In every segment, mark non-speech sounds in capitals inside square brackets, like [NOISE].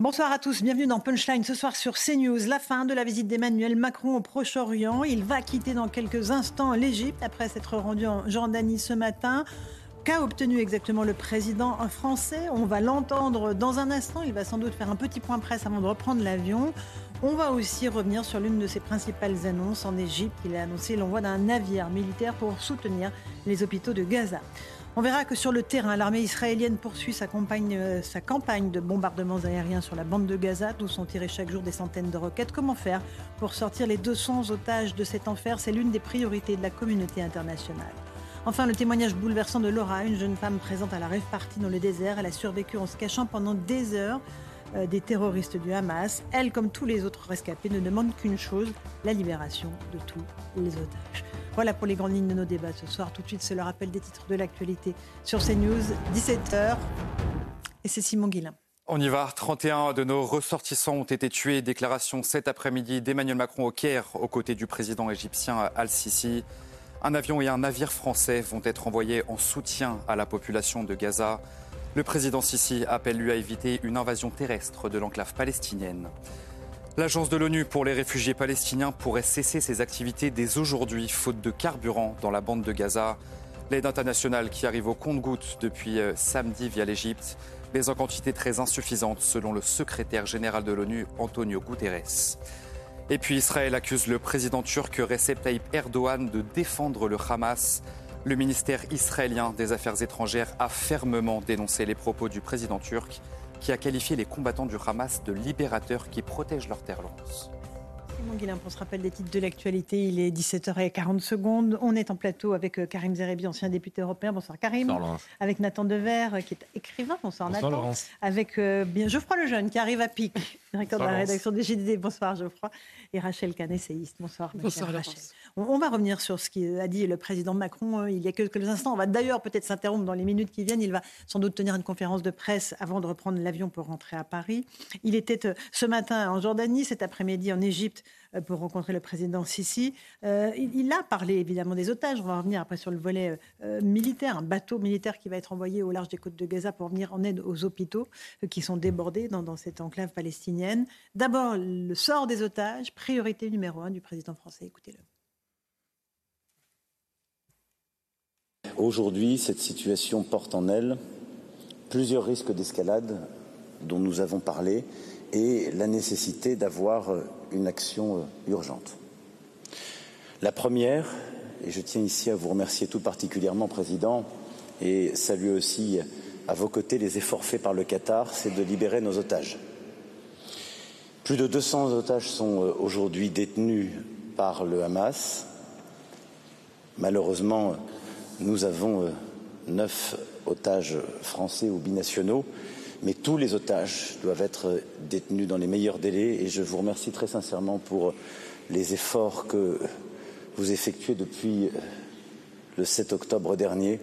Bonsoir à tous, bienvenue dans Punchline ce soir sur CNews. La fin de la visite d'Emmanuel Macron au Proche-Orient. Il va quitter dans quelques instants l'Égypte après s'être rendu en Jordanie ce matin. Qu'a obtenu exactement le président français? On va l'entendre dans un instant. Il va sans doute faire un petit point presse avant de reprendre l'avion. On va aussi revenir sur l'une de ses principales annonces en Égypte. Il a annoncé l'envoi d'un navire militaire pour soutenir les hôpitaux de Gaza. On verra que sur le terrain, l'armée israélienne poursuit sa campagne, euh, sa campagne, de bombardements aériens sur la bande de Gaza, d'où sont tirées chaque jour des centaines de roquettes. Comment faire pour sortir les 200 otages de cet enfer? C'est l'une des priorités de la communauté internationale. Enfin, le témoignage bouleversant de Laura, une jeune femme présente à la rêve partie dans le désert. Elle a survécu en se cachant pendant des heures euh, des terroristes du Hamas. Elle, comme tous les autres rescapés, ne demande qu'une chose, la libération de tous les otages. Voilà pour les grandes lignes de nos débats ce soir. Tout de suite, c'est le rappel des titres de l'actualité sur CNews, 17h. Et c'est Simon Guillain. On y va. 31 de nos ressortissants ont été tués. Déclaration cet après-midi d'Emmanuel Macron au Caire, aux côtés du président égyptien Al-Sisi. Un avion et un navire français vont être envoyés en soutien à la population de Gaza. Le président Sisi appelle lui à éviter une invasion terrestre de l'enclave palestinienne. L'agence de l'ONU pour les réfugiés palestiniens pourrait cesser ses activités dès aujourd'hui, faute de carburant dans la bande de Gaza. L'aide internationale qui arrive au compte-gouttes depuis euh, samedi via l'Égypte, mais en quantité très insuffisante selon le secrétaire général de l'ONU, Antonio Guterres. Et puis Israël accuse le président turc Recep Tayyip Erdogan de défendre le Hamas. Le ministère israélien des Affaires étrangères a fermement dénoncé les propos du président turc qui a qualifié les combattants du Hamas de libérateurs qui protègent leur terre lance. Simon Guillain, on se rappelle des titres de l'actualité. Il est 17h40 secondes. On est en plateau avec euh, Karim Zerebi, ancien député européen. Bonsoir Karim. Bonsoir, avec Nathan Dever, euh, qui est écrivain. Bonsoir, Bonsoir Nathan. Laurence. Avec euh, bien Geoffroy Lejeune, qui arrive à pic, [LAUGHS] directeur de la rédaction des GDD. Bonsoir Geoffroy. Et Rachel Canet, essayiste. Bonsoir, Bonsoir, chère Laurence. On, va revenir sur ce qu'a dit le président Macron euh, il y a quelques instants. On va d'ailleurs peut-être s'interrompre dans les minutes qui viennent. Il va sans doute tenir une conférence de presse avant de reprendre l'avion pour rentrer à Paris. Il était euh, ce matin en Jordanie, cet après-midi en Égypte euh, pour rencontrer le président Sisi. Euh, il, a parlé évidemment des otages. On va revenir après sur le volet militaire, un bateau militaire qui va être envoyé au large des côtes de Gaza pour venir en aide aux hôpitaux qui sont débordés dans cette enclave palestinienne. D'abord, le sort des otages, priorité numéro un du président français. Écoutez-le. Aujourd'hui, cette situation porte en elle plusieurs risques d'escalade dont nous avons parlé et la nécessité d'avoir une action urgente. La première, et je tiens ici à vous remercier tout particulièrement, Président, et saluer aussi à vos côtés les efforts faits par le Qatar, c'est de libérer nos otages. Plus de 200 otages sont euh, aujourd'hui détenus par le Hamas. Malheureusement, nous avons euh, neuf otages français ou binationaux, mais tous les otages doivent être euh, détenus dans les meilleurs délais et je vous remercie très sincèrement pour les efforts que vous effectuez depuis euh, le 7 octobre dernier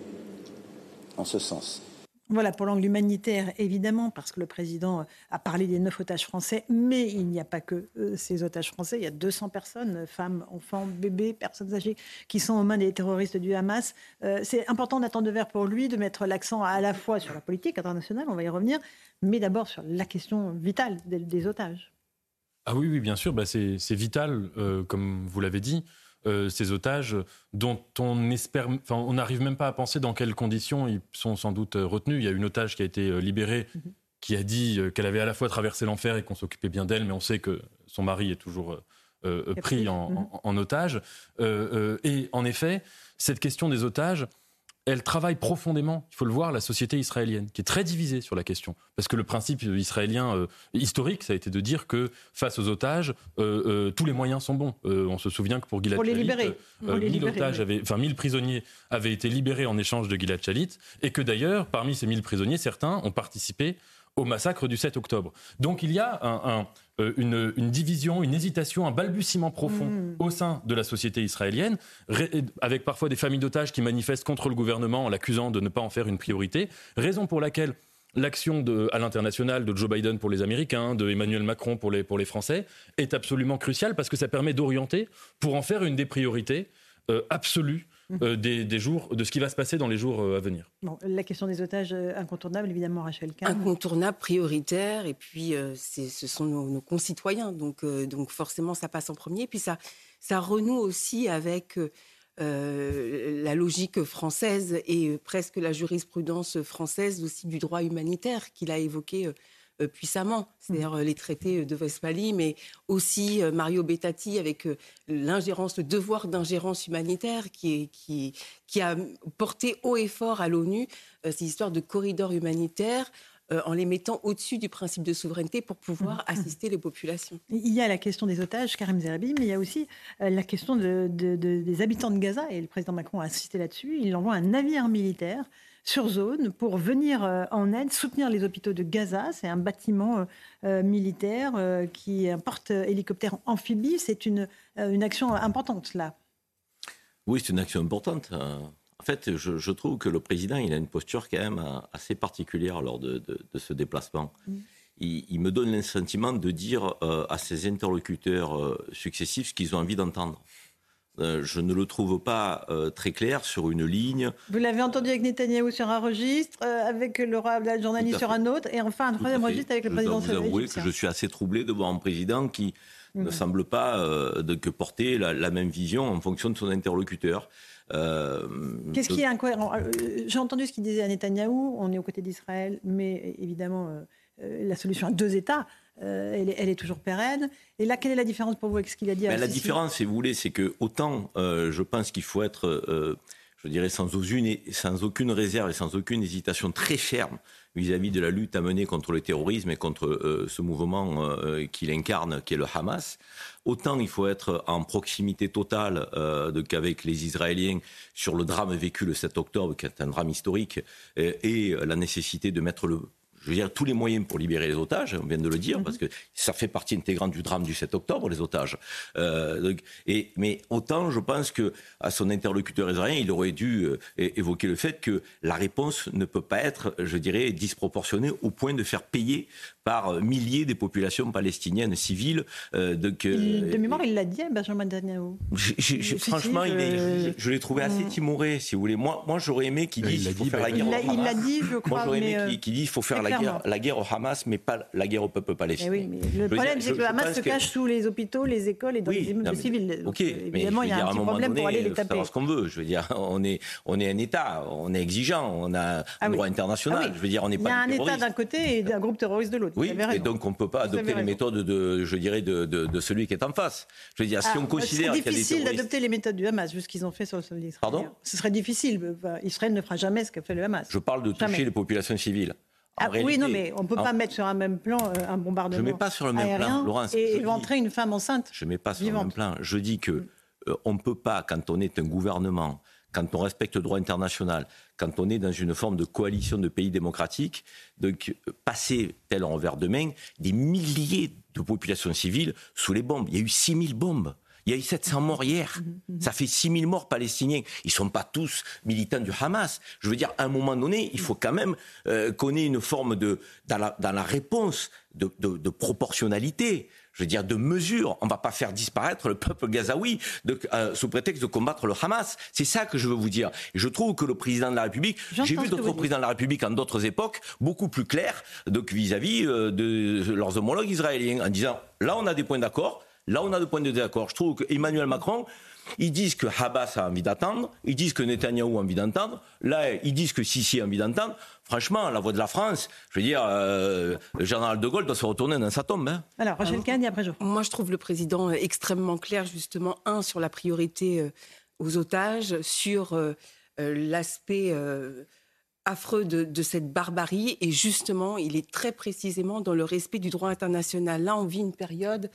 en ce sens. Voilà, pour l'angle humanitaire, évidemment, parce que le président euh, a parlé des neuf otages français, mais il n'y a pas que euh, ces otages français. Il y a 200 personnes, euh, femmes, enfants, bébés, personnes âgées, qui sont aux mains des terroristes du Hamas. C'est important d'attendre de verre pour lui, de mettre l'accent à la fois sur la politique internationale, on va y revenir, mais d'abord sur la question vitale des, otages. Ah oui, oui, bien sûr, bah c'est vital, comme vous l'avez dit, euh, ces otages dont on espère, enfin, on n'arrive même pas à penser dans quelles conditions ils sont sans doute euh, retenus. Il y a une otage qui a été euh, libérée, qui a dit qu'elle avait à la fois traversé l'enfer et qu'on s'occupait bien d'elle, mais on sait que son mari est toujours euh, pris en, en- en otage. Euh, et en effet, cette question des otages, elle travaille profondément, il faut le voir, la société israélienne, qui est très divisée sur la question. Parce que le principe israélien euh, historique, ça a été de dire que face aux otages, euh, euh, tous les moyens sont bons. on se souvient que pour Gilad Shalit, libérer. 1000 otages avaient, enfin 1000 prisonniers avaient été libérés en échange de Gilad Shalit, et que d'ailleurs, parmi ces 1000 prisonniers, certains ont participé au massacre du 7 octobre. Donc il y a un, une, division, une hésitation, un balbutiement profond mm. au sein de la société israélienne, avec parfois des familles d'otages qui manifestent contre le gouvernement en l'accusant de ne pas en faire une priorité, raison pour laquelle l'action à l'international de Joe Biden pour les Américains, de Emmanuel Macron pour les, pour les Français, est absolument cruciale parce que ça permet d'orienter pour en faire une des priorités euh, absolues euh, des, jours, de ce qui va se passer dans les jours euh, à venir. la question des otages, euh, incontournable, évidemment, Rachel Kahn. Incontournable, prioritaire, et puis ce sont nos, concitoyens, donc, donc forcément ça passe en premier. Puis ça, ça renoue aussi avec la logique française et presque la jurisprudence française aussi du droit humanitaire qu'il a évoqué euh, puissamment, c'est-à-dire mmh. euh, les traités de Westphalie, mais aussi euh, Mario Bettati avec l'ingérence, le devoir d'ingérence humanitaire qui, qui, qui, a porté haut et fort à l'ONU ces histoires de corridors humanitaires. en les mettant au-dessus du principe de souveraineté pour pouvoir mmh. assister les populations. Il y a la question des otages, Karim Zerabi, mais il y a aussi la question des habitants de Gaza, et le président Macron a insisté là-dessus. Il envoie un navire militaire sur zone pour venir euh, en aide, soutenir les hôpitaux de Gaza. C'est un bâtiment euh, euh, militaire qui est un porte-hélicoptère amphibie. C'est une, une action importante là. Oui, c'est une action importante. En fait, je, trouve que le président, il a une posture quand même assez particulière lors de, ce déplacement. Mm. Il, me donne le sentiment de dire à ses interlocuteurs successifs ce qu'ils ont envie d'entendre. Euh, je ne le trouve pas euh, très clair sur une ligne. Vous l'avez entendu avec Netanyahou sur un registre, euh, avec le la journaliste sur un autre, et enfin un troisième registre avec le président Je dois vous avouer que je suis assez troublé de voir un président qui ne mhm. semble pas de, que porter la, même vision en fonction de son interlocuteur. Qu'est-ce qui est incohérent? J'ai entendu ce qu'il disait à Netanyahou, on est aux côtés d'Israël, mais évidemment la solution à deux États. Euh, elle, est, toujours pérenne. Et là, quelle est la différence pour vous avec ce qu'il a dit à La différence, si vous voulez, c'est que autant euh, je pense qu'il faut être, euh, je dirais, sans aucune, sans aucune réserve et sans aucune hésitation très ferme vis-à-vis de la lutte à mener contre le terrorisme et contre ce mouvement qu'il incarne, qui est le Hamas. Autant il faut être en proximité totale qu'avec les Israéliens sur le drame vécu le 7 octobre, qui est un drame historique, et la nécessité de mettre le je veux dire, tous les moyens pour libérer les otages, on vient de le dire, parce que ça fait partie intégrante du drame du 7 octobre, les otages. Euh, et, mais autant, je pense que à son interlocuteur israélien, il aurait dû euh, évoquer le fait que la réponse ne peut pas être, je dirais, disproportionnée au point de faire payer par milliers des populations palestiniennes civiles. Euh, de, de mémoire, il l'a dit à Benjamin Netanyahu. franchement, je, l'ai trouvé assez timoré, si vous voulez. Moi, moi j'aurais aimé qu'il dise qu'il faut faire la guerre au Hamas. Il l'a dit, je crois. Moi, j'aurais aimé qu'il dise qu'il faut faire la guerre, la guerre au Hamas, mais pas la guerre au peuple palestinien. Oui, mais le problème, c'est que le Hamas se cache sous les hôpitaux, les écoles et dans les immeubles civils. Ok, évidemment, il y a un petit problème pour aller les taper. ce qu'on veut. Je veux dire, on est, on est un État, on est exigeant, on a un ah droit international. Ah je veux dire, on n'est pas. Il y a un État d'un côté et un groupe terroriste de l'autre. Oui, et donc on ne peut pas adopter les méthodes de, je dirais, de, de, celui qui est en face. Je veux dire, si ah, on considère qu'il y a des difficile d'adopter les méthodes du Hamas, vu ce qu'ils ont fait sur le sol d'Israël. Pardon? Ce serait difficile. Israël ne fera jamais ce qu'a fait le Hamas. Je parle de toucher les populations civiles. Ah, oui, non, mais on ne peut pas mettre sur un même plan euh, un bombardement. Je ne mets pas sur le même plan, Laurence. Et éventrer une femme enceinte. Je ne mets pas sur le même plan. Je dis que mm. euh, on ne peut pas, quand on est un gouvernement, quand on respecte le droit international, quand on est dans une forme de coalition de pays démocratiques, donc passer tel en verre de main des milliers de populations civiles sous les bombes. Il y a eu 6000 bombes. Il y a eu 700 morts hier. Mhm, mhm. Ça fait 6000 morts palestiniens. Ils ne sont pas tous militants du Hamas. Je veux dire, à un moment donné, il faut quand même euh, qu'on ait une forme de, dans la, réponse, de proportionnalité je veux dire, de mesures. On ne va pas faire disparaître le peuple gazaoui euh, sous prétexte de combattre le Hamas. C'est ça que je veux vous dire. Et je trouve que le président de la République, j'ai vu d'autres présidents de la République en d'autres époques, beaucoup plus clairs vis-à-vis euh, de leurs homologues israéliens, en disant, là on a des points d'accord, là on a des points de désaccord. Je trouve qu'Emmanuel Macron, ils disent que Habas a envie d'attendre, ils disent que Netanyahou a envie d'entendre, là ils disent que Sisi a envie d'entendre. Franchement, la voix de la France, je veux dire, euh, le général de Gaulle doit se retourner dans sa tombe. Hein. Alors, Roger Kahn, après Moi, je trouve le président extrêmement clair, justement, un, sur la priorité euh, aux otages, sur euh, l'aspect affreux de, cette barbarie et justement, il est très précisément dans le respect du droit international. Là, on vit une période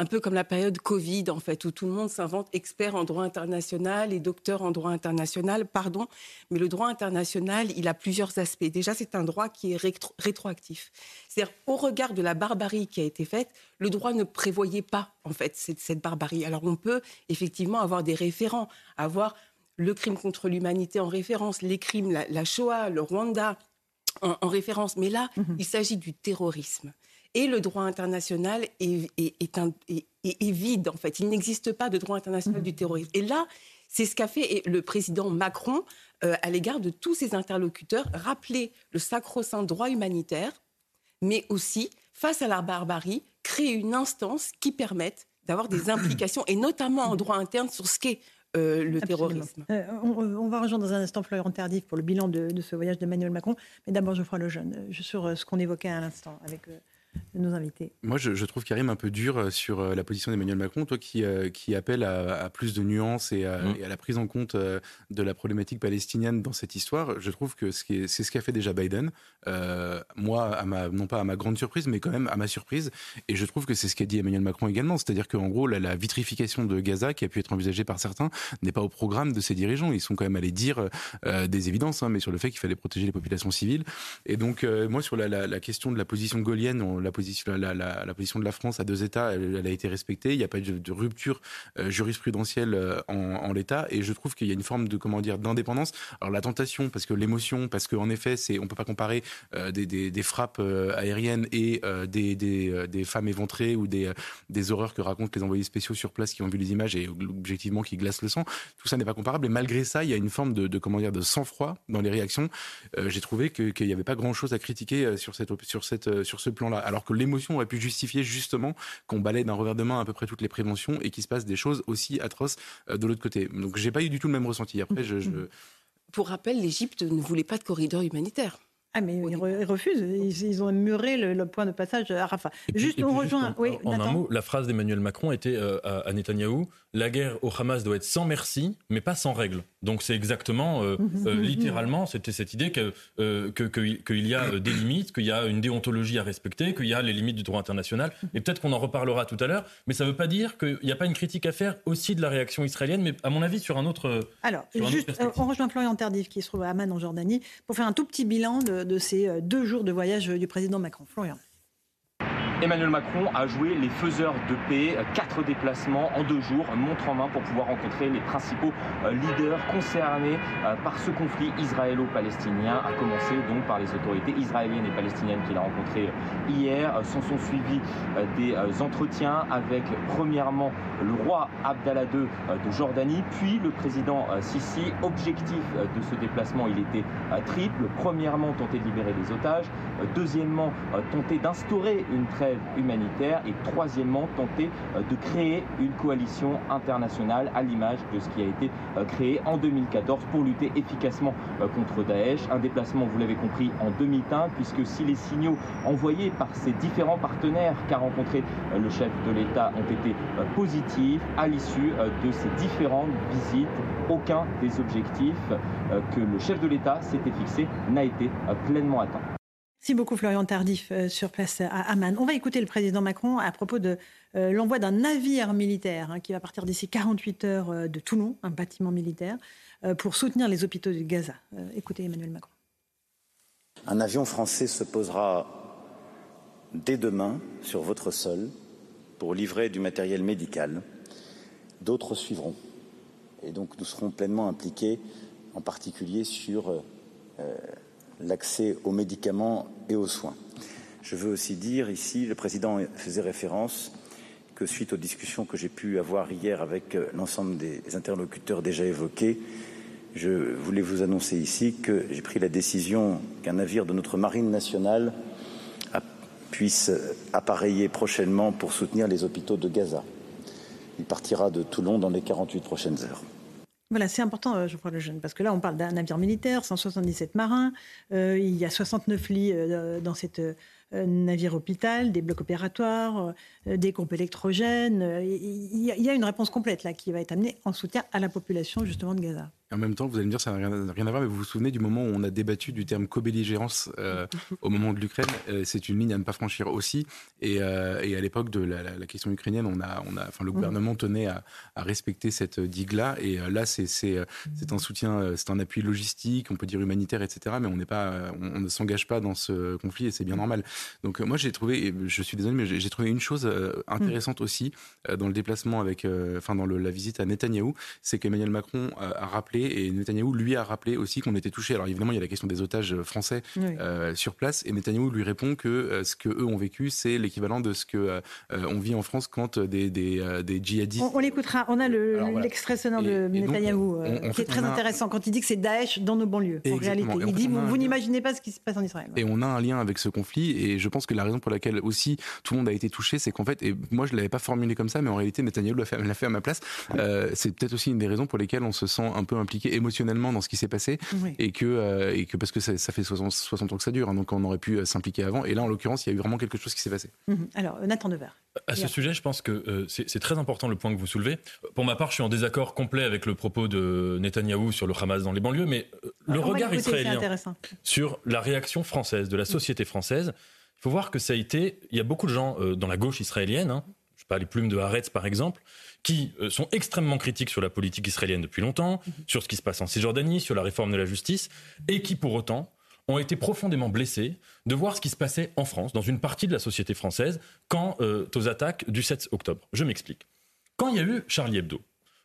un peu comme la période Covid, en fait, où tout le monde s'invente expert en droit international et docteur en droit international, pardon. Mais le droit international, il a plusieurs aspects. Déjà, c'est un droit qui est rétroactif. C'est-à-dire, au regard de la barbarie qui a été faite, le droit ne prévoyait pas, en fait, cette, cette barbarie. Alors, on peut effectivement avoir des référents, avoir le crime contre l'humanité en référence, les crimes, la, Shoah, le Rwanda en, référence. Mais là, mhm. il s'agit du terrorisme. Et le droit international est, vide, en fait. Il n'existe pas de droit international du terrorisme. Et là, c'est ce qu'a fait le président Macron euh, à l'égard de tous ses interlocuteurs, rappeler le sacro-saint droit humanitaire, mais aussi, face à la barbarie, créer une instance qui permette d'avoir des [CLEARS THROAT] implications, et notamment en droit interne, sur ce qu'est euh, le terrorisme. Euh, on, va rejoindre dans un instant Florian Tardif pour le bilan de, ce voyage d'Emmanuel Macron. Mais d'abord, Geoffroy Lejeune, euh, sur ce qu'on évoquait à l'instant avec nos invités. Moi, je, trouve Karim un peu dur euh, sur euh, la position d'Emmanuel Macron, toi qui, euh, qui appelle à, plus de nuances et à, mm. la prise en compte de la problématique palestinienne dans cette histoire. Je trouve que c'est ce qu'a fait déjà Biden. moi, à ma, non pas à ma grande surprise, mais quand même à ma surprise. Et je trouve que c'est ce qu'a dit Emmanuel Macron également. C'est-à-dire qu'en gros, la, vitrification de Gaza, qui a pu être envisagée par certains, n'est pas au programme de ces dirigeants. Ils sont quand même allés dire des évidences, hein, mais sur le fait qu'il fallait protéger les populations civiles. Et donc, moi, sur la, la, question de la position gaulienne, la position, la, position de la France à deux États, elle, a été respectée. Il n'y a pas eu de, rupture euh, jurisprudentielle euh, en, l'État, et je trouve qu'il y a une forme de comment dire d'indépendance. Alors la tentation, parce que l'émotion, parce qu'en effet, c'est on peut pas comparer euh, des, des, frappes aériennes et des, des, des, femmes éventrées ou des, des horreurs que racontent les envoyés spéciaux sur place qui ont vu les images et objectivement qui glacent le sang. Tout ça n'est pas comparable. Et malgré ça, il y a une forme de, de comment dire de sang-froid dans les réactions. J'ai trouvé qu'il n'y avait pas grand-chose à critiquer sur cette sur cette sur ce plan-là alors que l'émotion aurait pu justifier justement qu'on balaye d'un revers de main à peu près toutes les préventions et qu'il se passe des choses aussi atroces euh, de l'autre côté. Donc j'ai pas eu du tout le même ressenti. Après, je... Pour rappel, l'Égypte ne voulait pas de corridor humanitaire. Ah, mais ils, refusent. Ils, ont muré le, point de passage à Rafah. Juste, on rejoint. oui, en un mot, la phrase d'Emmanuel Macron était euh, à, à Netanyahou la guerre au Hamas doit être sans merci, mais pas sans règles. Donc c'est exactement, euh, mhm. euh, littéralement, c'était cette idée qu'il que, que, y a des limites, qu'il y a une déontologie à respecter, qu'il y a les limites du droit international. Et peut-être qu'on en reparlera tout à l'heure, mais ça ne veut pas dire qu'il n'y a pas une critique à faire aussi de la réaction israélienne, mais à mon avis sur un autre. Alors, juste, on rejoint Florian Tardif qui se trouve à Amman en Jordanie pour faire un tout petit bilan de, de ces deux jours de voyage du président Macron. Florian. Emmanuel Macron a joué les faiseurs de paix, quatre déplacements en deux jours, montre en main pour pouvoir rencontrer les principaux euh, leaders concernés euh, par ce conflit israélo-palestinien, à commencer donc par les autorités israéliennes et palestiniennes qu'il a rencontrées hier. S'en sont suivis euh, des entretiens avec premièrement le roi Abdallah II de Jordanie, puis le président Sisi. Objectif de ce déplacement, il était triple. Premièrement, tenter de libérer des otages. Deuxièmement, tenter d'instaurer une trêve humanitaire et troisièmement tenter euh, de créer une coalition internationale à l'image de ce qui a été euh, créé en 2014 pour lutter efficacement euh, contre Daesh. Un déplacement, vous l'avez compris, en demi-teinte puisque si les signaux envoyés par ces différents partenaires qu'a rencontré le chef de l'État ont été positifs, à l'issue de ces différentes visites, aucun des objectifs que le chef de l'État s'était fixé n'a été pleinement atteint. Merci beaucoup Florian Tardif euh, sur place à Amman. On va écouter le président Macron à propos de euh, l'envoi d'un navire militaire hein, qui va partir d'ici 48 heures euh, de Toulon, un bâtiment militaire, pour soutenir les hôpitaux de Gaza. écoutez Emmanuel Macron. Un avion français se posera dès demain sur votre sol pour livrer du matériel médical. D'autres suivront. Et donc nous serons pleinement impliqués, en particulier sur l'accès aux médicaments et aux soins. Je veux aussi dire ici, le président faisait référence que suite aux discussions que j'ai pu avoir hier avec euh, l'ensemble des interlocuteurs déjà évoqués, je voulais vous annoncer ici que j'ai pris la décision qu'un navire de notre marine nationale puisse appareiller prochainement pour soutenir les hôpitaux de Gaza. Il partira de Toulon dans les 48 prochaines heures. Voilà, c'est important, euh, je crois, le jeune, parce que là, on parle d'un navire militaire, 177 marins, euh, il y a 69 lits euh, dans cette navires hôpital, des blocs opératoires, des groupes électrogènes. Il y a une réponse complète là qui va être amenée en soutien à la population justement de Gaza. En même temps, vous allez me dire, ça n'a rien, à voir, mais vous vous souvenez du moment où on a débattu du terme co-belligérance euh, au moment de l'Ukraine euh, C'est une ligne à ne pas franchir aussi. Et, euh, et à l'époque de la, la, question ukrainienne, on a, on a, enfin, le gouvernement tenait à, à respecter cette digue-là. Et là, c'est un soutien, c'est un appui logistique, on peut dire humanitaire, etc. Mais on n'est pas, on, ne s'engage pas dans ce conflit et c'est bien normal. Donc moi, j'ai trouvé, je suis désolé, mais j'ai trouvé une chose intéressante aussi dans le déplacement avec, enfin dans le, la visite à Netanyahou, c'est qu'Emmanuel Macron a rappelé et Netanyahou lui a rappelé aussi qu'on était touché. Alors évidemment, il y a la question des otages français euh, sur place et Netanyahou lui répond que euh, ce que eux ont vécu, c'est l'équivalent de ce que euh, on vit en France quand des, des, des djihadistes. On, l'écoutera. On a l'extrait le, sonore de Netanyahou qui est très intéressant quand il dit que c'est Daesh dans nos banlieues. En réalité, il dit vous, n'imaginez pas ce qui se passe en Israël. Et on a un lien avec ce conflit et je pense que la raison pour laquelle aussi tout le monde a été touché, c'est qu'en fait, et moi je l'avais pas formulé comme ça, mais en réalité Netanyahou l'a fait, fait, à ma place. c'est peut-être aussi une des raisons pour lesquelles on se sent un peu impliqué émotionnellement dans ce qui s'est passé et que euh, et que parce que ça, fait 60, 60, ans que ça dure, hein, donc on aurait pu euh, s'impliquer avant. Et là, en l'occurrence, il y a eu vraiment quelque chose qui s'est passé. Mhm. Alors, Nathan Devers. À ce sujet, je pense que euh, c'est très important le point que vous soulevez. Pour ma part, je suis en désaccord complet avec le propos de Netanyahou sur le Hamas dans les banlieues, mais le regard israélien sur la réaction française, de la société française, il faut voir que ça a été. Il y a beaucoup de gens dans la gauche israélienne, hein, je sais pas, les plumes de Haaretz par exemple, qui euh, sont extrêmement critiques sur la politique israélienne depuis longtemps, mhm. sur ce qui se passe en Cisjordanie, sur la réforme de la justice, et qui pour autant ont été profondément blessés de voir ce qui se passait en France, dans une partie de la société française, quand euh, aux attaques du 7 octobre. Je m'explique. Quand il y a eu Charlie Hebdo,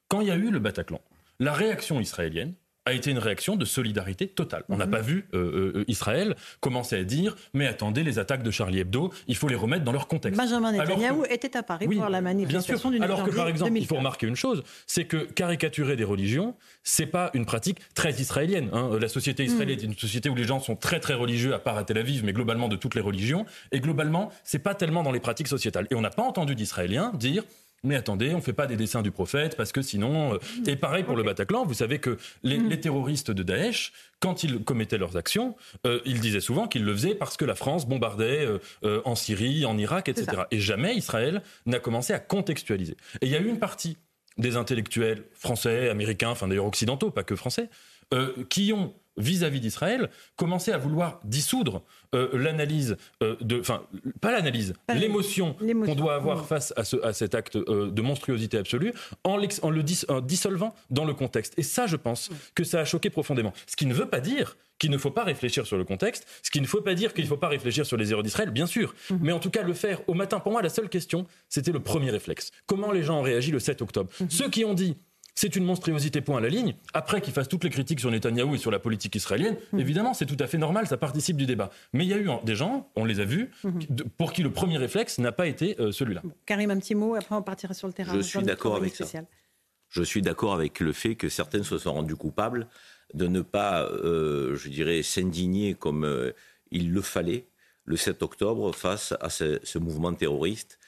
quand il y a eu le Bataclan, la réaction israélienne, a été une réaction de solidarité totale. On n'a mhm. pas vu euh, euh, euh, Israël commencer à dire mais attendez les attaques de Charlie Hebdo, il faut les remettre dans leur contexte. Benjamin Netanyahu était à Paris pour la manifestation du Alors que par exemple, il faut remarquer une chose, c'est que caricaturer des religions, c'est pas une pratique très israélienne. Hein. La société israélienne est une société où les gens sont très très religieux, à part à Tel Aviv, mais globalement de toutes les religions. Et globalement, c'est pas tellement dans les pratiques sociétales. Et on n'a pas entendu d'Israéliens dire mais attendez, on ne fait pas des dessins du prophète parce que sinon. Euh, et pareil pour le Bataclan, vous savez que les, mm. terroristes de Daesh, quand ils commettaient leurs actions, euh, ils disaient souvent qu'ils le faisaient parce que la France bombardait euh, en Syrie, en Irak, etc. Et jamais Israël n'a commencé à contextualiser. Et il y a eu une partie des intellectuels français, américains, enfin d'ailleurs occidentaux, pas que français, qui ont vis-à-vis d'Israël, commencer à vouloir dissoudre euh, l'analyse euh, de, enfin, pas l'analyse, l'émotion qu'on doit avoir face à, ce, à cet acte euh, de monstruosité absolue, en, en le dissolvant dans le contexte. Et ça, je pense que ça a choqué profondément. Ce qui ne veut pas dire qu'il ne faut pas réfléchir sur le contexte, ce qui ne faut pas dire qu'il ne faut pas réfléchir sur les erreurs d'Israël, bien sûr, mhm. mais en tout cas le faire au matin. Pour moi, la seule question, c'était le premier réflexe. Comment les gens ont réagi le 7 octobre. Ceux qui ont dit c'est une monstruosité point à la ligne. Après qu'ils fassent toutes les critiques sur Netanyahou et sur la politique israélienne, hmm. évidemment, c'est tout à fait normal, ça participe du débat. Mais il y a eu des gens, on les a vus, hmm. pour qui le premier réflexe n'a pas été euh, celui-là. Karim, un petit mot, après on partira sur le terrain. Je suis d'accord avec ça. Je suis d'accord avec le fait que certains se sont rendus coupables de ne pas, euh, je dirais, s'indigner comme euh, il le fallait le 7 octobre face à ce, mouvement terroriste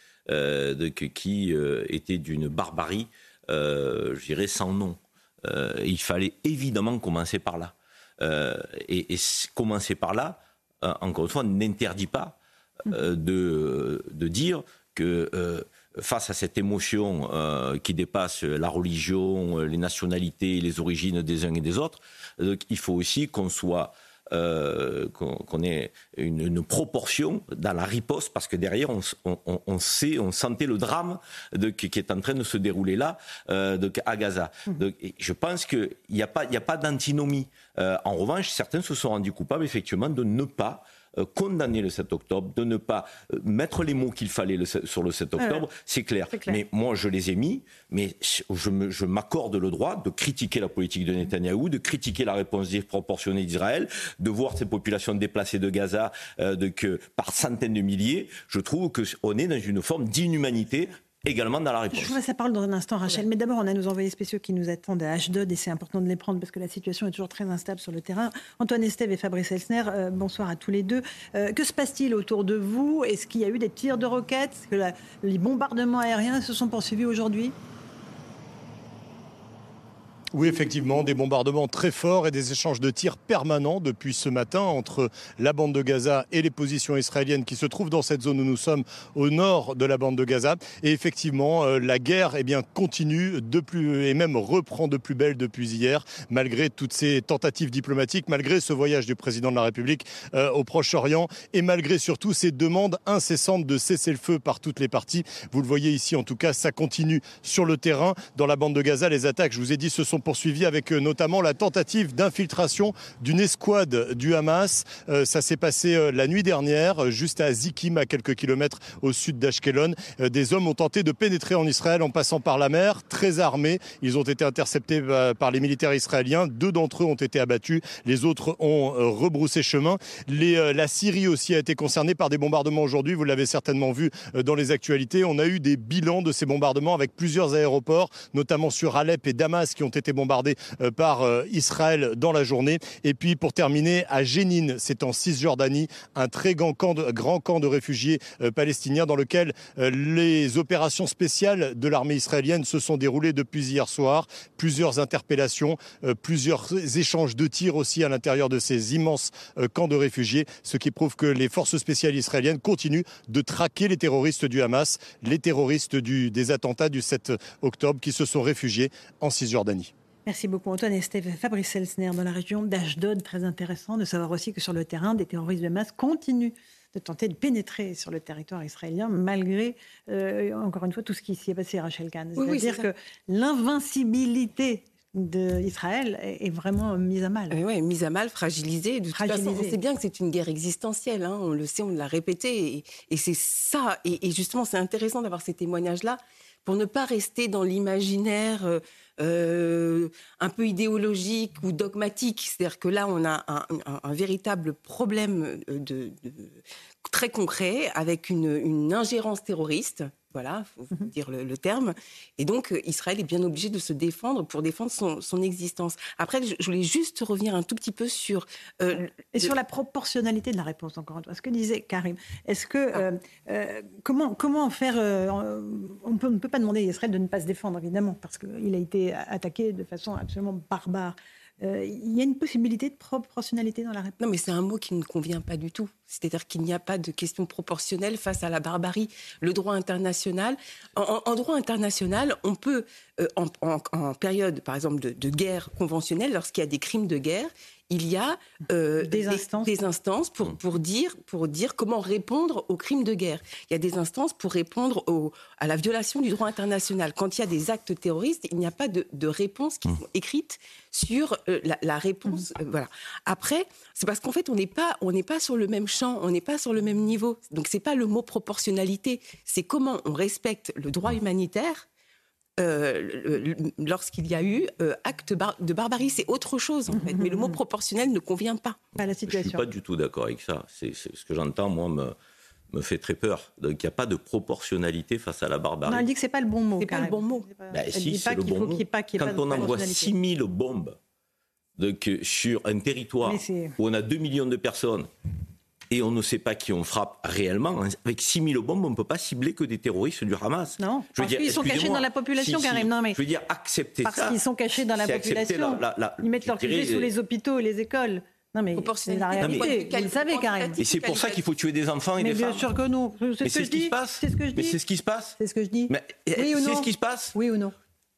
qui était d'une barbarie euh, je dirais, sans nom. Euh, il fallait évidemment commencer par là. Euh, et, commencer par là, encore une fois, n'interdit pas de, de, dire que face à cette émotion qui dépasse la religion, les nationalités, les origines des uns et des autres, il faut aussi qu'on soit euh, qu'on ait une, proportion dans la riposte, parce que derrière, on, sait, on sentait le drame de, qui, est en train de se dérouler là, euh, à Gaza. Mmh. je pense qu'il n'y a pas, a pas d'antinomie. Euh, en revanche, certains se sont rendus coupables, effectivement, de ne pas euh, condamner le 7 octobre, de ne pas euh, mettre les mots qu'il fallait sur le 7 octobre, c'est clair. Mais moi, je les ai mis, mais je m'accorde le droit de critiquer la politique de Netanyahou, de critiquer la réponse disproportionnée d'Israël, de voir ces populations déplacées de Gaza euh, de, que, par centaines de milliers. Je trouve qu'on est dans une forme d'inhumanité également dans la réponse. Je vous ça parle dans un instant, Rachel. Mais d'abord, on a nos envoyés spéciaux qui nous attendent à H2 et c'est important de les prendre parce que la situation est toujours très instable sur le terrain. Antoine Estève et Fabrice Elsner, euh, bonsoir à tous les deux. Euh, que se passe-t-il autour de vous? Est-ce qu'il y a eu des tirs de roquettes? Est-ce que les bombardements aériens se sont poursuivis aujourd'hui? Oui, effectivement, des bombardements très forts et des échanges de tirs permanents depuis ce matin entre la bande de Gaza et les positions israéliennes qui se trouvent dans cette zone où nous sommes au nord de la bande de Gaza. Et effectivement, euh, la guerre eh bien, continue de plus, et même reprend de plus belle depuis hier, malgré toutes ces tentatives diplomatiques, malgré ce voyage du président de la République euh, au Proche-Orient et malgré surtout ces demandes incessantes de cesser le feu par toutes les parties. Vous le voyez ici, en tout cas, ça continue sur le terrain. Dans la bande de Gaza, les attaques, je vous ai dit, se sont poursuivi avec euh, notamment la tentative d'infiltration d'une escouade du Hamas. Euh, ça s'est passé euh, la nuit dernière, juste à Zikim, à quelques kilomètres au sud d'Ashkelon. Des hommes ont tenté de pénétrer en Israël en passant par la mer, très armés. Ils ont été interceptés par les militaires israéliens. Deux d'entre eux ont été abattus. Les autres ont rebroussé chemin. La Syrie aussi a été concernée par des bombardements aujourd'hui. Vous l'avez certainement vu dans les actualités. On a eu des bilans de ces bombardements avec plusieurs aéroports, notamment sur Alep et Damas, qui ont été bombardé euh, par euh, Israël dans la journée. Et puis pour terminer, à Jénine, c'est en Cisjordanie, un très grand camp de, grand camp de réfugiés euh, palestiniens dans lequel les opérations spéciales de l'armée israélienne se sont déroulées depuis hier soir. Plusieurs interpellations, plusieurs échanges de tirs aussi à l'intérieur de ces immenses camps de réfugiés, ce qui prouve que les forces spéciales israéliennes continuent de traquer les terroristes du Hamas, les terroristes des attentats du 7 octobre qui se sont réfugiés en Cisjordanie. Merci beaucoup Antoine et Fabrice Elsner dans la région d'Ashdod. Très intéressant de savoir aussi que sur le terrain, des terroristes de masse continuent de tenter de pénétrer sur le territoire israélien malgré, euh, encore une fois, tout ce qui s'y est passé, Rachel Kahn. C'est-à-dire que l'invincibilité d'Israël est vraiment mise à mal. Oui, mise à mal, fragilisée. De Toute on sait bien que c'est une guerre existentielle. Hein. on le sait, on l'a répété. Et, c'est ça. Et, et justement, c'est intéressant d'avoir ces témoignages-là pour ne pas rester dans l'imaginaire euh, euh, un peu idéologique ou dogmatique. C'est-à-dire que là, on a un, véritable problème de, très concret avec une ingérence terroriste voilà, faut mhm. dire le, terme. Et donc, euh, Israël est bien obligé de se défendre pour défendre son, existence. Après, je, voulais juste revenir un tout petit peu sur... Euh, et sur la proportionnalité de la réponse, encore une fois. Ce que disait Karim. Est-ce que... Ah. Euh, comment, comment faire... on, peut, ne peut pas demander à Israël de ne pas se défendre, évidemment, parce qu'il a été attaqué de façon absolument barbare. Il y a une possibilité de proportionnalité dans la réponse? Non, mais c'est un mot qui ne convient pas du tout. C'est-à-dire qu'il n'y a pas de question proportionnelle face à la barbarie. Le droit international, en, droit international, on peut, euh, en, période, par exemple, de guerre conventionnelle, lorsqu'il y a des crimes de guerre, il y a euh, des, instances, pour, mm. pour, dire, pour dire comment répondre aux crimes de guerre. Il y a des instances pour répondre à la violation du droit international. Quand il y a des actes terroristes, il n'y a pas de, de réponse qui mm. sont écrites sur euh, la, réponse. Mm. Euh, voilà. Après, c'est parce qu'en fait, on n'est pas, on n'est pas sur le même champ, on n'est pas sur le même niveau. Donc, c'est pas le mot proportionnalité, c'est comment on respecte le droit humanitaire euh, lorsqu'il y a eu euh, acte de barbarie. C'est autre chose, en fait. Mais le mot proportionnel ne convient pas à la situation. Je ne suis pas du tout d'accord avec ça. C'est, ce que j'entends, moi, me, me fait très peur. Donc il n'y a pas de proportionnalité face à la barbarie. Non, elle dit que ce n'est pas le bon mot. C'est pas le bon mot. Ben, si, c'est le bon mot. Quand on envoie 6000 bombes donc, sur un territoire où on a 2 millions de personnes et on ne sait pas qui on frappe réellement. Avec 6000 bombes, on ne peut pas cibler que des terroristes du Hamas. Non, je parce qu'ils sont cachés dans la population, Karim. Non, mais je veux dire, accepter parce ça. Parce qu'ils sont cachés dans la population. Ils mettent leurs fusées sous les hôpitaux et les écoles. Non, mais c'est la réalité. Vous le savez, Karim. Et c'est pour ça qu'il faut tuer des enfants et des femmes. Mais bien sûr que non. C'est ce, qui se passe. C'est ce que je dis. Mais c'est ce qui se passe. C'est ce que je dis. oui ou non C'est ce qui se passe. Oui ou non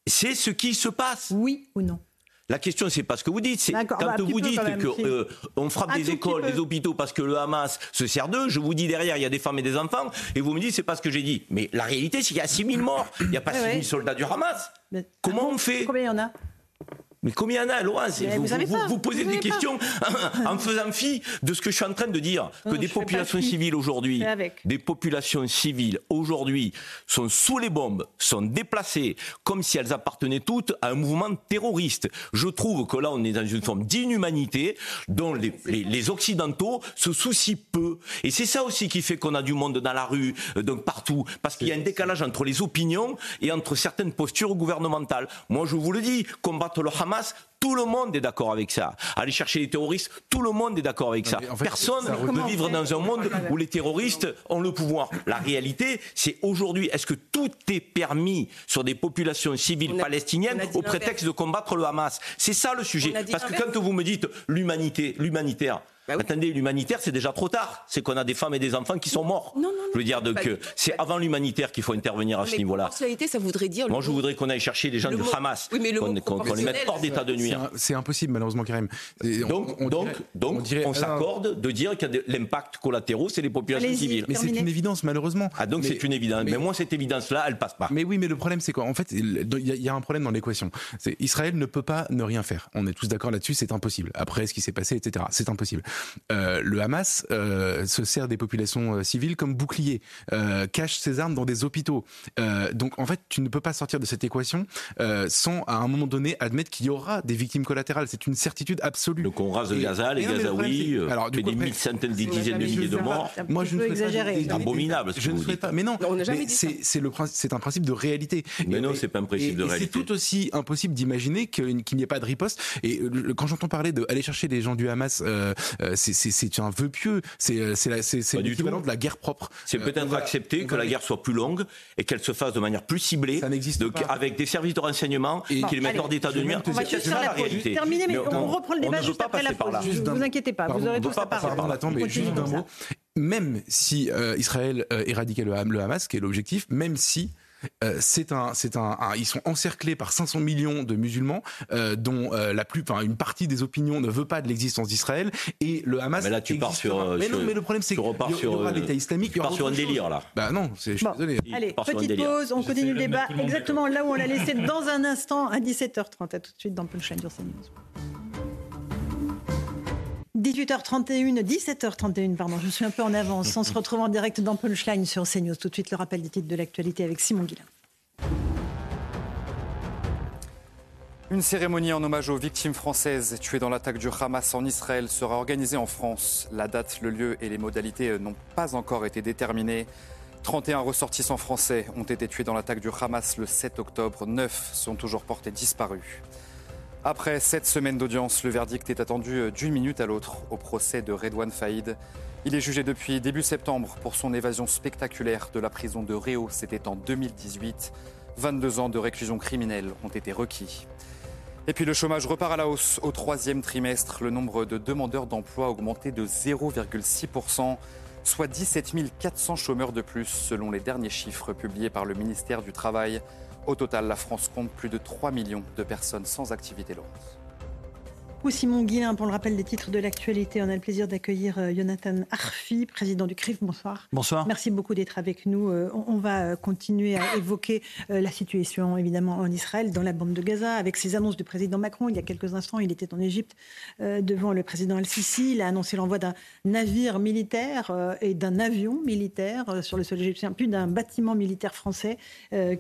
C'est ce qui se passe. Oui ou non la question, c'est pas ce que vous dites. C'est quand bah, vous dites qu'on euh, frappe des écoles, des hôpitaux parce que le Hamas se sert d'eux. Je vous dis derrière, il y a des femmes et des enfants, et vous me dites c'est pas ce que j'ai dit. Mais la réalité, c'est qu'il y a 6 000 morts. Il n'y a pas 6 000 soldats du Hamas. Comment on fait? Combien il y en a? Mais combien il y en a, Laurence vous, vous, posez des questions en faisant fi de ce que je suis en train de dire. que des populations civiles aujourd'hui, des populations civiles aujourd'hui sont sous les bombes, sont déplacées comme si elles appartenaient toutes à un mouvement terroriste. Je trouve que là, on est dans une forme d'inhumanité dont les, les, Occidentaux se soucient peu. Et c'est ça aussi qui fait qu'on a du monde dans la rue, euh, donc partout, parce qu'il y a un décalage entre les opinions et entre certaines postures gouvernementales. Moi, je vous le dis, combattre le Hamas Hamas, tout le monde est d'accord avec ça. Aller chercher les terroristes, tout le monde est d'accord avec ça. Personne ne peut vivre dans un monde où les terroristes ont le pouvoir. La réalité, c'est aujourd'hui, est-ce que tout est permis sur des populations civiles palestiniennes au prétexte de combattre le Hamas? C'est ça le sujet. Parce que quand vous me dites l'humanité, l'humanitaire, bah Attendez, l'humanitaire, c'est déjà trop tard. C'est qu'on a des femmes et des enfants qui sont morts. Non, non, non, je veux dire, donc, c'est avant l'humanitaire qu'il faut intervenir à ce niveau-là. ça voudrait dire. Moi, je voudrais qu'on aille chercher les gens du Hamas, qu'on les mette hors d'état de nuire. C'est impossible, malheureusement, Karim. donc, on, donc, donc, on s'accorde de dire qu'il y a l'impact collatéraux, c'est les populations civiles. Mais c'est une évidence, malheureusement. Ah, donc c'est une évidence. Mais, moi, cette évidence-là, elle passe pas. Mais oui, mais le problème, c'est quoi En fait, il y, a un problème dans l'équation. Israël ne peut pas ne rien faire. On est tous d'accord là-dessus, c'est impossible. Après, ce qui s'est passé, etc., c'est impossible. Euh, le Hamas euh, se sert des populations euh, civiles comme bouclier, euh, cache ses armes dans des hôpitaux. donc en fait, tu ne peux pas sortir de cette équation sans à un moment donné admettre qu'il y aura des victimes collatérales. C'est une certitude absolue. Donc on rase de Gaza, les Gazaouis, alors du coup, des centaines, des dizaines de milliers de morts. Moi, je ne abominable. Je ne pas. Mais non, c'est un principe de réalité. Mais non, c'est pas un principe de réalité. C'est tout aussi impossible d'imaginer qu'il n'y ait pas de riposte. Et quand j'entends parler d'aller chercher des gens du Hamas, c'est un vœu pieux. C'est euh, l'équivalent de la guerre propre. C'est euh, peut-être accepter que la guerre soit plus longue et qu'elle se fasse de manière plus ciblée, avec des services de renseignement qui les mettent hors d'état de nuire. C'est ça la réalité. Terminé, mais on, reprend le débat juste après la pause. Ne vous inquiétez pas, vous aurez tous la parole. Juste un mot. Même si euh, Israël éradiquait le Hamas, qui est l'objectif, même si euh, c'est un, c'est un, ils sont encerclés par 500 millions de musulmans, euh, dont euh, la plus, enfin une partie des opinions ne veut pas de l'existence d'Israël et le Hamas. Mais là, tu pars sur. Mais non, mais le problème c'est qu'il y, aura l'État islamique. Tu pars sur un délire là. Bah non, c'est. Je suis désolé. Allez, petite pause, on continue le débat exactement là où on l'a laissé dans un instant à 17h30. À tout de suite dans Punchline sur CNews. 18h31, 17h31, pardon, je suis un peu en avance. On se retrouve en direct dans Punchline sur CNews. Tout de suite, le rappel des titres de l'actualité avec Simon Guillain. Une cérémonie en hommage aux victimes françaises tuées dans l'attaque du Hamas en Israël sera organisée en France. La date, le lieu et les modalités n'ont pas encore été déterminées. 31 ressortissants français ont été tués dans l'attaque du Hamas le 7 octobre. 9 sont toujours portés disparus. Après sept semaines d'audience, le verdict est attendu euh, d'une minute à l'autre au procès de Redouane Faïd. Il est jugé depuis début septembre pour son évasion spectaculaire de la prison de Réau. C'était en 2018. 22 ans de réclusion criminelle ont été requis. Et puis le chômage repart à la hausse au troisième trimestre. Le nombre de demandeurs d'emploi a augmenté de 0,6%, soit 17 400 chômeurs de plus selon les derniers chiffres publiés par le ministère du Travail. Au total, la France compte plus de 3 millions de personnes sans activité, Laurence. Simon Guillain pour le rappel des titres de l'actualité. On a le plaisir d'accueillir euh, Jonathan Arfi, président du CRIF. Bonsoir. Bonsoir. Merci beaucoup d'être avec nous. Euh, on va euh, continuer à évoquer la situation évidemment en Israël, dans la bande de Gaza, avec ces annonces du président Macron. Il y a quelques instants, il était en Égypte devant le président Al-Sisi. Il a annoncé l'envoi d'un navire militaire et d'un avion militaire sur le sol égyptien, puis d'un bâtiment militaire français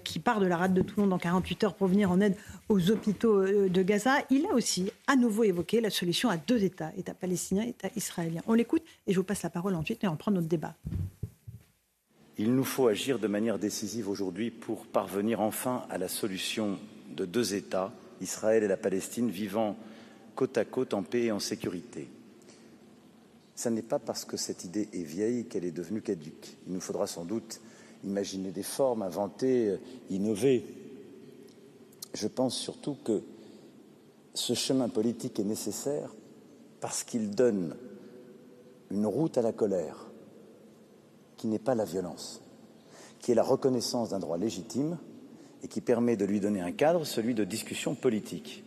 qui part de la rade de Toulon dans 48 heures pour venir en aide aux hôpitaux de Gaza. Il a aussi à nouveau évoquer la solution à deux États, État palestinien et État israélien. On l'écoute et je vous passe la parole ensuite et on prend notre débat. Il nous faut agir de manière décisive aujourd'hui pour parvenir enfin à la solution de deux États, Israël et la Palestine, vivant côte à côte en paix et en sécurité. Ce n'est pas parce que cette idée est vieille qu'elle est devenue caduque. Il nous faudra sans doute imaginer des formes, inventer, innover. Je pense surtout que ce chemin politique est nécessaire parce qu'il donne une route à la colère qui n'est pas la violence, qui est la reconnaissance d'un droit légitime et qui permet de lui donner un cadre, celui de discussion politique.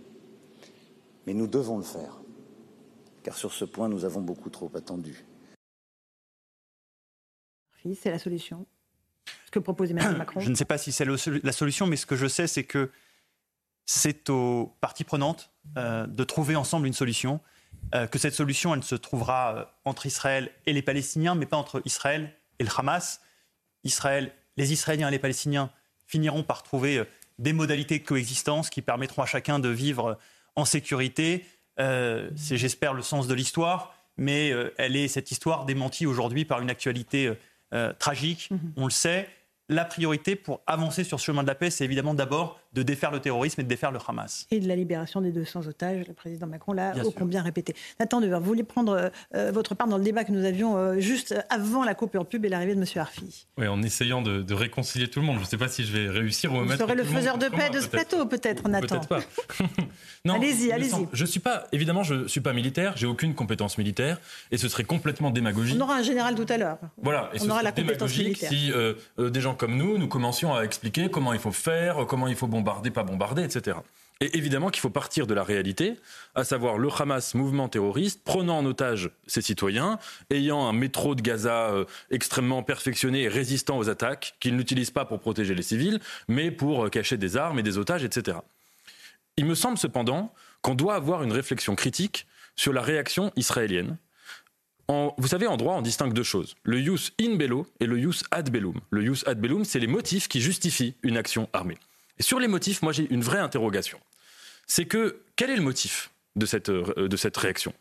Mais nous devons le faire, car sur ce point, nous avons beaucoup trop attendu. C'est la solution. Ce que propose Emmanuel Macron. Je ne sais pas si c'est la solution, mais ce que je sais, c'est que c'est aux parties prenantes euh, de trouver ensemble une solution, euh, que cette solution, elle se trouvera euh, entre Israël et les Palestiniens, mais pas entre Israël et le Hamas. Israël, les Israéliens et les Palestiniens finiront par trouver des modalités de coexistence qui permettront à chacun de vivre en sécurité. c'est, j'espère, le sens de l'histoire, mais elle est cette histoire démentie aujourd'hui par une actualité tragique. Mm-hmm. On le sait. La priorité pour avancer sur ce chemin de la paix, c'est évidemment d'abord de défaire le terrorisme et de défaire le Hamas. Et de la libération des 200 otages, le président Macron l'a ô combien répété. Nathan Dever, vous voulez prendre euh, euh, votre part dans le débat que nous avions euh, juste avant la coupure pub et l'arrivée de M. Arfi Oui, en essayant de, réconcilier tout le monde. Je ne sais pas si je vais réussir ou Vous serez le faiseur de paix de ce plateau, peut-être, Nathan. Peut-être pas. [LAUGHS] allez-y, allez-y. Je suis pas, évidemment, je suis pas militaire, j'ai aucune compétence militaire, et ce serait complètement démagogique. On aura un général tout à l'heure. Voilà, et on aura la compétence militaire. Si des gens comme nous, nous commencions à expliquer comment il faut faire, comment il faut bombarder, pas bombarder, etc. Et évidemment qu'il faut partir de la réalité, à savoir le Hamas, mouvement terroriste, prenant en otage ses citoyens, ayant un métro de Gaza euh, extrêmement perfectionné et résistant aux attaques, qu'il n'utilise pas pour protéger les civils, mais pour euh, cacher des armes et des otages, etc. Il me semble cependant qu'on doit avoir une réflexion critique sur la réaction israélienne. vous savez, en droit, on distingue deux choses. Le jus in bello et le jus ad bellum. Le jus ad bellum, c'est les motifs qui justifient une action armée. Sur les motifs, moi j'ai une vraie interrogation. C'est que quel est le motif de cette, euh, de cette réaction?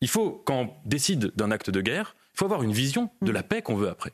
Il faut, quand on décide d'un acte de guerre, il faut avoir une vision de la paix qu'on veut après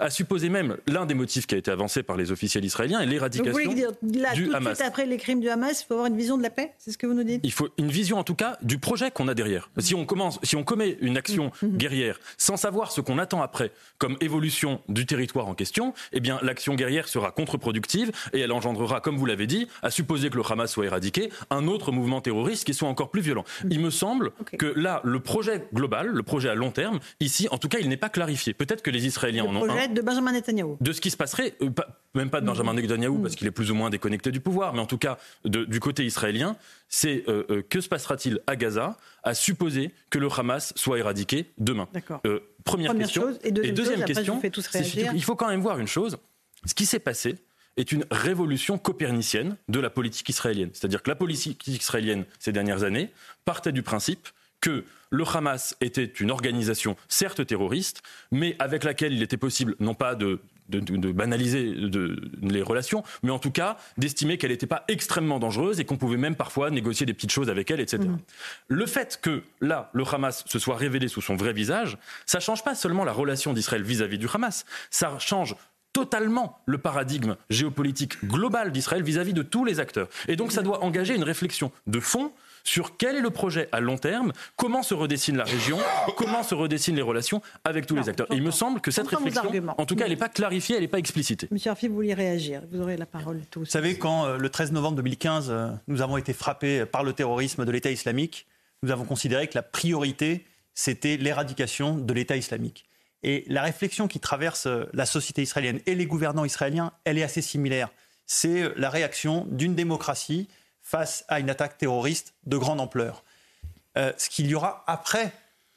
à supposer même l'un des motifs qui a été avancé par les officiels israéliens est l'éradication vous voulez dire, là, tout de Suite après les crimes du Hamas, il faut avoir une vision de la paix C'est ce que vous nous dites? Il faut une vision en tout cas du projet qu'on a derrière. Si on commence, si on commet une action mm, mm. guerrière sans savoir ce qu'on attend après comme évolution du territoire en question, eh bien l'action guerrière sera contre-productive et elle engendrera, comme vous l'avez dit, à supposer que le Hamas soit éradiqué, un autre mouvement terroriste qui soit encore plus violent. Mm. Il me semble que là, le projet global, le projet à long terme, ici, en tout cas, il n'est pas clarifié. Peut-être que les Israéliens en ont de Benjamin Netanyahu. De ce qui se passerait, euh, même pas de Benjamin mm. Netanyahu, parce mm. qu'il est plus ou moins déconnecté du pouvoir, mais en tout cas, du côté israélien, c'est euh, euh, que se passera-t-il à Gaza à supposer que le Hamas soit éradiqué demain première, question. et, deuxième, question, il faut quand même voir une chose. Ce qui s'est passé, est une révolution copernicienne de la politique israélienne. C'est-à-dire que la politique israélienne, ces dernières années, partait du principe que le Hamas était une organisation certes terroriste, mais avec laquelle il était possible non pas de banaliser les relations, mais en tout cas d'estimer qu'elle n'était pas extrêmement dangereuse et qu'on pouvait même parfois négocier des petites choses avec elle, etc. Mmh. Le fait que là, le Hamas se soit révélé sous son vrai visage, ça change pas seulement la relation d'Israël vis-à-vis du Hamas, ça change totalement le paradigme géopolitique global d'Israël vis-à-vis de tous les acteurs. Et donc ça doit engager une réflexion de fond sur quel est le projet à long terme, comment se redessine la région, [COUGHS] comment se redessinent les relations avec tous les acteurs. Et il me semble que cette réflexion, en tout cas, elle n'est pas clarifiée, elle n'est pas explicitée. Monsieur Arfi, vous vouliez réagir, vous aurez la parole. Vous savez, quand euh, le 13 novembre 2015, euh, nous avons été frappés par le terrorisme de l'État islamique, nous avons considéré que la priorité, c'était l'éradication de l'État islamique. Et la réflexion qui traverse euh, la société israélienne et les gouvernants israéliens, elle est assez similaire. C'est la réaction d'une démocratie face à une attaque terroriste de grande ampleur. Euh, ce qu'il y aura après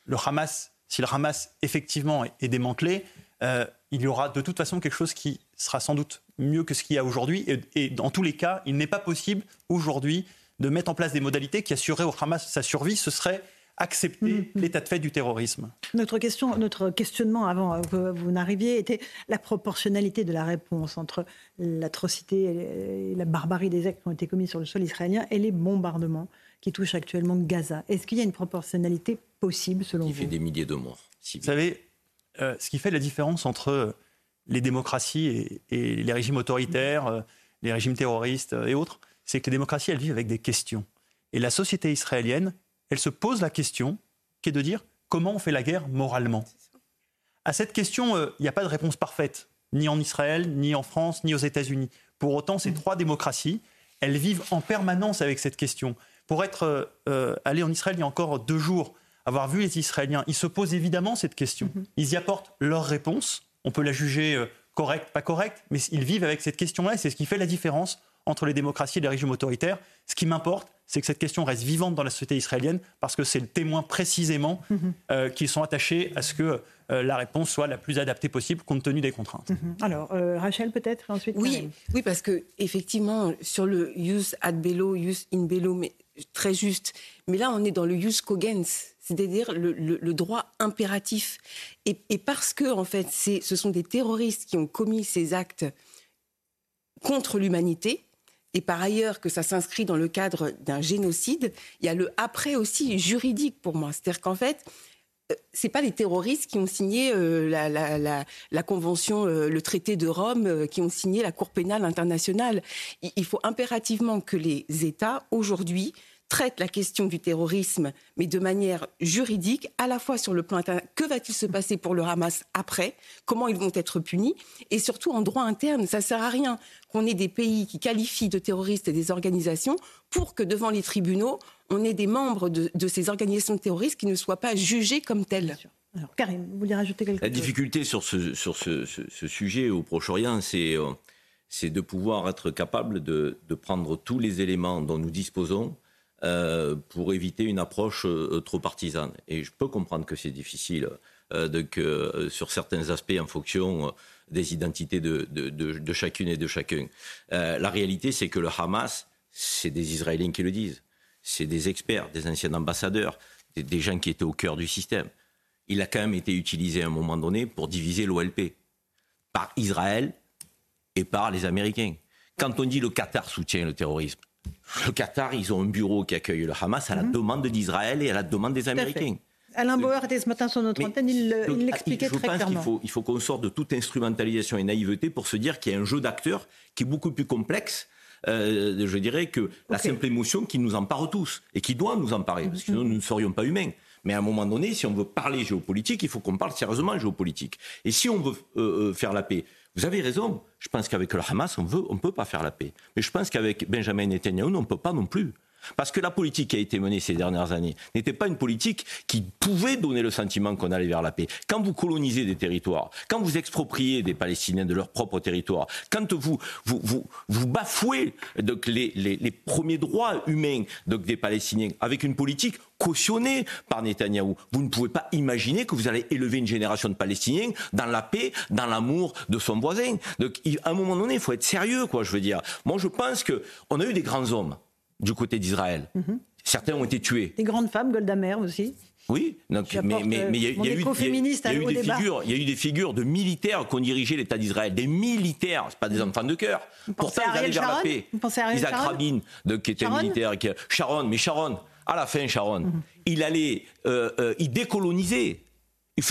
le Hamas, si le Hamas effectivement est, démantelé, euh, il y aura de toute façon quelque chose qui sera sans doute mieux que ce qu'il y a aujourd'hui. Et, dans tous les cas, il n'est pas possible aujourd'hui de mettre en place des modalités qui assureraient au Hamas sa survie. Ce serait accepter mm-hmm. l'état de fait du terrorisme. Notre, question, notre questionnement avant que vous n'arriviez était la proportionnalité de la réponse entre l'atrocité et la barbarie des actes qui ont été commis sur le sol israélien et les bombardements qui touchent actuellement Gaza. Est-ce qu'il y a une proportionnalité possible selon vous Qui fait des milliers de morts. Vous savez, euh, ce qui fait la différence entre les démocraties et, les régimes autoritaires, euh, les régimes terroristes et autres, c'est que les démocraties, elles vivent avec des questions. Et la société israélienne, elle se pose la question qui est de dire comment on fait la guerre moralement? À cette question, euh, il n'y a pas de réponse parfaite, ni en Israël, ni en France, ni aux États-Unis. Pour autant, ces trois démocraties, elles vivent en permanence avec cette question. Pour être euh, euh, allé en Israël il y a encore deux jours, avoir vu les Israéliens, ils se posent évidemment cette question. Mhm. Ils y apportent leur réponse. On peut la juger correcte, pas correcte, mais ils vivent avec cette question-là et c'est ce qui fait la différence entre les démocraties et les régimes autoritaires. Ce qui m'importe, c'est que cette question reste vivante dans la société israélienne parce que c'est le témoin précisément euh, qu'ils sont attachés à ce que euh, la réponse soit la plus adaptée possible compte tenu des contraintes. Mhm. Alors, euh, Rachel peut-être ensuite. Oui, oui, parce que effectivement sur le use ad bello, use in bello, mais très juste. Mais là, on est dans le use cogens, c'est-à-dire le, droit impératif. Et, et, parce que en fait, ce sont des terroristes qui ont commis ces actes contre l'humanité et par ailleurs que ça s'inscrit dans le cadre d'un génocide, il y a le après aussi juridique pour moi. C'est-à-dire qu'en fait, c'est pas les terroristes qui ont signé euh, la, convention, euh, le traité de Rome, euh, qui ont signé la Cour pénale internationale. Il, faut impérativement que les États aujourd'hui traitent la question du terrorisme, mais de manière juridique, à la fois sur le plan interne, que va-t-il se passer pour le Hamas après, comment ils vont être punis, et surtout en droit interne. Ça sert à rien qu'on ait des pays qui qualifient de terroristes et des organisations pour que devant les tribunaux, on ait des membres de, ces organisations terroristes qui ne soient pas jugés comme tels. Alors, Karim, vous voulez rajouter quelque chose? La difficulté sur ce, sur ce, sujet au Proche-Orient, euh, c'est de pouvoir être capable de, prendre tous les éléments dont nous disposons euh, pour éviter une approche euh, trop partisane. Et je peux comprendre que c'est difficile sur certains aspects en fonction des identités de, de, chacune et de chacun. la réalité, c'est que le Hamas, c'est des Israéliens qui le disent c'est des experts, des anciens ambassadeurs, des, gens qui étaient au cœur du système. Il a quand même été utilisé à un moment donné pour diviser l'OLP par Israël et par les Américains. Quand on dit le Qatar soutient le terrorisme, le Qatar, ils ont un bureau qui accueille le Hamas à la mhm. demande d'Israël et à la demande des Américains. Alain Bauer était ce matin sur notre antenne, il l'expliquait très clairement. Je pense qu'il faut, il faut qu'on sorte de toute instrumentalisation et naïveté pour se dire qu'il y a un jeu d'acteurs qui est beaucoup plus complexe euh, je dirais que la simple émotion qui nous empare tous et qui doit nous emparer, parce que sinon nous ne serions pas humains. Mais à un moment donné, si on veut parler géopolitique, il faut qu'on parle sérieusement géopolitique. Et si on veut euh, euh, faire la paix, vous avez raison. Je pense qu'avec le Hamas, on ne peut pas faire la paix. Mais je pense qu'avec Benjamin Netanyahu, on ne peut pas non plus. Parce que la politique qui a été menée ces dernières années n'était pas une politique qui pouvait donner le sentiment qu'on allait vers la paix. Quand vous colonisez des territoires, quand vous expropriez des Palestiniens de leur propre territoire, quand vous, vous, vous, vous bafouez donc, les, les, premiers droits humains donc, des Palestiniens avec une politique cautionnée par Netanyahou, vous ne pouvez pas imaginer que vous allez élever une génération de Palestiniens dans la paix, dans l'amour de son voisin. Donc, à un moment donné, il faut être sérieux, quoi, je veux dire. Moi, je pense qu'on a eu des grands hommes du côté d'Israël. Mhm. Certains ont été tués. Des grandes femmes, Golda Meir aussi. Oui, donc, mais, il y a, eu, des figures, il y a eu des figures de militaires qui ont dirigé l'État d'Israël, des militaires, c'est pas des enfants de cœur. Pourtant, ils allaient vers la paix. Isaac Rabin, qui était militaire, Sharon, mais Sharon, à la fin, Sharon, mhm. il allait, euh, euh, il décolonisait.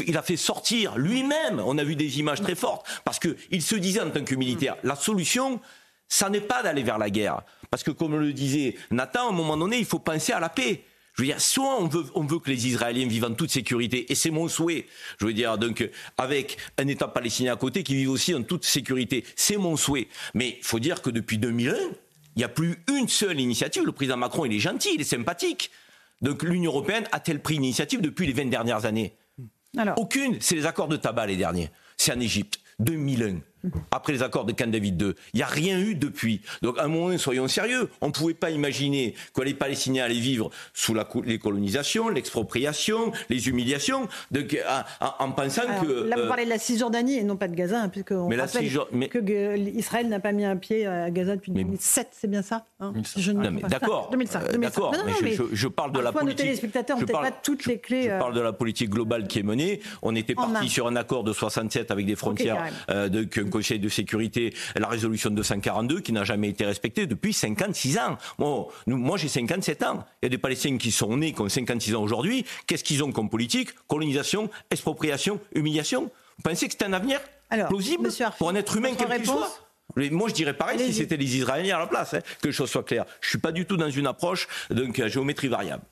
Il a fait sortir lui-même, on a vu des images très fortes, parce qu'il se disait en tant que militaire, la solution, ça n'est pas d'aller vers la guerre. Parce que comme le disait Nathan, à un moment donné, il faut penser à la paix. Je veux dire, soit on veut, on veut que les Israéliens vivent en toute sécurité, et c'est mon souhait. Je veux dire, donc, avec un État palestinien à côté qui vive aussi en toute sécurité. C'est mon souhait. Mais il faut dire que depuis 2001, il n'y a plus une seule initiative. Le président Macron, il est gentil, il est sympathique. Donc l'Union européenne a-t-elle pris une initiative depuis les 20 dernières années? Aucune. C'est les accords de tabac les derniers. C'est en Égypte. 2001 après les accords de Camp David II. Il n'y a rien eu depuis. Donc, à un moment, soyons sérieux. On ne pouvait pas imaginer que les Palestiniens allaient vivre sous la, les colonisations, l'expropriation, les humiliations, en, pensant que. Là, vous euh, parlez de la Cisjordanie et non pas de Gaza, hein, puisque on mais rappelle que Israël n'a pas mis un pied à Gaza depuis 2007, c'est bien ça hein? D'accord. 2005. Euh, d'accord. Mais, je, parle de la politique. Nos téléspectateurs n'ont pas toutes les clés. Je parle de la politique globale qui est menée. On était parti sur un accord de 67 avec des frontières de Conseil de sécurité la résolution 242 qui n'a jamais été respectée depuis 56 ans. Bon, nous, moi j'ai 57 ans. Il y a des Palestiniens qui sont nés, qui ont 56 ans aujourd'hui. Qu'est-ce qu'ils ont comme politique? Colonisation, expropriation, humiliation. Vous pensez que c'est un avenir plausible pour un être humain quel qu'il soit? Moi, je dirais pareil si c'était les Israéliens à la place, hein, que les choses soient claires. Je ne suis pas du tout dans une approche de géométrie variable.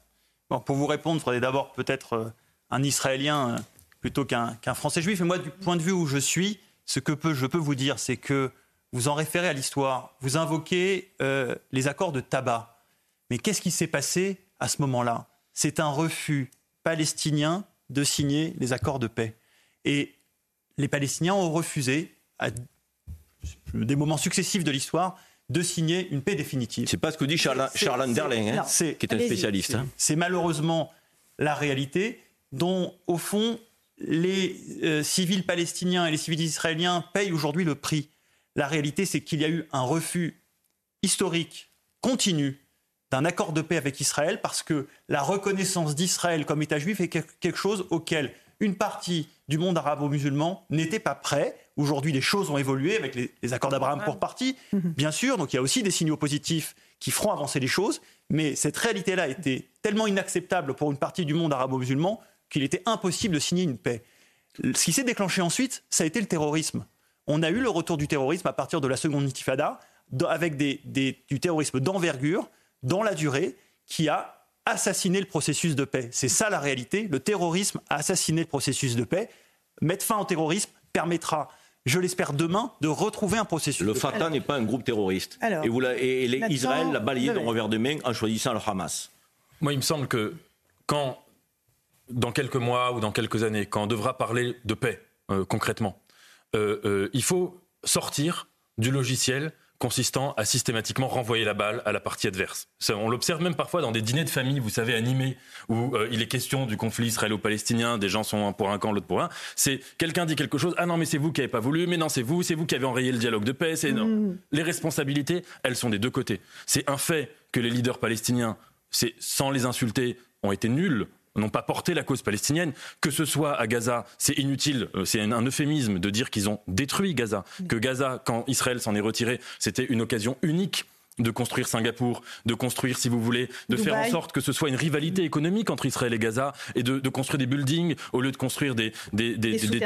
Bon, pour vous répondre, il faudrait d'abord peut-être euh, un Israélien euh, plutôt qu'un Français juif. Et moi, du point de vue où je suis, ce que je peux vous dire, c'est que vous en référez à l'histoire, vous invoquez euh, les accords de tabac. Mais qu'est-ce qui s'est passé à ce moment-là? C'est un refus palestinien de signer les accords de paix. Et les Palestiniens ont refusé, à des moments successifs de l'histoire, de signer une paix définitive. C'est pas ce que dit Charles, Charles Anderling, hein, qui est un spécialiste. Hein. C'est malheureusement la réalité dont, au fond, les euh, civils palestiniens et les civils israéliens payent aujourd'hui le prix. La réalité, c'est qu'il y a eu un refus historique, continu, d'un accord de paix avec Israël parce que la reconnaissance d'Israël comme État juif est quelque chose auquel une partie du monde arabo-musulman n'était pas prêt. Aujourd'hui, les choses ont évolué avec les, accords d'Abraham pour partie, mhm. bien sûr. Donc il y a aussi des signaux positifs qui feront avancer les choses. Mais cette réalité-là était tellement inacceptable pour une partie du monde arabo-musulman qu'il était impossible de signer une paix. Ce qui s'est déclenché ensuite, ça a été le terrorisme. On a eu le retour du terrorisme à partir de la seconde intifada, avec du terrorisme d'envergure, dans la durée, qui a assassiné le processus de paix. C'est ça la réalité. Le terrorisme a assassiné le processus de paix. Mettre fin au terrorisme permettra je l'espère demain, de retrouver un processus. Le Fatah n'est pas un groupe terroriste. et, Israël l'a balayé d'un revers de main en choisissant le Hamas. Moi, il me semble que quand, dans quelques mois ou dans quelques années, quand on devra parler de paix euh, concrètement, euh, euh, il faut sortir du logiciel consistant à systématiquement renvoyer la balle à la partie adverse. on l'observe même parfois dans des dîners de famille, vous savez, animés, où euh, il est question du conflit israélo-palestinien, des gens sont un pour un camp, l'autre pour un. C'est quelqu'un dit quelque chose, ah non mais c'est vous qui n'avez pas voulu, mais non c'est vous, c'est vous qui avez enrayé le dialogue de paix. C'est non. Mm. Les responsabilités, elles sont des deux côtés. C'est un fait que les leaders palestiniens, c'est sans les insulter, ont été nuls n'ont pas porté la cause palestinienne, que ce soit à Gaza, c'est inutile, euh, c'est un, euphémisme de dire qu'ils ont détruit Gaza, que Gaza, quand Israël s'en est retiré, c'était une occasion unique de construire Singapour, de construire, si vous voulez, de faire en sorte que ce soit une rivalité économique entre Israël et Gaza, et de, construire des buildings au lieu de construire des, des,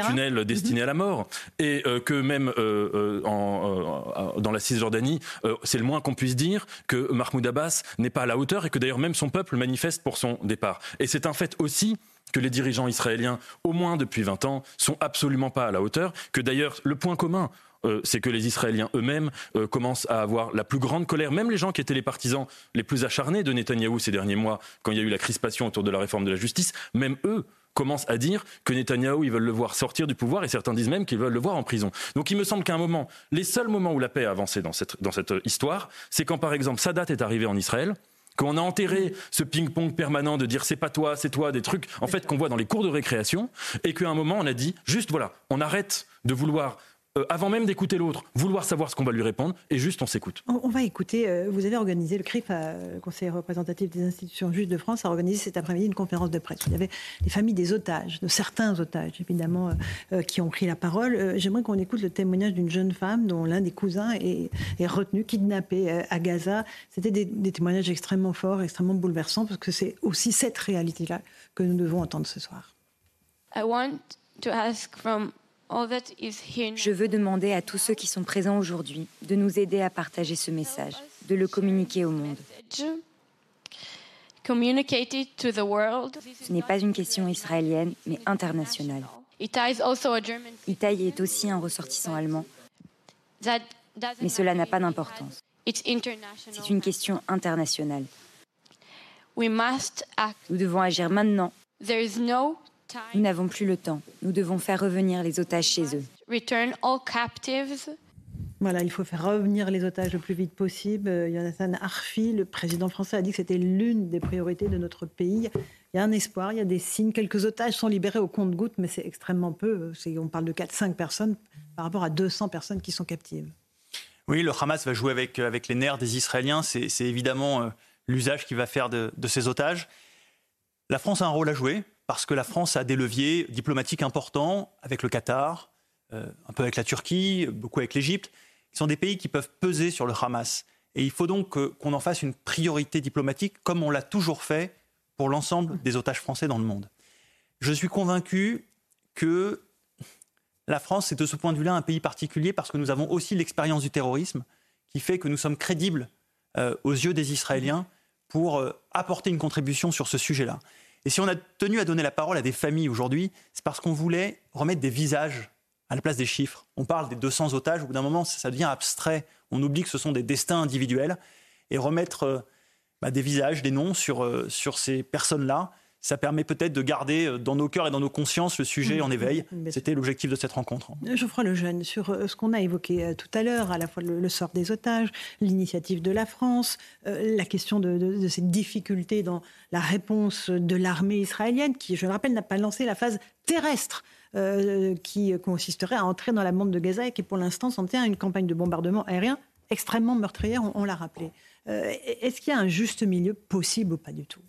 tunnels destinés à la mort. Et euh, que même euh, euh, dans la Cisjordanie, c'est le moins qu'on puisse dire que Mahmoud Abbas n'est pas à la hauteur, et que d'ailleurs même son peuple manifeste pour son départ. Et c'est un fait aussi que les dirigeants israéliens, au moins depuis 20 ans, sont absolument pas à la hauteur, que d'ailleurs le point commun euh, c'est que les Israéliens eux-mêmes euh, commencent à avoir la plus grande colère. Même les gens qui étaient les partisans les plus acharnés de Netanyahou ces derniers mois, quand il y a eu la crispation autour de la réforme de la justice, même eux commencent à dire que Netanyahou, ils veulent le voir sortir du pouvoir, et certains disent même qu'ils veulent le voir en prison. Donc il me semble qu'à un moment, les seuls moments où la paix a avancé dans cette, dans cette histoire, c'est quand par exemple Sadat est arrivé en Israël, qu'on a enterré ce ping-pong permanent de dire c'est pas toi, c'est toi, des trucs en fait qu'on voit dans les cours de récréation, et qu'à un moment on a dit juste voilà, on arrête de vouloir euh, avant même d'écouter l'autre, vouloir savoir ce qu'on va lui répondre, et juste on s'écoute. On, va écouter, euh, vous avez organisé, le CRIF, euh, le Conseil représentatif des institutions justes de France, a organisé cet après-midi une conférence de presse. Il y avait les familles des otages, de certains otages évidemment, qui ont pris la parole. J'aimerais qu'on écoute le témoignage d'une jeune femme dont l'un des cousins est, retenu, kidnappé à Gaza. C'était des, des témoignages extrêmement forts, extrêmement bouleversants, parce que c'est aussi cette réalité-là que nous devons entendre ce soir. I want to ask from je veux demander à tous ceux qui sont présents aujourd'hui de nous aider à partager ce message, de le communiquer au monde. Ce n'est pas une question israélienne, mais internationale. Itaï est aussi un ressortissant allemand. Mais cela n'a pas d'importance. C'est une question internationale. Nous devons agir maintenant. Nous n'avons plus le temps. Nous devons faire revenir les otages chez eux. Voilà, il faut faire revenir les otages le plus vite possible. Jonathan Arfi, le président français, a dit que c'était l'une des priorités de notre pays. Il y a un espoir, il y a des signes. Quelques otages sont libérés au compte-gouttes, mais c'est extrêmement peu. On parle de 4-5 personnes par rapport à 200 personnes qui sont captives. Oui, le Hamas va jouer avec, avec les nerfs des Israéliens. C'est évidemment euh, l'usage qu'il va faire de, de ces otages. La France a un rôle à jouer parce que la France a des leviers diplomatiques importants avec le Qatar, euh, un peu avec la Turquie, beaucoup avec l'Égypte, qui sont des pays qui peuvent peser sur le Hamas. Et il faut donc qu'on en fasse une priorité diplomatique, comme on l'a toujours fait pour l'ensemble des otages français dans le monde. Je suis convaincu que la France est de ce point de vue-là un pays particulier parce que nous avons aussi l'expérience du terrorisme qui fait que nous sommes crédibles euh, aux yeux des Israéliens pour euh, apporter une contribution sur ce sujet-là. Et si on a tenu à donner la parole à des familles aujourd'hui, c'est parce qu'on voulait remettre des visages à la place des chiffres. On parle des 200 otages, au bout d'un moment, ça devient abstrait. On oublie que ce sont des destins individuels. Et remettre euh, bah, des visages, des noms sur, euh, sur ces personnes-là, ça permet peut-être de garder euh, dans nos cœurs et dans nos consciences le sujet en éveil. C'était l'objectif de cette rencontre. Geoffroy Lejeune, sur euh, ce qu'on a évoqué euh, tout à l'heure, à la fois le, sort des otages, l'initiative de la France, la question de, ces difficultés dans la réponse de l'armée israélienne, qui, je le rappelle, n'a pas lancé la phase terrestre. qui consisterait à entrer dans la bande de Gaza et qui pour l'instant s'en tient à une campagne de bombardement aérien extrêmement meurtrière, on l'a rappelé. Est-ce qu'il y a un juste milieu? Possible ou pas du tout?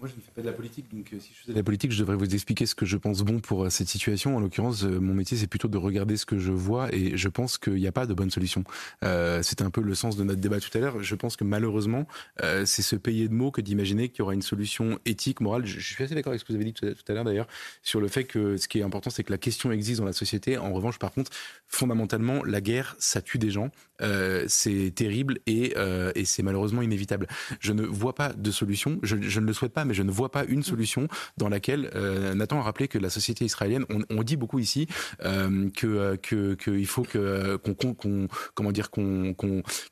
Moi, je ne fais pas de la politique, donc euh, si je faisais de la politique, je devrais vous expliquer ce que je pense bon pour euh, cette situation. En l'occurrence, euh, mon métier, c'est plutôt de regarder ce que je vois, et je pense qu'il n'y a pas de bonne solution. Euh, C'était un peu le sens de notre débat tout à l'heure. Je pense que malheureusement, c'est se payer de mots que d'imaginer qu'il y aura une solution éthique, morale. Je, suis assez d'accord avec ce que vous avez dit tout à, l'heure, d'ailleurs, sur le fait que ce qui est important, c'est que la question existe dans la société. En revanche, par contre, fondamentalement, la guerre, ça tue des gens. C'est terrible et, c'est malheureusement inévitable. Je ne vois pas de solution. Je ne le souhaite pas, mais je ne vois pas une solution dans laquelle euh, Nathan a rappelé que la société israélienne, on, on dit beaucoup ici euh, que que qu'il faut que qu'on comment dire qu'on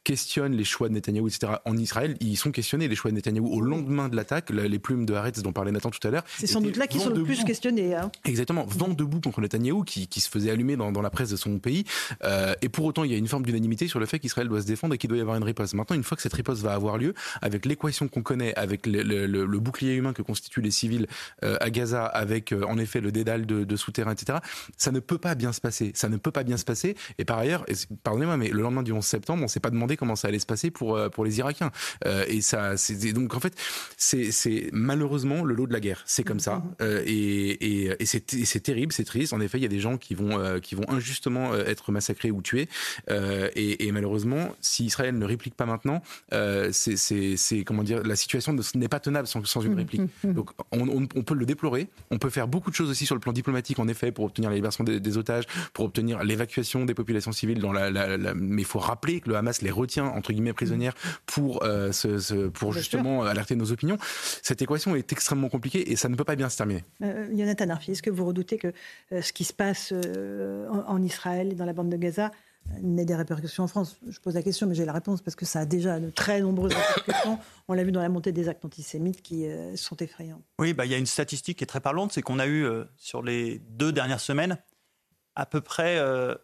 questionne les choix de Netanyahou, etc. En Israël, ils sont questionnés les choix de Netanyahou au lendemain de l'attaque. la- Les plumes de Haaretz dont parlait Nathan tout à l'heure. C'est sans doute là qu'ils sont le plus questionnés. hein. Exactement, vent debout contre Netanyahou qui, qui se faisait allumer dans, dans la presse de son pays. Euh, et pour autant, il y a une forme d'unanimité sur le fait qu'Israël doit se défendre et qu'il doit y avoir une riposte. Maintenant, une fois que cette riposte va avoir lieu, avec l'équation qu'on connaît, avec le, le- le- le bouclier humain que constituent les civils euh, à Gaza, avec euh, en effet le dédale de, de souterrain, etc., ça ne peut pas bien se passer. Ça ne peut pas bien se passer. Et par ailleurs, pardonnez-moi, mais le lendemain du 11 septembre, on s'est pas demandé comment ça allait se passer pour, euh, pour les Irakiens. Euh, et ça, c'est donc en fait, c'est c'est malheureusement le lot de la guerre. C'est comme ça. Euh, et et, et c'est terrible, c'est triste. En effet, il y a des gens qui vont euh, qui vont injustement euh, être massacrés ou tués. Euh, et, et malheureusement, si Israël ne réplique pas maintenant, euh, c'est comment dire, la situation ne- n'est pas tenable sans, sans une réplique. Donc on, on, on peut le déplorer. On peut faire beaucoup de choses aussi sur le plan diplomatique, en effet, pour obtenir la libération des, des otages, pour obtenir l'évacuation des populations civiles. Dans la, la- la- mais il faut rappeler que le Hamas les retient entre guillemets prisonnières pour euh, pour Bien justement alerter nos opinions. Cette équation est extrêmement compliquée et ça ne peut pas bien se terminer. Euh, Jonathan Arfi, est-ce que vous redoutez que euh, ce qui se passe euh, en, en Israël et dans la bande de Gaza n'ait des répercussions en France Je pose la question, mais j'ai la réponse parce que ça a déjà de très nombreuses répercussions. On l'a vu dans la montée des actes antisémites qui euh, sont effrayants. Oui, bah, il y a une statistique qui est très parlante, c'est qu'on a eu euh, sur les deux dernières semaines à peu près euh,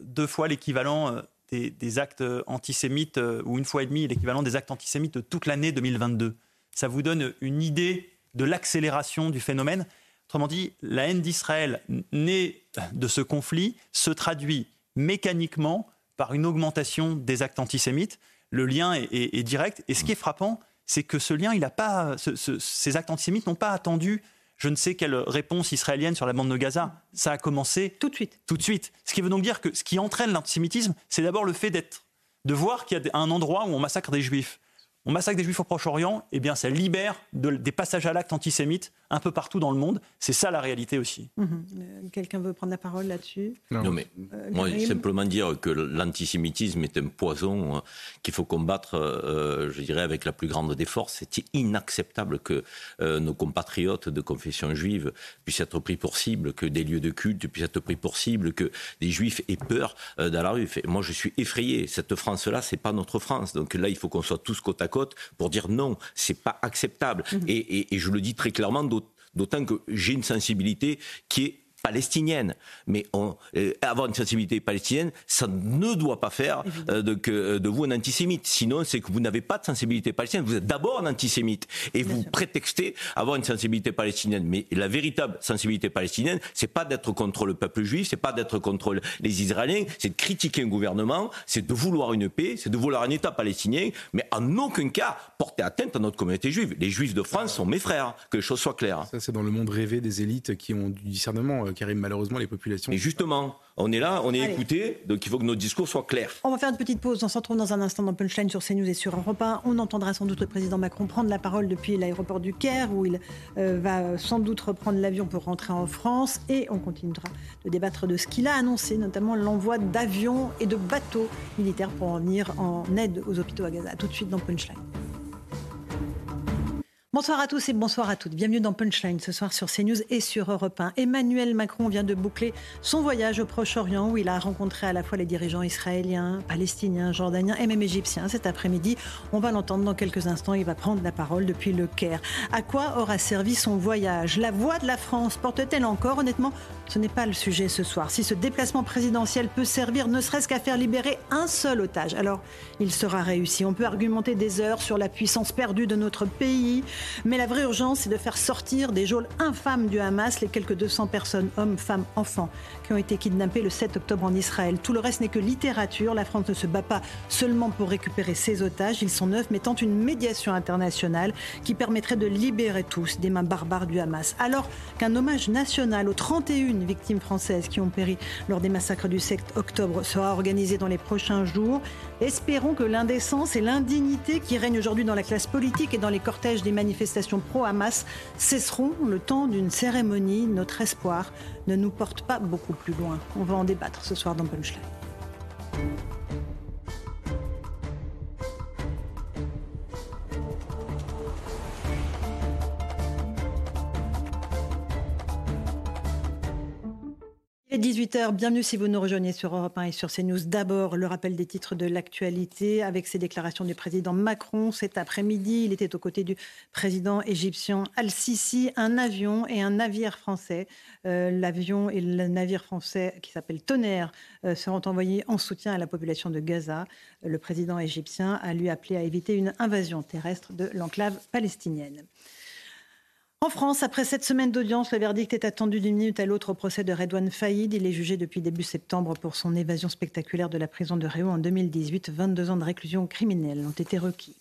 deux fois l'équivalent des, des actes antisémites, ou une fois et demie l'équivalent des actes antisémites de toute l'année 2022. Ça vous donne une idée de l'accélération du phénomène. Autrement dit, la haine d'Israël née de ce conflit se traduit mécaniquement par une augmentation des actes antisémites. Le lien est, est- est direct. Et ce qui est frappant, c'est que ce lien, il a pas, ce- ce- ces actes antisémites n'ont pas attendu je ne sais quelle réponse israélienne sur la bande de Gaza. Ça a commencé tout de suite. Tout de suite. Ce qui veut donc dire que ce qui entraîne l'antisémitisme, c'est d'abord le fait d'être, de voir qu'il y a un endroit où on massacre des juifs. On massacre des juifs au Proche-Orient, eh bien ça libère de- des passages à l'acte antisémite un peu partout dans le monde. C'est ça la réalité aussi. Mhm. Euh, Quelqu'un veut prendre la parole là-dessus? Non, mais Euh, moi, simplement dire que l'antisémitisme est un poison euh, qu'il faut combattre, euh, je dirais, avec la plus grande des forces. C'est inacceptable que euh, nos compatriotes de confession juive puissent être pris pour cible, que des lieux de culte puissent être pris pour cible, que des juifs aient peur euh, dans la rue. Fait- Moi, je suis effrayé. Cette France-là, c'est pas notre France. Donc là, il faut qu'on soit tous côte à côte pour dire non, c'est pas acceptable. Et, et- et je le dis très clairement, d'autant que j'ai une sensibilité qui est palestinienne. Mais on, euh, avoir une sensibilité palestinienne, ça ne doit pas faire euh, de, que, euh, de vous un antisémite. Sinon, c'est que vous n'avez pas de sensibilité palestinienne. Vous êtes d'abord un antisémite. Et vous prétextez avoir une sensibilité palestinienne. Mais la véritable sensibilité palestinienne, c'est pas d'être contre le peuple juif, c'est pas d'être contre le- les Israéliens, c'est de critiquer un gouvernement, c'est de vouloir une paix, c'est de vouloir un État palestinien, mais en aucun cas porter atteinte à notre communauté juive. Les juifs de France sont mes frères, que les choses soient claires. Ça, c'est dans le monde rêvé des élites qui ont du discernement, Karim. Malheureusement, les populations. Et justement, on est là, on est Allez. écouté, donc il faut que nos discours soient clairs. On va faire une petite pause. On se retrouve dans un instant dans Punchline sur CNews et sur Europe 1. On entendra sans doute le président Macron prendre la parole depuis l'aéroport du Caire, où il euh, va sans doute reprendre l'avion pour rentrer en France. Et on continuera de débattre de ce qu'il a annoncé, notamment l'envoi d'avions et de bateaux militaires pour en venir en aide aux hôpitaux à Gaza. A tout de suite dans Punchline. Bonsoir à tous et bonsoir à toutes. Bienvenue dans Punchline ce soir sur CNews et sur Europe 1. Emmanuel Macron vient de boucler son voyage au Proche-Orient où il a rencontré à la fois les dirigeants israéliens, palestiniens, jordaniens et même égyptiens cet après-midi. On va l'entendre dans quelques instants. Il va prendre la parole depuis le Caire. À quoi aura servi son voyage? La voix de la France porte-t-elle encore? Honnêtement, ce n'est pas le sujet ce soir. Si ce déplacement présidentiel peut servir ne serait-ce qu'à faire libérer un seul otage, alors il sera réussi. On peut argumenter des heures sur la puissance perdue de notre pays, Mais la vraie urgence, c'est de faire sortir des geôles infâmes du Hamas les quelques 200 personnes, hommes, femmes, enfants, ont été kidnappés le 7 octobre en Israël. Tout le reste n'est que littérature. La France ne se bat pas seulement pour récupérer ses otages. Ils sont neufs, mais une médiation internationale qui permettrait de libérer tous des mains barbares du Hamas. Alors qu'un hommage national aux 31 victimes françaises qui ont péri lors des massacres du 7 octobre sera organisé dans les prochains jours, espérons que l'indécence et l'indignité qui règnent aujourd'hui dans la classe politique et dans les cortèges des manifestations pro-Hamas cesseront le temps d'une cérémonie. Notre espoir ne nous porte pas beaucoup plus loin. On va en débattre ce soir dans Punchline. Est 18h, bienvenue si vous nous rejoignez sur Europe 1 et sur CNews. D'abord, le rappel des titres de l'actualité avec ces déclarations du président Macron cet après-midi. Il était aux côtés du président égyptien Al-Sisi. Un avion et un navire français, euh, l'avion et le navire français qui s'appelle Tonnerre, euh, seront envoyés en soutien à la population de Gaza. Le président égyptien a lui appelé à éviter une invasion terrestre de l'enclave palestinienne. En France, après cette semaine d'audience, le verdict est attendu d'une minute à l'autre au procès de Redouane Faïd. Il est jugé depuis début septembre pour son évasion spectaculaire de la prison de Réau en 2018. 22 ans de réclusion criminelle ont été requis.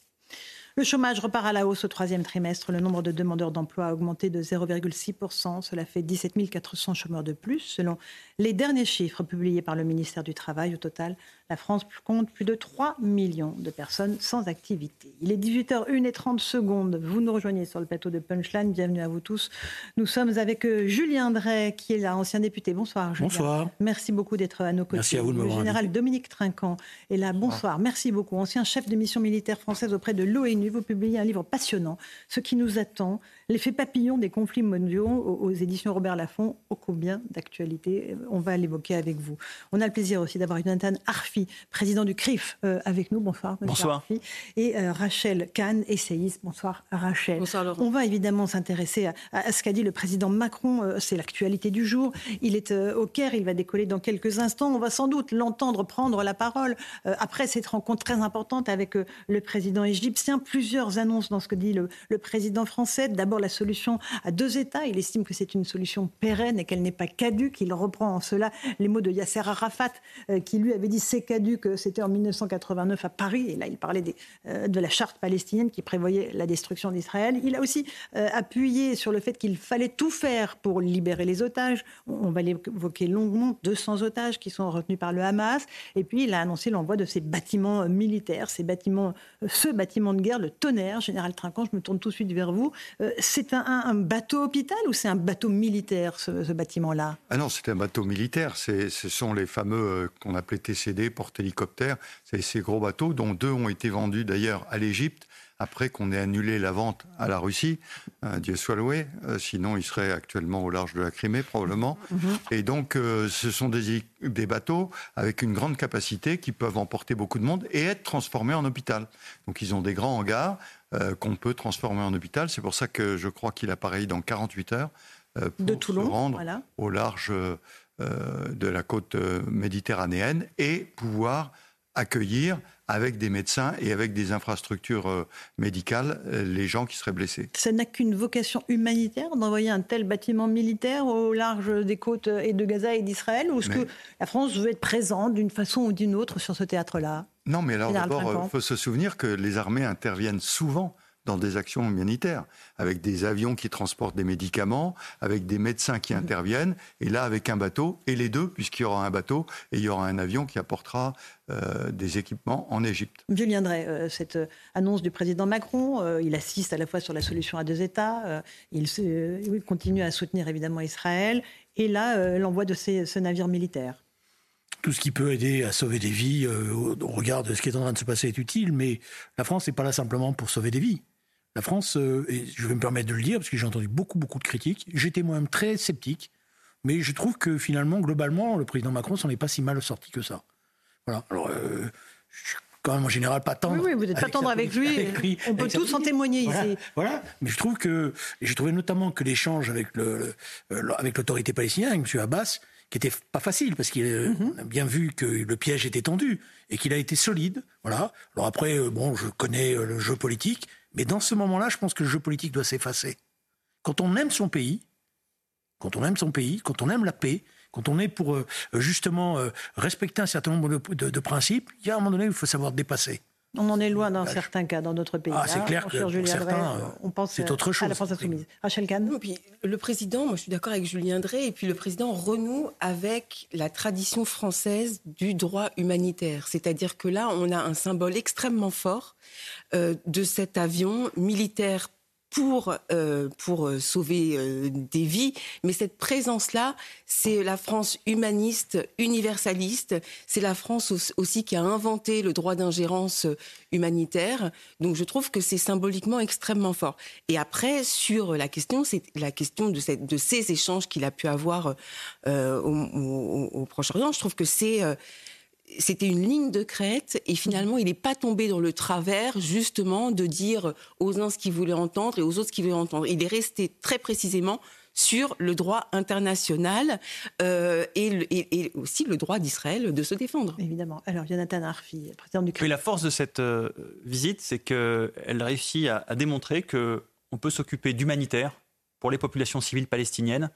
Le chômage repart à la hausse au troisième trimestre. Le nombre de demandeurs d'emploi a augmenté de 0,6%. Cela fait 17 400 chômeurs de plus, selon les derniers chiffres publiés par le ministère du Travail. Au total, la France compte plus de 3 millions de personnes sans activité. Il est 18h01 et 30 secondes. Vous nous rejoignez sur le plateau de Punchline. Bienvenue à vous tous. Nous sommes avec euh, Julien Drey, qui est là, ancien député. Bonsoir, Julien. Bonsoir. Merci beaucoup d'être à nos côtés. Merci à vous de Le général Dominique Trinquant est là. Bonsoir. Merci beaucoup. Ancien chef de mission militaire française auprès de l'ONU. Vous publiez un livre passionnant, Ce qui nous attend, l'effet papillon des conflits mondiaux aux éditions Robert Laffont. Ô combien d'actualité On va l'évoquer avec vous. On a le plaisir aussi d'avoir Jonathan Arfi président du CRIF, euh, avec nous. Bonsoir. Bonsoir. Et euh, Rachel Kahn, essayiste. Bonsoir, Rachel. Bonsoir, Laurent. On va évidemment s'intéresser à, ce qu'a dit le président Macron. Euh, c'est l'actualité du jour. Il est au Caire. Il va décoller dans quelques instants. On va sans doute l'entendre prendre la parole après cette rencontre très importante avec le président égyptien. Plusieurs annonces dans ce que dit le, le président français. D'abord, la solution à deux États. Il estime que c'est une solution pérenne et qu'elle n'est pas caduque. Il reprend en cela les mots de Yasser Arafat, qui lui avait dit c'est que c'était en 1989 à Paris, et là il parlait euh, de la charte palestinienne qui prévoyait la destruction d'Israël. Il a aussi euh, appuyé sur le fait qu'il fallait tout faire pour libérer les otages. On, va l'évoquer longuement, 200 otages qui sont retenus par le Hamas. Et puis il a annoncé l'envoi de ces bâtiments euh, militaires, ces bâtiments, ce bâtiment de guerre, le tonnerre. Général Trinquant, je me tourne tout de suite vers vous. C'est un, bateau hôpital ou c'est un bateau militaire, ce, bâtiment-là? Ah non, c'est un bateau militaire. Ce sont les fameux qu'on appelait TCD, porte-hélicoptère. C'est ces gros bateaux, dont deux ont été vendus d'ailleurs à l'Égypte après qu'on ait annulé la vente à la Russie, euh, Dieu soit loué, euh, sinon il serait actuellement au large de la Crimée probablement. Mhm. Et donc euh, ce sont des, des, bateaux avec une grande capacité qui peuvent emporter beaucoup de monde et être transformés en hôpital. Donc ils ont des grands hangars qu'on peut transformer en hôpital. C'est pour ça que je crois qu'il appareille dans 48 heures pour de Toulon, se rendre au large euh, de la côte euh, méditerranéenne et pouvoir accueillir avec des médecins et avec des infrastructures euh, médicales les gens qui seraient blessés. Ça n'a qu'une vocation humanitaire d'envoyer un tel bâtiment militaire au large des côtes et de Gaza et d'Israël Ou est-ce que la France veut être présente d'une façon ou d'une autre sur ce théâtre-là? Non, mais alors d'abord, il faut se souvenir que les armées interviennent souvent dans des actions humanitaires, avec des avions qui transportent des médicaments, avec des médecins qui interviennent, et là avec un bateau, et les deux, puisqu'il y aura un bateau et il y aura un avion qui apportera euh, des équipements en Égypte. Je viendrai. Euh, cette euh, annonce du président Macron, il assiste à la fois sur la solution à deux États, il, continue à soutenir évidemment Israël, et là l'envoi de ce navire militaire tout ce qui peut aider à sauver des vies au regard de ce qui est en train de se passer est utile, mais la France n'est pas là simplement pour sauver des vies. La France, euh, et je vais me permettre de le dire, parce que j'ai entendu beaucoup, beaucoup de critiques, j'étais moi-même très sceptique, mais je trouve que finalement, globalement, le président Macron s'en est pas si mal sorti que ça. Voilà. Alors, euh, je suis quand même en général pas tendre. Oui, oui vous n'êtes pas tendre avec, lui. On peut tous en témoigner ici. Voilà. Mais je trouve que, j'ai trouvé notamment que l'échange avec le, euh, avec l'autorité palestinienne, avec M. Abbas, qui était pas facile parce qu'il mhm. a bien vu que le piège était tendu et qu'il a été solide. Voilà. Alors après, bon, je connais le jeu politique Mais dans ce moment-là, je pense que le jeu politique doit s'effacer. Quand on aime son pays, quand on aime son pays, quand on aime la paix, quand on est pour euh, justement euh, respecter un certain nombre de, principes, il y a un moment donné où il faut savoir dépasser. On en est loin dans certains cas, dans d'autres pays. Ah, c'est clair que pour certains, on pense c'est autre chose. À la France insoumise. Rachel Kahn. puis le président, moi je suis d'accord avec Julien Drey, et puis le président renoue avec la tradition française du droit humanitaire. C'est-à-dire que là, on a un symbole extrêmement fort euh, de cet avion militaire pour, euh, pour euh, sauver euh, des vies. Mais cette présence-là, c'est la France humaniste, universaliste. C'est la France aussi qui a inventé le droit d'ingérence humanitaire. Donc je trouve que c'est symboliquement extrêmement fort. Et après, sur la question, c'est la question de, ces échanges qu'il a pu avoir au Proche-Orient. Je trouve que c'est c'était une ligne de crête et finalement il n'est pas tombé dans le travers justement de dire aux uns ce qu'il voulait entendre et aux autres ce qu'il voulait entendre. Il est resté très précisément sur le droit international euh, et, aussi le droit d'Israël de se défendre. Évidemment. Alors, Jonathan Arfi, président du Oui, la force de cette euh, visite, c'est qu'elle réussit à, à démontrer qu'on peut s'occuper d'humanitaire pour les populations civiles palestiniennes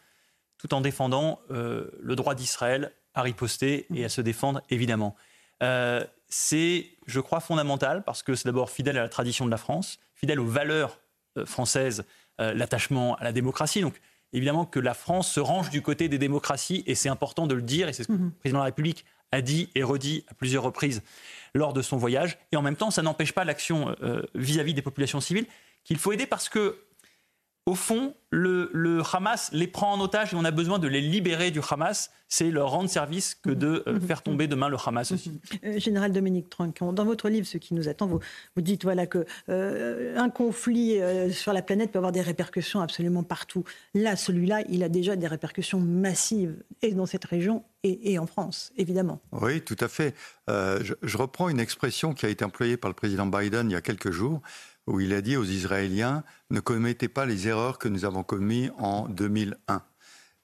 tout en défendant euh, le droit d'Israël à riposter et à se défendre, évidemment. Euh, c'est, je crois, fondamental parce que c'est d'abord fidèle à la tradition de la France, fidèle aux valeurs euh, françaises, euh, l'attachement à la démocratie. Donc, évidemment que la France se range du côté des démocraties et c'est important de le dire et c'est ce que le président de la République a dit et redit à plusieurs reprises lors de son voyage. Et en même temps, ça n'empêche pas l'action vis-à-vis des populations civiles qu'il faut aider parce que au fond, le, Hamas les prend en otage et on a besoin de les libérer du Hamas. C'est leur rendre service que de euh, faire tomber demain le Hamas aussi. Euh, Général Dominique Tronquant, dans votre livre, Ce qui nous attend, vous, vous dites voilà, que euh, un conflit sur la planète peut avoir des répercussions absolument partout. Là, celui-là, il a déjà des répercussions massives, et dans cette région et, en France, évidemment. Oui, tout à fait. Je, je reprends une expression qui a été employée par le président Biden il y a quelques jours où il a dit aux Israéliens ne commettez pas les erreurs que nous avons commises en 2001.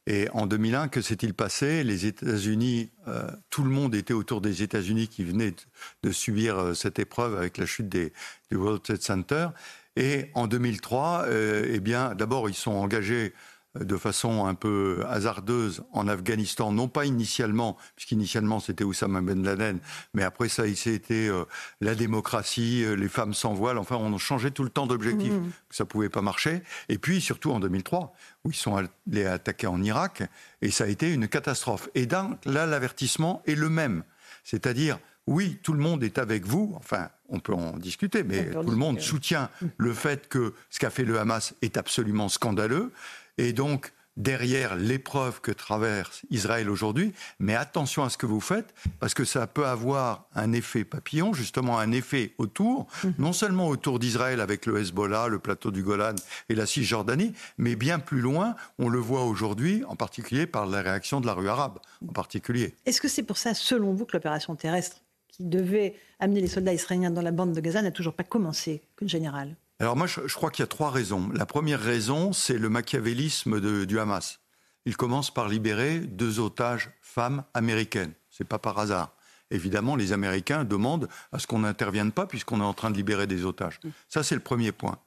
Et en 2001, que s'est-il passé? Les États-Unis, euh, tout le monde était autour des États-Unis qui venaient de, subir euh, cette épreuve avec la chute des, du World Trade Center. Et en 2003, euh, eh bien, d'abord, ils sont engagés de façon un peu hasardeuse en Afghanistan, non pas initialement, puisqu'initialement c'était Oussama Ben Laden, mais après ça, il été euh, la démocratie, euh, les femmes sans voile, enfin on changé tout le temps d'objectif, mmh. ça pouvait pas marcher. Et puis surtout en 2003, où ils sont allés attaquer en Irak, et ça a été une catastrophe. Et là, l'avertissement est le même, c'est-à-dire oui, tout le monde est avec vous, enfin, on peut en discuter, mais tout le monde soutient mmh. le fait que ce qu'a fait le Hamas est absolument scandaleux. Et donc, derrière l'épreuve que traverse Israël aujourd'hui, mais attention à ce que vous faites, parce que ça peut avoir un effet papillon, justement un effet autour, mhm. non seulement autour d'Israël avec le Hezbollah, le plateau du Golan et la Cisjordanie, mais bien plus loin, on le voit aujourd'hui, en particulier par la réaction de la rue arabe, en particulier. Est-ce que c'est pour ça, selon vous, que l'opération terrestre qui devait amener les soldats israéliens dans la bande de Gaza n'a toujours pas commencé, général? Alors moi, je, crois qu'il y a trois raisons. La première raison, c'est le machiavélisme du Hamas. Il commence par libérer deux otages femmes américaines. C'est pas par hasard. Évidemment, les Américains demandent à ce qu'on n'intervienne pas puisqu'on est en train de libérer des otages. Ça, c'est le premier point.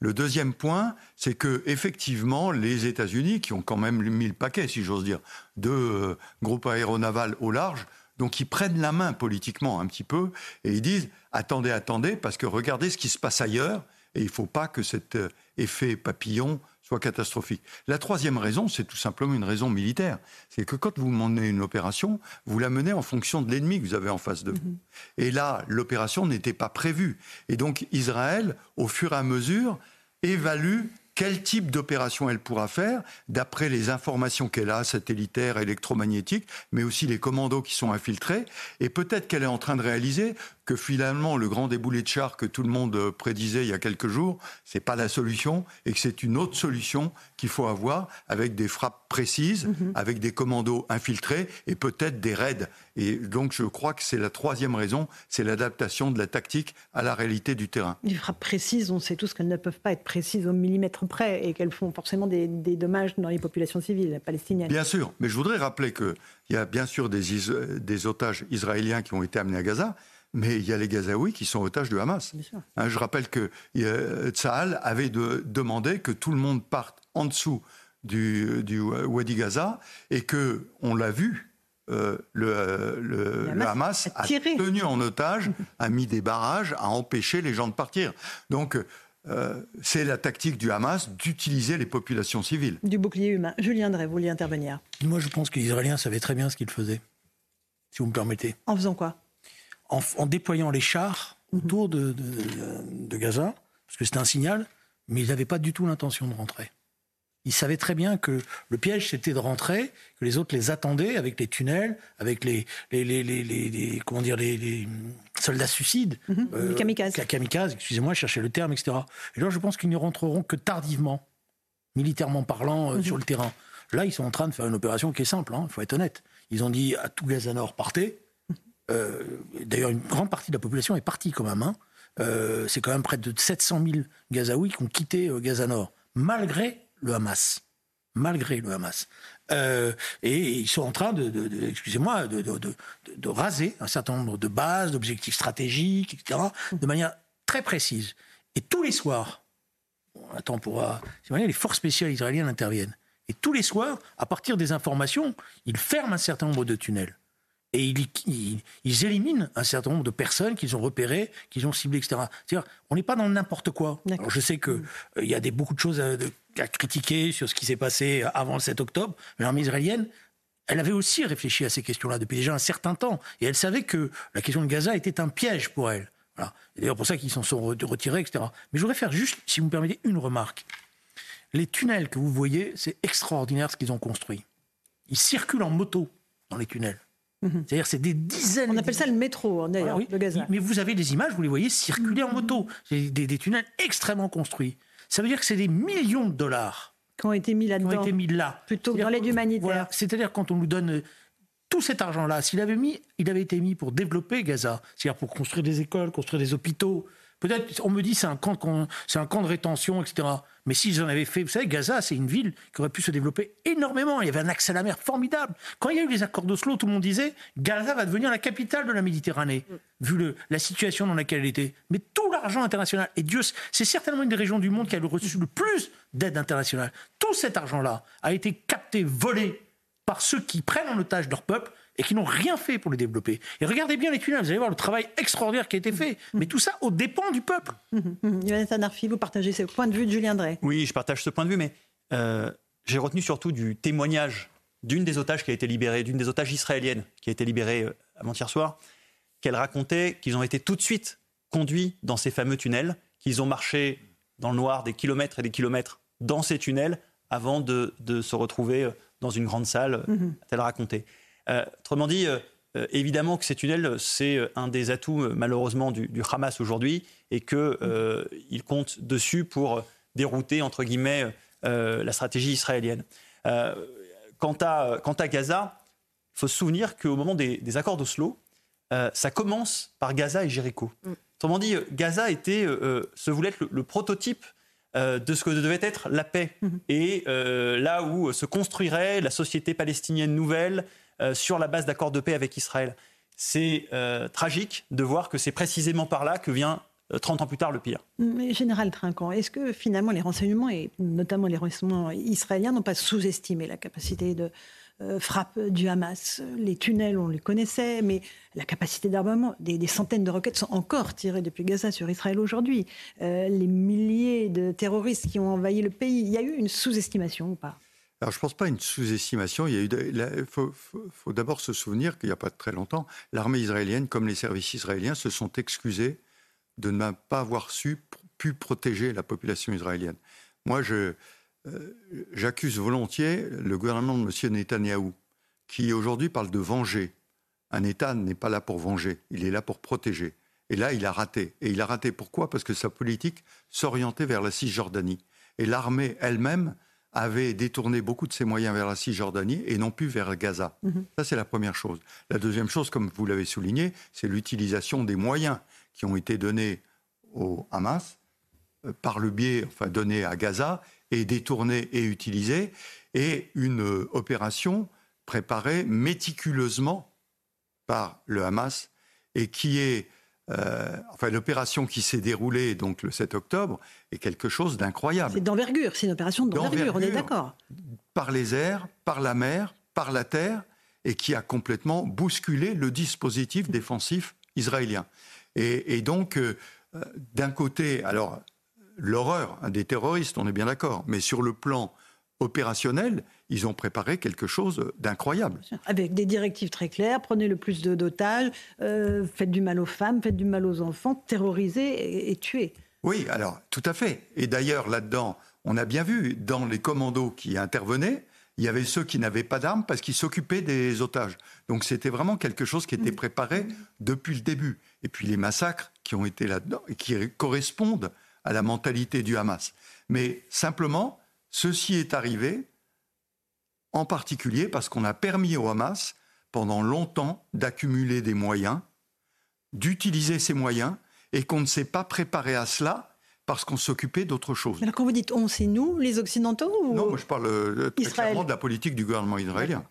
Le deuxième point, c'est que effectivement, les États-Unis, qui ont quand même mis le paquet, si j'ose dire, de euh, groupes aéronavals au large, donc ils prennent la main politiquement un petit peu et ils disent attendez, attendez, parce que regardez ce qui se passe ailleurs et il ne faut pas que cet euh, effet papillon soit catastrophique. La troisième raison, c'est tout simplement une raison militaire. C'est que quand vous menez une opération, vous la menez en fonction de l'ennemi que vous avez en face de vous. Mhm. Et là, l'opération n'était pas prévue. Et donc Israël, au fur et à mesure, évalue quel type d'opération elle pourra faire, d'après les informations qu'elle a, satellitaires, électromagnétiques, mais aussi les commandos qui sont infiltrés, et peut-être qu'elle est en train de réaliser que finalement le grand déboulé de char que tout le monde euh, prédisait il y a quelques jours, c'est pas la solution et que c'est une autre solution qu'il faut avoir avec des frappes précises, mhm. avec des commandos infiltrés et peut-être des raids. Et donc je crois que c'est la troisième raison, c'est l'adaptation de la tactique à la réalité du terrain. Les frappes précises, on sait tous qu'elles ne peuvent pas être précises au millimètre près et qu'elles font forcément des, dommages dans les populations civiles palestiniennes. Bien sûr, mais je voudrais rappeler qu'il y a bien sûr des, des otages israéliens qui ont été amenés à Gaza, mais il y a les Gazaouis qui sont otages du Hamas. Hein, je rappelle que euh, Tsahal avait demandé que tout le monde parte en dessous du, du Wadi Gaza et que, on l'a vu, euh, le, le, Hamas, a, tenu en otage, a mis des barrages, a empêché les gens de partir. Donc, euh, c'est la tactique du Hamas d'utiliser les populations civiles. Du bouclier humain. Julien Drey, vous vouliez intervenir Moi, je pense que les Israéliens savaient très bien ce qu'ils faisaient, si vous me permettez. En faisant quoi? En, déployant les chars autour de, de Gaza, parce que c'était un signal, mais ils n'avaient pas du tout l'intention de rentrer. Ils savaient très bien que le piège, c'était de rentrer, que les autres les attendaient avec les tunnels, avec les, les, les, les comment dire, les, soldats suicides. Mhm. Euh, les kamikazes. kamikazes, excusez-moi, chercher le terme, etc. Et là, je pense qu'ils ne rentreront que tardivement, militairement parlant, euh, mhm. sur le terrain. Là, ils sont en train de faire une opération qui est simple, il hein, faut être honnête. Ils ont dit à tout Gaza Nord, partez. Euh, d'ailleurs, une grande partie de la population est partie quand même. Hein. c'est quand même près de 700 000 Gazaouis qui ont quitté Gaza Nord, malgré le Hamas, malgré le Hamas. Euh, et ils sont en train de, excusez-moi, de, raser un certain nombre de bases, d'objectifs stratégiques, etc., de manière très précise. Et tous les soirs, on attend pour les forces spéciales israéliennes interviennent. Et tous les soirs, à partir des informations, ils ferment un certain nombre de tunnels et ils, éliminent un certain nombre de personnes qu'ils ont repérées, qu'ils ont ciblées, etc. C'est-à-dire, on n'est pas dans n'importe quoi. je sais qu'il euh, y a des, beaucoup de choses à, critiquer sur ce qui s'est passé avant le 7 octobre, mais l'armée israélienne, elle avait aussi réfléchi à ces questions-là depuis déjà un certain temps, et elle savait que la question de Gaza était un piège pour elle. Voilà. d'ailleurs pour ça qu'ils s'en sont retirés, etc. Mais je voudrais faire juste, si vous me permettez, une remarque. Les tunnels que vous voyez, c'est extraordinaire ce qu'ils ont construit. Ils circulent en moto dans les tunnels. Mhm. C'est-à-dire, c'est des dizaines. On appelle ça le métro, hein, d'ailleurs, de Gaza. Mais vous avez des images, vous les voyez circuler en moto. C'est des, tunnels extrêmement construits. Ça veut dire que c'est des millions de dollars qui ont été mis là-dedans. Qui ont été mis là. Plutôt dans l'aide humanitaire. C'est-à-dire, quand on nous donne euh, tout cet argent-là, s'il avait mis, il avait été mis pour développer Gaza, c'est-à-dire pour construire des écoles, construire des hôpitaux. Peut-être, on me dit, c'est un camp, c'est un camp de rétention, etc. Mais s'ils en avaient fait, vous savez, Gaza, c'est une ville qui aurait pu se développer énormément. Il y avait un accès à la mer formidable. Quand il y a eu les accords d'Oslo, tout le monde disait Gaza va devenir la capitale de la Méditerranée, vu le, la situation dans laquelle elle était. Mais tout l'argent international, et Dieu, c'est certainement une des régions du monde qui a reçu le plus d'aide internationale. Tout cet argent-là a été capté, volé par ceux qui prennent en otage leur peuple et qui n'ont rien fait pour les développer. Et regardez bien les tunnels, vous allez voir le travail extraordinaire qui a été fait, mm-hmm. mais tout ça au dépens du peuple. Jonathan mm-hmm. Arfi, vous partagez ce point de vue de Julien Drey Oui, je partage ce point de vue, mais euh, j'ai retenu surtout du témoignage d'une des otages qui a été libérée, d'une des otages israéliennes qui a été libérée euh, avant-hier soir, qu'elle racontait qu'ils ont été tout de suite conduits dans ces fameux tunnels, qu'ils ont marché dans le noir des kilomètres et des kilomètres dans ces tunnels avant de, se retrouver euh, dans une grande salle, mm-hmm. a-t-elle raconté. Euh, autrement dit, euh, euh, évidemment que ces tunnels, c'est un des atouts malheureusement du, Hamas aujourd'hui et qu'il compte dessus pour dérouter, entre guillemets, la stratégie israélienne. quant, à, quant à Gaza, il faut se souvenir qu'au moment des, accords d'Oslo, ça commence par Gaza et Jéricho. Mm. Autrement dit, Gaza était, se voulait être le, prototype de ce que devait être la paix. Mm-hmm. Et là où se construirait la société palestinienne nouvelle, euh, sur la base d'accords de paix avec Israël. C'est euh, tragique de voir que c'est précisément par là que vient 30 euh, ans plus tard le pire. Mais Général Trinquant, est-ce que finalement les renseignements, et notamment les renseignements israéliens, n'ont pas sous-estimé la capacité de frappe du Hamas? Les tunnels, on les connaissait, mais la capacité d'armement, des, centaines de roquettes sont encore tirées depuis Gaza sur Israël aujourd'hui. les milliers de terroristes qui ont envahi le pays, il y a eu une sous-estimation ou pas? Alors, je ne pense pas à une sous-estimation. Il faut, d'abord se souvenir qu'il n'y a pas très longtemps, l'armée israélienne, comme les services israéliens, se sont excusés de ne pas avoir pu protéger la population israélienne. Moi, euh, j'accuse volontiers le gouvernement de M. Netanyahou, qui aujourd'hui parle de venger. Un État n'est pas là pour venger, il est là pour protéger. Et là, il a raté. Et il a raté pourquoi? Parce que sa politique s'orientait vers la Cisjordanie. Et l'armée elle-même avait détourné beaucoup de ses moyens vers la Cisjordanie et non plus vers Gaza. Mhm. Ça, c'est la première chose. La deuxième chose, comme vous l'avez souligné, c'est l'utilisation des moyens qui ont été donnés au Hamas euh, par le biais, enfin donnés à Gaza et détournés et utilisés, et une euh, opération préparée méticuleusement par le Hamas et qui est euh, enfin l'opération qui s'est déroulée donc le 7 octobre est quelque chose d'incroyable. C'est d'envergure, c'est une opération d'envergure, on est d'accord. Par les airs, par la mer, par la terre, et qui a complètement bousculé le dispositif défensif israélien. Et, donc, euh, d'un côté, alors l'horreur des terroristes, on est bien d'accord, mais sur le plan opérationnel, ils ont préparé quelque chose d'incroyable. Avec des directives très claires, prenez le plus d'otages, euh, faites du mal aux femmes, faites du mal aux enfants, terrorisez et, tuez. Oui, alors tout à fait. Et d'ailleurs, là-dedans, on a bien vu, dans les commandos qui intervenaient, il y avait ceux qui n'avaient pas d'armes parce qu'ils s'occupaient des otages. Donc c'était vraiment quelque chose qui était mm. préparé depuis le début. Et puis les massacres qui ont été là-dedans et qui correspondent à la mentalité du Hamas. Mais simplement, ceci est arrivé en particulier parce qu'on a permis au Hamas, pendant longtemps, d'accumuler des moyens, d'utiliser ces moyens, et qu'on ne s'est pas préparé à cela parce qu'on s'occupait d'autre chose. Alors quand vous dites on, c'est nous, les Occidentaux Non, moi je parle euh, très clairement de la politique du gouvernement israélien.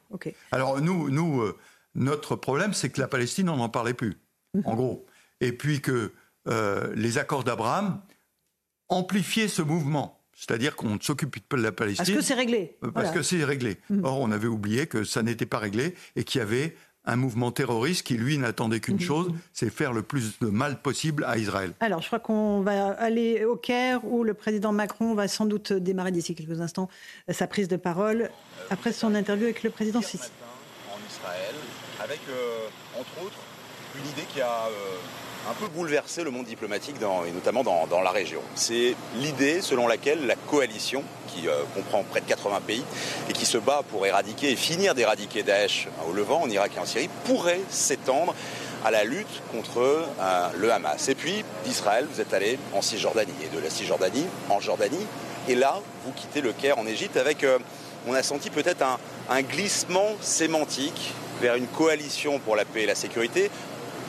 Alors nous, nous euh, notre problème, c'est que la Palestine, on n'en parlait plus, mhm. en gros. Et puis que euh, les accords d'Abraham amplifiaient ce mouvement. C'est-à-dire qu'on ne s'occupe pas de la Palestine. Parce que c'est réglé. Parce que c'est réglé. Mhm. Or, on avait oublié que ça n'était pas réglé et qu'il y avait un mouvement terroriste qui, lui, n'attendait qu'une mhm. chose, c'est faire le plus de mal possible à Israël. Alors, je crois qu'on va aller au Caire, où le président Macron va sans doute démarrer d'ici quelques instants sa prise de parole, après son interview avec le président Sisi. En Israël, avec, euh, entre autres, une idée qui a euh, un peu bouleversé le monde diplomatique, et notamment dans, la région. C'est l'idée selon laquelle la coalition, qui euh, comprend près de 80 pays, et qui se bat pour éradiquer et finir d'éradiquer Daesh au Levant, en Irak et en Syrie, pourrait s'étendre à la lutte contre euh, le Hamas. Et puis, d'Israël, vous êtes allé en Cisjordanie, et de la Cisjordanie en Jordanie, et là, vous quittez le Caire en Égypte avec, on a senti peut-être un glissement sémantique vers une coalition pour la paix et la sécurité,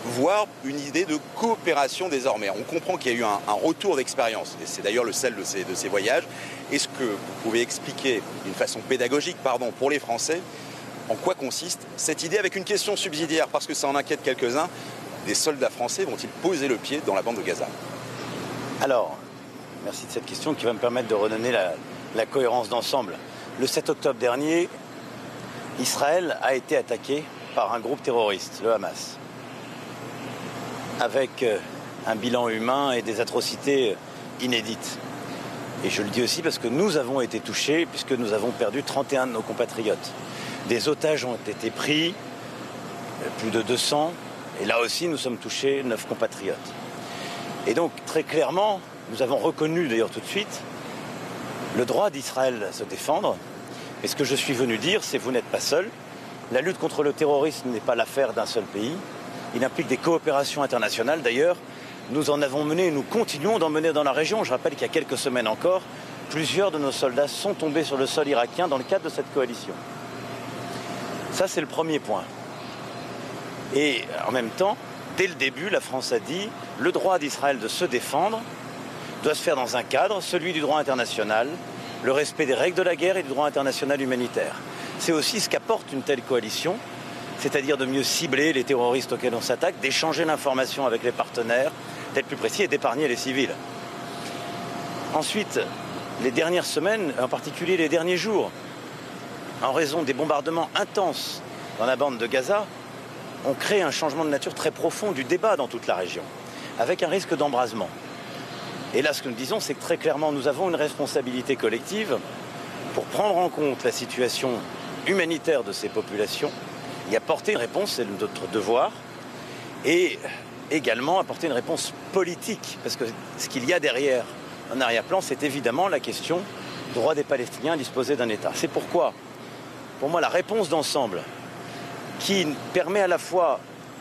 voire une idée de coopération désormais. On comprend qu'il y a eu un, retour d'expérience, et c'est d'ailleurs le sel de ces, voyages. Est-ce que vous pouvez expliquer d'une façon pédagogique, pardon, pour les Français, en quoi consiste cette idée avec une question subsidiaire, parce que ça en inquiète quelques-uns, des soldats français vont-ils poser le pied dans la bande de Gaza? Alors, merci de cette question qui va me permettre de redonner la, la cohérence d'ensemble. Le 7 octobre dernier, Israël a été attaqué par un groupe terroriste, le Hamas avec euh, un bilan humain et des atrocités euh, inédites. Et je le dis aussi parce que nous avons été touchés, puisque nous avons perdu 31 de nos compatriotes. Des otages ont été pris, euh, plus de 200, et là aussi nous sommes touchés, 9 compatriotes. Et donc très clairement, nous avons reconnu d'ailleurs tout de suite le droit d'Israël à se défendre. Et ce que je suis venu dire, c'est vous n'êtes pas seul. La lutte contre le terrorisme n'est pas l'affaire d'un seul pays. Il implique des coopérations internationales. D'ailleurs, nous en avons mené et nous continuons d'en mener dans la région. Je rappelle qu'il y a quelques semaines encore, plusieurs de nos soldats sont tombés sur le sol irakien dans le cadre de cette coalition. Ça, c'est le premier point. Et en même temps, dès le début, la France a dit le droit d'Israël de se défendre doit se faire dans un cadre, celui du droit international, le respect des règles de la guerre et du droit international humanitaire. C'est aussi ce qu'apporte une telle coalition, c'est-à-dire de mieux cibler les terroristes auxquels on s'attaque, d'échanger l'information avec les partenaires, d'être plus précis et d'épargner les civils. Ensuite, les dernières semaines, en particulier les derniers jours, en raison des bombardements intenses dans la bande de Gaza, ont créé un changement de nature très profond du débat dans toute la région, avec un risque d'embrasement. Et là, ce que nous disons, c'est que très clairement, nous avons une responsabilité collective pour prendre en compte la situation humanitaire de ces populations y apporter une réponse, c'est notre devoir, et également apporter une réponse politique, parce que ce qu'il y a derrière un arrière-plan, c'est évidemment la question du droit des Palestiniens à disposer d'un État. C'est pourquoi, pour moi, la réponse d'ensemble, qui permet à la fois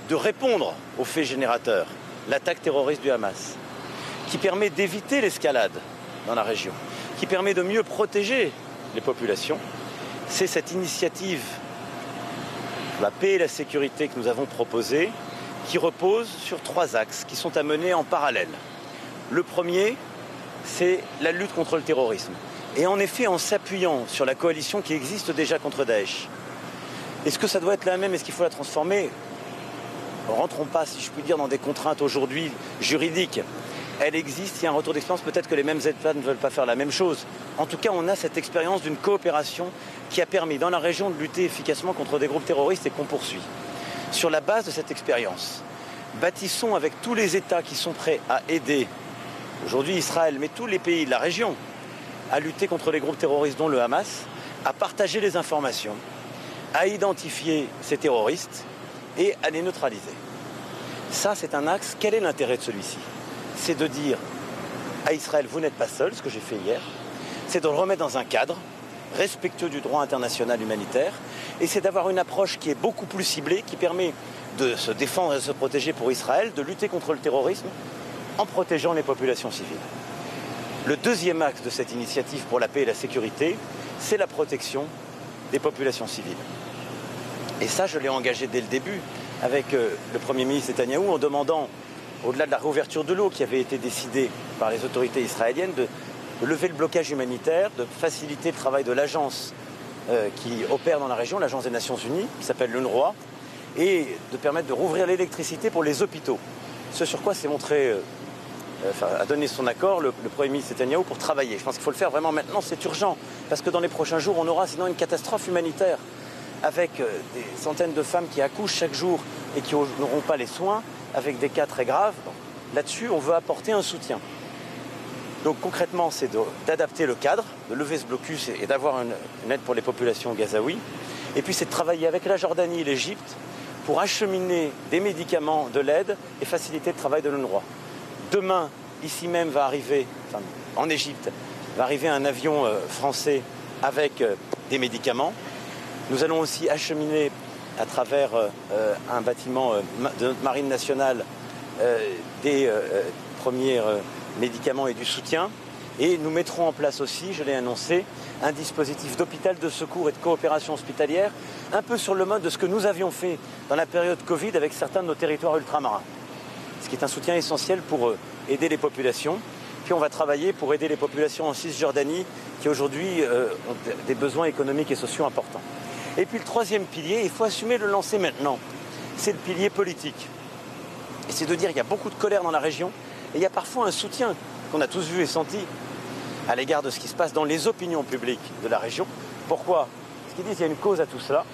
de répondre aux faits générateurs, l'attaque terroriste du Hamas, qui permet d'éviter l'escalade dans la région, qui permet de mieux protéger les populations, c'est cette initiative la paix et la sécurité que nous avons proposée, qui repose sur trois axes qui sont à mener en parallèle. Le premier, c'est la lutte contre le terrorisme. Et en effet, en s'appuyant sur la coalition qui existe déjà contre Daesh. Est-ce que ça doit être la même? Est-ce qu'il faut la transformer? Rentrons pas, si je puis dire, dans des contraintes aujourd'hui juridiques. Elle existe, il y a un retour d'expérience, peut-être que les mêmes États ne veulent pas faire la même chose. En tout cas, on a cette expérience d'une coopération qui a permis dans la région de lutter efficacement contre des groupes terroristes et qu'on poursuit. Sur la base de cette expérience, bâtissons avec tous les États qui sont prêts à aider, aujourd'hui Israël, mais tous les pays de la région, à lutter contre les groupes terroristes dont le Hamas, à partager les informations, à identifier ces terroristes et à les neutraliser. Ça, c'est un axe. Quel est l'intérêt de celui-ci? C'est de dire à Israël, vous n'êtes pas seul, ce que j'ai fait hier. C'est de le remettre dans un cadre respectueux du droit international humanitaire. Et c'est d'avoir une approche qui est beaucoup plus ciblée, qui permet de se défendre et de se protéger pour Israël, de lutter contre le terrorisme en protégeant les populations civiles. Le deuxième axe de cette initiative pour la paix et la sécurité, c'est la protection des populations civiles. Et ça, je l'ai engagé dès le début avec euh, le Premier ministre Netanyahou en demandant, au-delà de la réouverture de l'eau qui avait été décidée par les autorités israéliennes, de, lever le blocage humanitaire, de faciliter le travail de l'agence euh, qui opère dans la région, l'agence des Nations Unies, qui s'appelle l'UNRWA, et de permettre de rouvrir l'électricité pour les hôpitaux. Ce sur quoi s'est montré, euh, a donné son accord le, Premier ministre Netanyahou pour travailler. Je pense qu'il faut le faire vraiment maintenant, c'est urgent, parce que dans les prochains jours, on aura sinon une catastrophe humanitaire avec euh, des centaines de femmes qui accouchent chaque jour et qui n'auront pas les soins, avec des cas très graves. Là-dessus, on veut apporter un soutien. Donc concrètement, c'est d'adapter le cadre, de lever ce blocus et, d'avoir une, aide pour les populations gazaouis. Et puis c'est de travailler avec la Jordanie et l'Égypte pour acheminer des médicaments, de l'aide et faciliter le travail de l'UNRWA. Demain, ici même va arriver, en Égypte, va arriver un avion euh, français avec euh, des médicaments. Nous allons aussi acheminer à travers euh, euh, un bâtiment euh, de notre marine nationale des premiers médicaments et du soutien. Et nous mettrons en place aussi, je l'ai annoncé, un dispositif d'hôpital de secours et de coopération hospitalière, un peu sur le mode de ce que nous avions fait dans la période Covid avec certains de nos territoires ultramarins. Ce qui est un soutien essentiel pour aider les populations. Puis on va travailler pour aider les populations en Cisjordanie qui aujourd'hui ont des besoins économiques et sociaux importants. Et puis le troisième pilier, il faut assumer le lancer maintenant, c'est le pilier politique. Et c'est de dire qu'il y a beaucoup de colère dans la région et il y a parfois un soutien qu'on a tous vu et senti à l'égard de ce qui se passe dans les opinions publiques de la région. Pourquoi Parce qu'ils disent qu'il y a une cause à tout cela.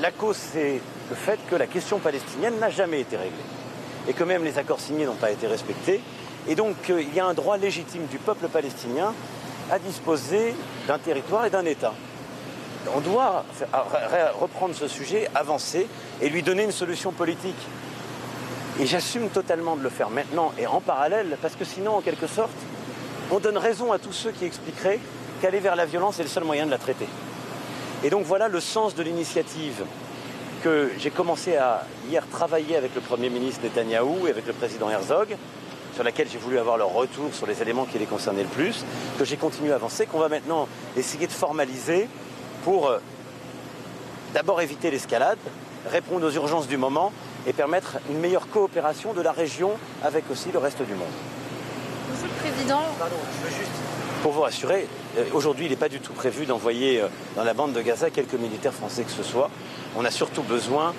La cause, c'est le fait que la question palestinienne n'a jamais été réglée et que même les accords signés n'ont pas été respectés. Et donc, euh, il y a un droit légitime du peuple palestinien à disposer d'un territoire et d'un État on doit reprendre ce sujet, avancer et lui donner une solution politique. Et j'assume totalement de le faire maintenant et en parallèle, parce que sinon, en quelque sorte, on donne raison à tous ceux qui expliqueraient qu'aller vers la violence est le seul moyen de la traiter. Et donc voilà le sens de l'initiative que j'ai commencé à hier travailler avec le Premier ministre Netanyahou et avec le président Herzog, sur laquelle j'ai voulu avoir leur retour sur les éléments qui les concernaient le plus, que j'ai continué à avancer, qu'on va maintenant essayer de formaliser pour euh, d'abord éviter l'escalade, répondre aux urgences du moment et permettre une meilleure coopération de la région avec aussi le reste du monde. Monsieur le Président. Pardon, je veux juste. Pour vous rassurer, euh, aujourd'hui, il n'est pas du tout prévu d'envoyer euh, dans la bande de Gaza quelques militaires français que ce soit. On a surtout besoin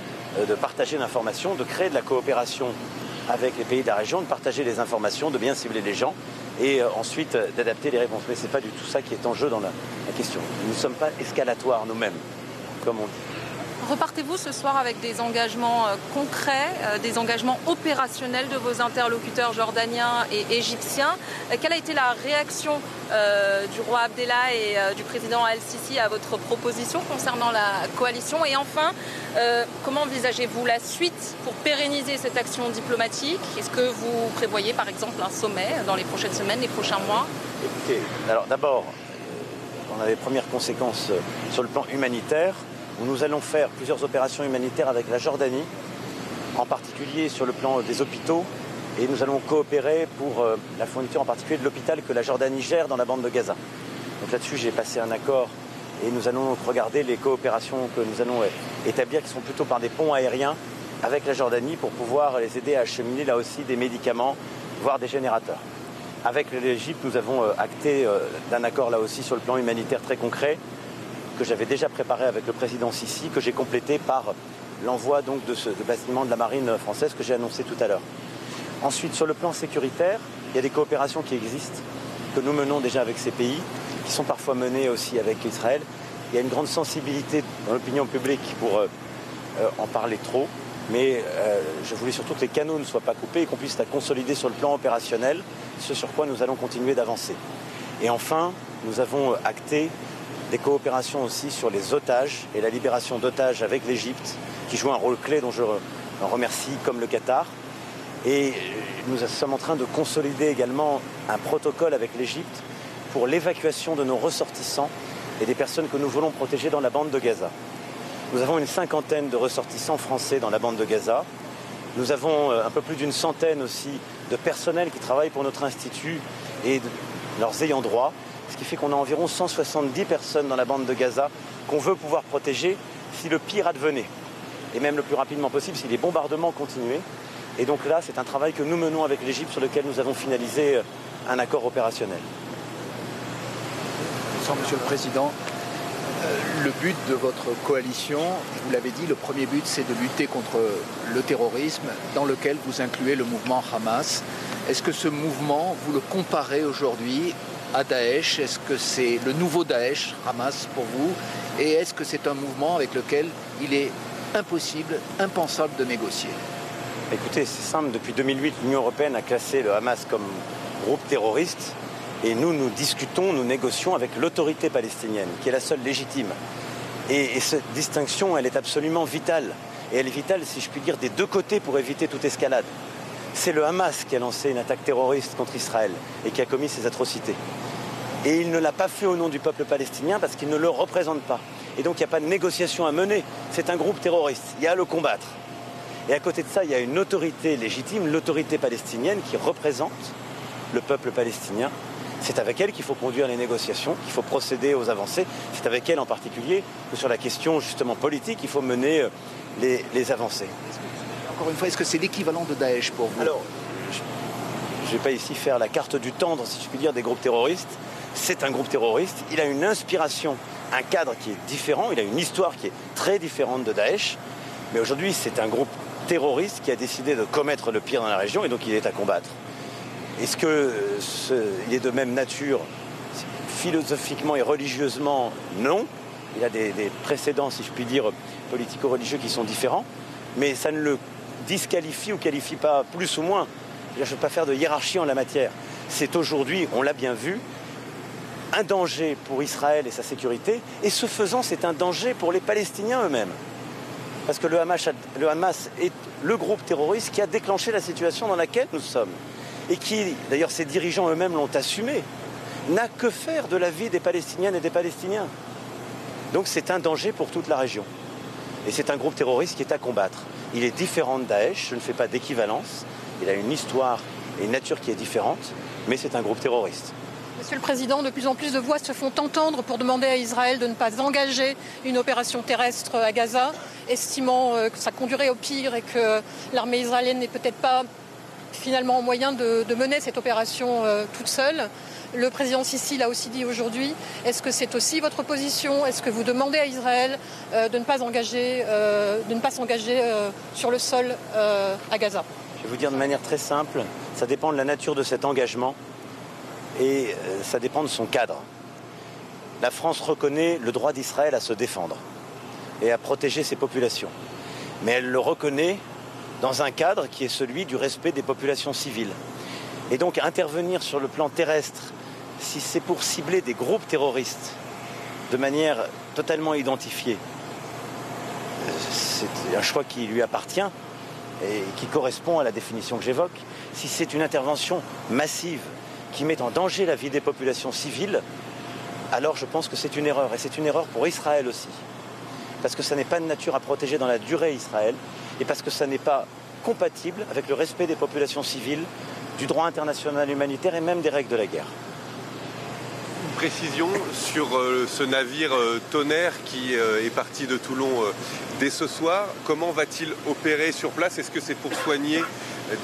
de partager l'information, de créer de la coopération avec les pays de la région, de partager les informations, de bien cibler les gens et ensuite d'adapter les réponses. Mais ce n'est pas du tout ça qui est en jeu dans la, question. Nous ne sommes pas escalatoires nous-mêmes, comme on dit. Repartez-vous ce soir avec des engagements euh, concrets, euh, des engagements opérationnels de vos interlocuteurs jordaniens et égyptiens. Euh, Quelle a été la réaction du roi Abdallah et du président Al-Sisi à votre proposition concernant la coalition? Et enfin, comment envisagez-vous la suite pour pérenniser cette action diplomatique? Est-ce que vous prévoyez par exemple un sommet dans les prochaines semaines, les prochains mois? Écoutez, alors d'abord, on a les premières conséquences sur le plan humanitaire, où nous allons faire plusieurs opérations humanitaires avec la Jordanie, en particulier sur le plan des hôpitaux, et nous allons coopérer pour euh, la fourniture en particulier de l'hôpital que la Jordanie gère dans la bande de Gaza. Donc là-dessus, j'ai passé un accord et nous allons regarder les coopérations que nous allons euh, établir, qui sont plutôt par des ponts aériens avec la Jordanie pour pouvoir les aider à acheminer là aussi des médicaments, voire des générateurs. Avec l'Égypte, nous avons euh, acté d'un accord là aussi sur le plan humanitaire très concret que j'avais déjà préparé avec le président Sisi, que j'ai complété par l'envoi de ce bâtiment de la marine française que j'ai annoncé tout à l'heure. Ensuite, sur le plan sécuritaire, il y a des coopérations qui existent, que nous menons déjà avec ces pays, qui sont parfois menées aussi avec Israël. Il y a une grande sensibilité dans l'opinion publique pour euh, en parler trop, mais euh, je voulais surtout que les canaux ne soient pas coupés et qu'on puisse la consolider sur le plan opérationnel, ce sur quoi nous allons continuer d'avancer. Et enfin, nous avons acté des coopérations aussi sur les otages et la libération d'otages avec l'Égypte, qui joue un rôle clé dont je remercie, comme le Qatar. Et nous sommes en train de consolider également un protocole avec l'Égypte pour l'évacuation de nos ressortissants et des personnes que nous voulons protéger dans la bande de Gaza. Nous avons une cinquantaine de ressortissants français dans la bande de Gaza. Nous avons euh, un peu plus d'une centaine aussi de personnels qui travaillent pour notre institut et leurs ayants droit, ce qui fait qu'on a environ 170 personnes dans la bande de Gaza qu'on veut pouvoir protéger si le pire advenait, et même le plus rapidement possible si les bombardements continuaient. Et donc là, c'est un travail que nous menons avec l'Égypte sur lequel nous avons finalisé euh, un accord opérationnel. Monsieur le Président, euh, le but de votre coalition, vous l'avez dit, le premier but c'est de lutter contre le terrorisme dans lequel vous incluez le mouvement Hamas. Est-ce que ce mouvement, vous le comparez aujourd'hui à Daesh? Est-ce que c'est le nouveau Daesh, Hamas, pour vous? Et est-ce que c'est un mouvement avec lequel il est impossible, impensable de négocier? Écoutez, c'est simple, depuis 2008, l'Union européenne a classé le Hamas comme groupe terroriste et nous, nous discutons, nous négocions avec l'autorité palestinienne, qui est la seule légitime. Et, cette distinction, elle est absolument vitale. Et elle est vitale, si je puis dire, des deux côtés pour éviter toute escalade. C'est le Hamas qui a lancé une attaque terroriste contre Israël et qui a commis ces atrocités. Et il ne l'a pas fait au nom du peuple palestinien parce qu'il ne le représente pas. Et donc il n'y a pas de négociation à mener. C'est un groupe terroriste. Il y a à le combattre. Et à côté de ça, il y a une autorité légitime, l'autorité palestinienne, qui représente le peuple palestinien. C'est avec elle qu'il faut conduire les négociations, qu'il faut procéder aux avancées. C'est avec elle en particulier que sur la question justement politique, il faut mener euh, les, avancées. Encore une fois, est-ce que c'est l'équivalent de Daesh pour vous Alors, je ne vais pas ici faire la carte du tendre, si je puis dire, des groupes terroristes. C'est un groupe terroriste. Il a une inspiration, un cadre qui est différent. Il a une histoire qui est très différente de Daesh. Mais aujourd'hui, c'est un groupe terroriste qui a décidé de commettre le pire dans la région et donc il est à combattre. Est-ce qu'il est de même nature Philosophiquement et religieusement, non. Il a des, précédents, si je puis dire, politico-religieux qui sont différents, mais ça ne le disqualifie ou qualifie pas plus ou moins. Je ne veux pas faire de hiérarchie en la matière. C'est aujourd'hui, on l'a bien vu, un danger pour Israël et sa sécurité, et ce faisant, c'est un danger pour les Palestiniens eux-mêmes. Parce que le Hamas, est le groupe terroriste qui a déclenché la situation dans laquelle nous sommes. Et qui, d'ailleurs ses dirigeants eux-mêmes l'ont assumé, n'a que faire de la vie des Palestiniennes et des Palestiniens. Donc c'est un danger pour toute la région. Et c'est un groupe terroriste qui est à combattre. Il est différent de Daesh, je ne fais pas d'équivalence. Il a une histoire et une nature qui est différente, mais c'est un groupe terroriste. Monsieur le Président, de plus en plus de voix se font entendre pour demander à Israël de ne pas engager une opération terrestre à Gaza, estimant euh, que ça conduirait au pire et que l'armée israélienne n'est peut-être pas finalement en moyen de, mener cette opération euh, toute seule. Le président Sisi l'a aussi dit aujourd'hui. Est-ce que c'est aussi votre position? Est-ce que vous demandez à Israël euh, de ne pas engager, de ne pas s'engager sur le sol à Gaza? Je vais vous dire de manière très simple, ça dépend de la nature de cet engagement et euh, ça dépend de son cadre. La France reconnaît le droit d'Israël à se défendre et à protéger ses populations. Mais elle le reconnaît dans un cadre qui est celui du respect des populations civiles. Et donc intervenir sur le plan terrestre, si c'est pour cibler des groupes terroristes de manière totalement identifiée, c'est un choix qui lui appartient et qui correspond à la définition que j'évoque. Si c'est une intervention massive qui met en danger la vie des populations civiles, alors je pense que c'est une erreur. Et c'est une erreur pour Israël aussi. Parce que ça n'est pas de nature à protéger dans la durée Israël, et parce que ça n'est pas compatible avec le respect des populations civiles, du droit international humanitaire et même des règles de la guerre. Une précision sur euh, ce navire euh, tonnerre qui euh, est parti de Toulon dès ce soir. Comment va-t-il opérer sur place? Est-ce que c'est pour soigner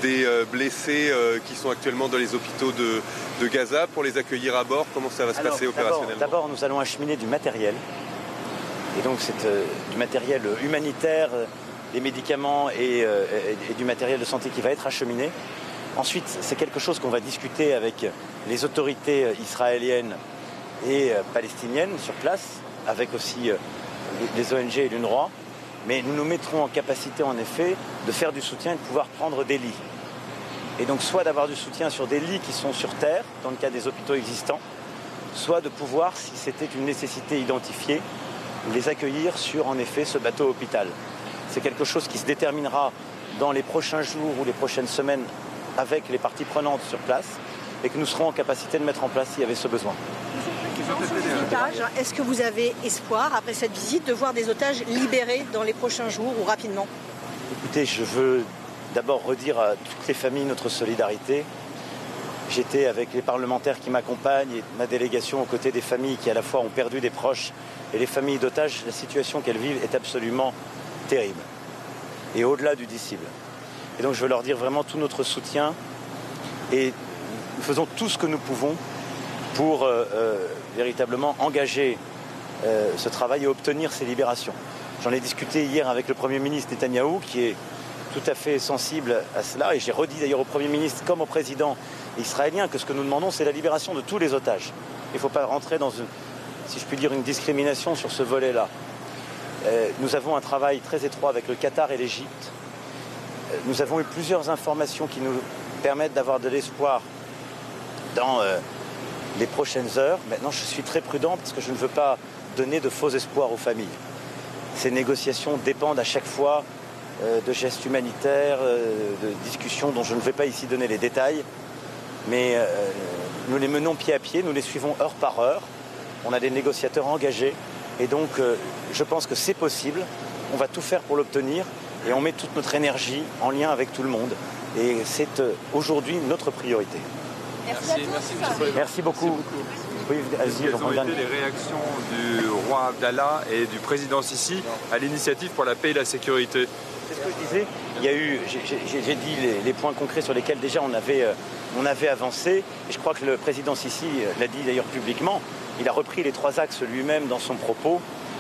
des blessés qui sont actuellement dans les hôpitaux de, Gaza pour les accueillir à bord? Comment ça va se passer opérationnellement? D'abord, nous allons acheminer du matériel. Et donc, c'est euh, du matériel humanitaire des médicaments et, et, du matériel de santé qui va être acheminé. Ensuite, c'est quelque chose qu'on va discuter avec les autorités israéliennes et palestiniennes sur place, avec aussi les ONG et l'UNRWA. Mais nous nous mettrons en capacité, en effet, de faire du soutien et de pouvoir prendre des lits. Et donc, soit d'avoir du soutien sur des lits qui sont sur terre, dans le cas des hôpitaux existants, soit de pouvoir, si c'était une nécessité identifiée, les accueillir sur, en effet, ce bateau hôpital. C'est quelque chose qui se déterminera dans les prochains jours ou les prochaines semaines avec les parties prenantes sur place et que nous serons en capacité de mettre en place s'il y avait ce besoin. Est-ce que vous avez espoir, après cette visite, de voir des otages libérés dans les prochains jours ou rapidement? Écoutez, je veux d'abord redire à toutes les familles notre solidarité. J'étais avec les parlementaires qui m'accompagnent et ma délégation aux côtés des familles qui à la fois ont perdu des proches et les familles d'otages. La situation qu'elles vivent est absolument terrible et au-delà du disciple. Et donc je veux leur dire vraiment tout notre soutien et nous faisons tout ce que nous pouvons pour euh, euh, véritablement engager euh, ce travail et obtenir ces libérations. J'en ai discuté hier avec le Premier ministre Netanyahou, qui est tout à fait sensible à cela, et j'ai redit d'ailleurs au Premier ministre comme au président israélien que ce que nous demandons, c'est la libération de tous les otages. Il ne faut pas rentrer dans, une, si je puis dire, une discrimination sur ce volet-là. nous avons un travail très étroit avec le Qatar et l'Égypte. nous avons eu plusieurs informations qui nous permettent d'avoir de l'espoir dans les prochaines heures. Maintenant, je suis très prudent parce que je ne veux pas donner de faux espoirs aux familles. Ces négociations dépendent à chaque fois euh, de gestes humanitaires, euh, de discussions dont je ne vais pas ici donner les détails. Mais euh, nous les menons pied à pied, nous les suivons heure par heure. On a des négociateurs engagés. Et donc, je pense que c'est possible. On va tout faire pour l'obtenir. Et on met toute notre énergie en lien avec tout le monde. Et c'est aujourd'hui notre priorité. Merci, merci, beaucoup. Oui, Quelles ont été les réactions du roi Abdallah et du président Sisi à l'initiative pour la paix et la sécurité C'est ce que je disais. Il y a eu, j'ai dit les, points concrets sur lesquels déjà on avait, euh, on avait avancé. Et je crois que le président Sisi euh, l'a dit d'ailleurs publiquement. Il a repris les trois axes lui-même dans son propos.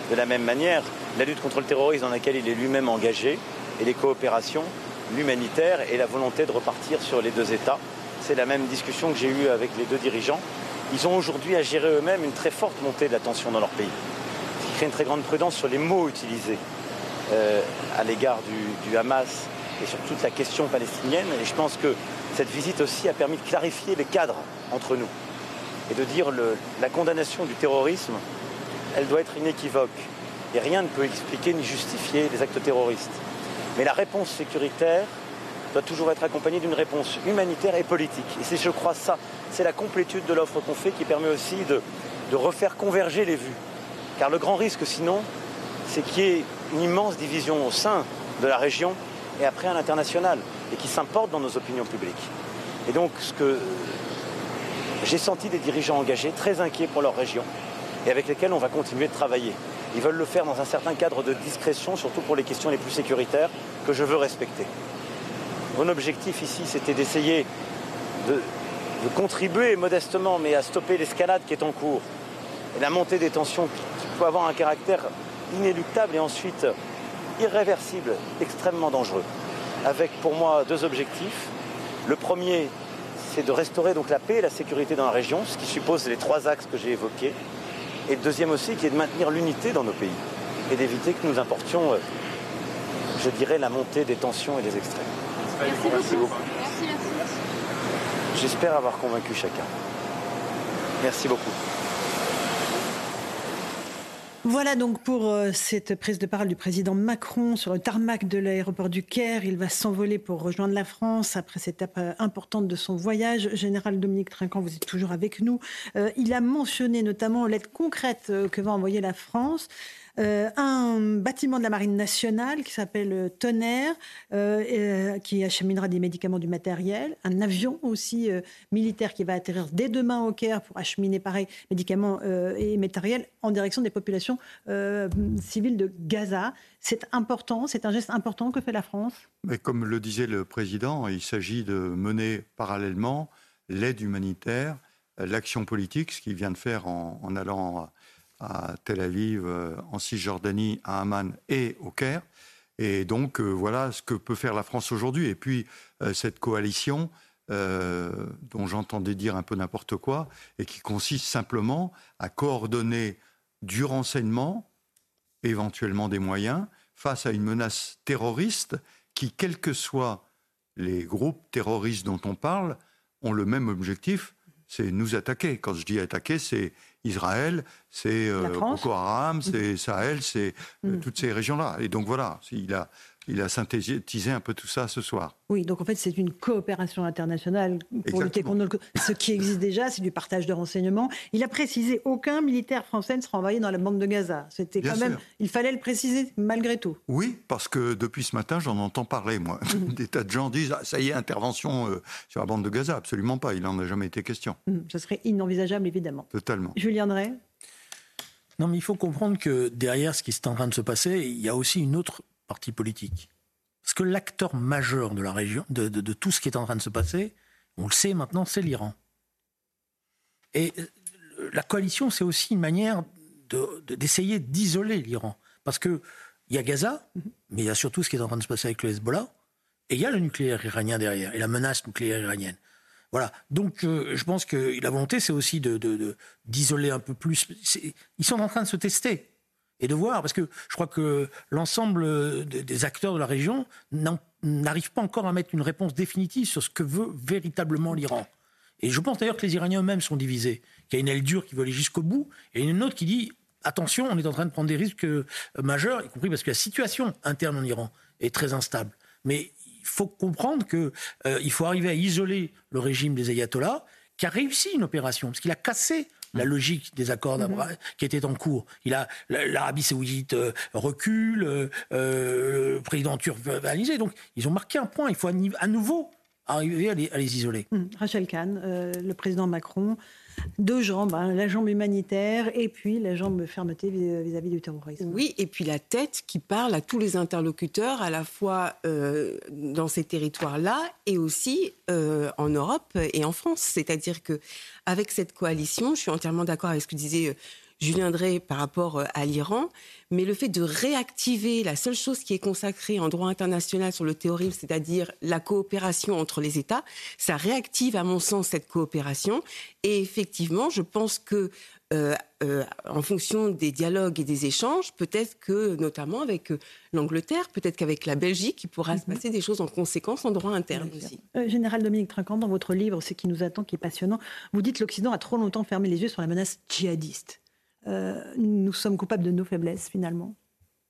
De la même manière, la lutte contre le terrorisme dans laquelle il est lui-même engagé, et les coopérations, l'humanitaire et la volonté de repartir sur les deux États c'est la même discussion que j'ai eue avec les deux dirigeants. Ils ont aujourd'hui à gérer eux-mêmes une très forte montée de la tension dans leur pays, ce qui crée une très grande prudence sur les mots utilisés euh, à l'égard du, Hamas et sur toute la question palestinienne. Et je pense que cette visite aussi a permis de clarifier les cadres entre nous et de dire que la condamnation du terrorisme, elle doit être inéquivoque. Et rien ne peut expliquer ni justifier les actes terroristes. Mais la réponse sécuritaire, doit toujours être accompagné d'une réponse humanitaire et politique. Et c'est, je crois, ça, c'est la complétude de l'offre qu'on fait qui permet aussi de, refaire converger les vues. Car le grand risque, sinon, c'est qu'il y ait une immense division au sein de la région et après à l'international, et qui s'importe dans nos opinions publiques. Et donc, ce que j'ai senti des dirigeants engagés, très inquiets pour leur région, et avec lesquels on va continuer de travailler. Ils veulent le faire dans un certain cadre de discrétion, surtout pour les questions les plus sécuritaires, que je veux respecter. Mon objectif ici, c'était d'essayer de, contribuer modestement, mais à stopper l'escalade qui est en cours. Et la montée des tensions qui peut avoir un caractère inéluctable et ensuite irréversible, extrêmement dangereux. Avec pour moi deux objectifs. Le premier, c'est de restaurer la paix et la sécurité dans la région, ce qui suppose les trois axes que j'ai évoqués. Et le deuxième aussi, qui est de maintenir l'unité dans nos pays et d'éviter que nous importions, euh, je dirais, la montée des tensions et des extrêmes. Merci, beaucoup. J'espère avoir convaincu chacun. Merci beaucoup. Voilà donc pour euh, cette prise de parole du président Macron sur le tarmac de l'aéroport du Caire. Il va s'envoler pour rejoindre la France après cette étape euh, importante de son voyage. Général Dominique Trinquant, vous êtes toujours avec nous. Euh, il a mentionné notamment l'aide concrète que va envoyer la France. Euh, un bâtiment de la Marine nationale qui s'appelle euh, Tonnerre, euh, qui acheminera des médicaments, du matériel, un avion aussi militaire qui va atterrir dès demain au Caire pour acheminer pareil médicaments et matériel en direction des populations civiles de Gaza. C'est important, c'est un geste important que fait la France? Mais comme le disait le président, il s'agit de mener parallèlement l'aide humanitaire, l'action politique, ce qu'il vient de faire en, en allant à Tel Aviv, euh, en Cisjordanie, à Amman et au Caire. Et donc, voilà ce que peut faire la France aujourd'hui. Et puis, cette coalition, dont j'entendais dire un peu n'importe quoi, et qui consiste simplement à coordonner du renseignement, éventuellement des moyens, face à une menace terroriste qui, quels que soient les groupes terroristes dont on parle, ont le même objectif, c'est nous attaquer. Quand je dis attaquer, c'est Israël, c'est euh, Boko Haram, c'est mm. Sahel, c'est euh, mm. toutes ces régions-là. Et donc voilà, il a, il a synthétisé un peu tout ça ce soir. Oui, donc en fait, c'est une coopération internationale pour lutter contre ce qui existe déjà, c'est du partage de renseignements. Il a précisé aucun militaire français ne sera envoyé dans la bande de Gaza. C'était quand même, il fallait le préciser malgré tout. Oui, parce que depuis ce matin, j'en entends parler, moi. Mhm. [LAUGHS] Des tas de gens disent ah, ça y est, intervention euh, sur la bande de Gaza. Absolument pas, il n'en a jamais été question. Mhm, ce serait inenvisageable, évidemment. Totalement. Julien Drey? Non, mais il faut comprendre que derrière ce qui est en train de se passer, il y a aussi une autre parti politique. Parce que l'acteur majeur de la région, de, tout ce qui est en train de se passer, on le sait maintenant, c'est l'Iran. Et euh, la coalition, c'est aussi une manière d'essayer d'isoler l'Iran. Parce qu'il y a Gaza, mais il y a surtout ce qui est en train de se passer avec le Hezbollah, et il y a le nucléaire iranien derrière, et la menace nucléaire iranienne. Voilà. Donc, euh, je pense que la volonté, c'est aussi d'isoler un peu plus. Ils sont en train de se tester et de voir, parce que je crois que l'ensemble des acteurs de la région n'arrivent pas encore à mettre une réponse définitive sur ce que veut véritablement l'Iran. Et je pense d'ailleurs que les Iraniens eux-mêmes sont divisés. Il y a une aile dure qui veut aller jusqu'au bout, et une autre qui dit attention, on est en train de prendre des risques euh, majeurs, y compris parce que la situation interne en Iran est très instable. Mais il faut comprendre qu'il euh, faut arriver à isoler le régime des ayatollahs, qui a réussi une opération, parce qu'il a cassé la logique des accords mhm. qui étaient en cours. Il a l'Arabie saoudite euh, recule, euh, euh, le président turc va Donc ils ont marqué un point. Il faut à nouveau arriver à les, isoler. Hum, Rachel Kahn, le président Macron deux jambes, hein, la jambe humanitaire et puis la jambe fermeté vis-à-vis du terrorisme. Oui, et puis la tête qui parle à tous les interlocuteurs, à la fois euh, dans ces territoires-là et aussi euh, en Europe et en France. C'est-à-dire que avec cette coalition, je suis entièrement d'accord avec ce que disait euh, Julien Drey par rapport à l'Iran, mais le fait de réactiver la seule chose qui est consacrée en droit international sur le terrorisme, c'est-à-dire la coopération entre les États, ça réactive à mon sens cette coopération. Et effectivement, je pense que euh, euh, en fonction des dialogues et des échanges, peut-être que, notamment avec euh, l'Angleterre, peut-être qu'avec la Belgique, il pourra se mhm. passer des choses en conséquence en droit interne aussi. Général Dominique Trinquant, dans votre livre, Ce qui nous attend, qui est passionnant, vous dites l'Occident a trop longtemps fermé les yeux sur la menace djihadiste. Euh, nous sommes coupables de nos faiblesses finalement.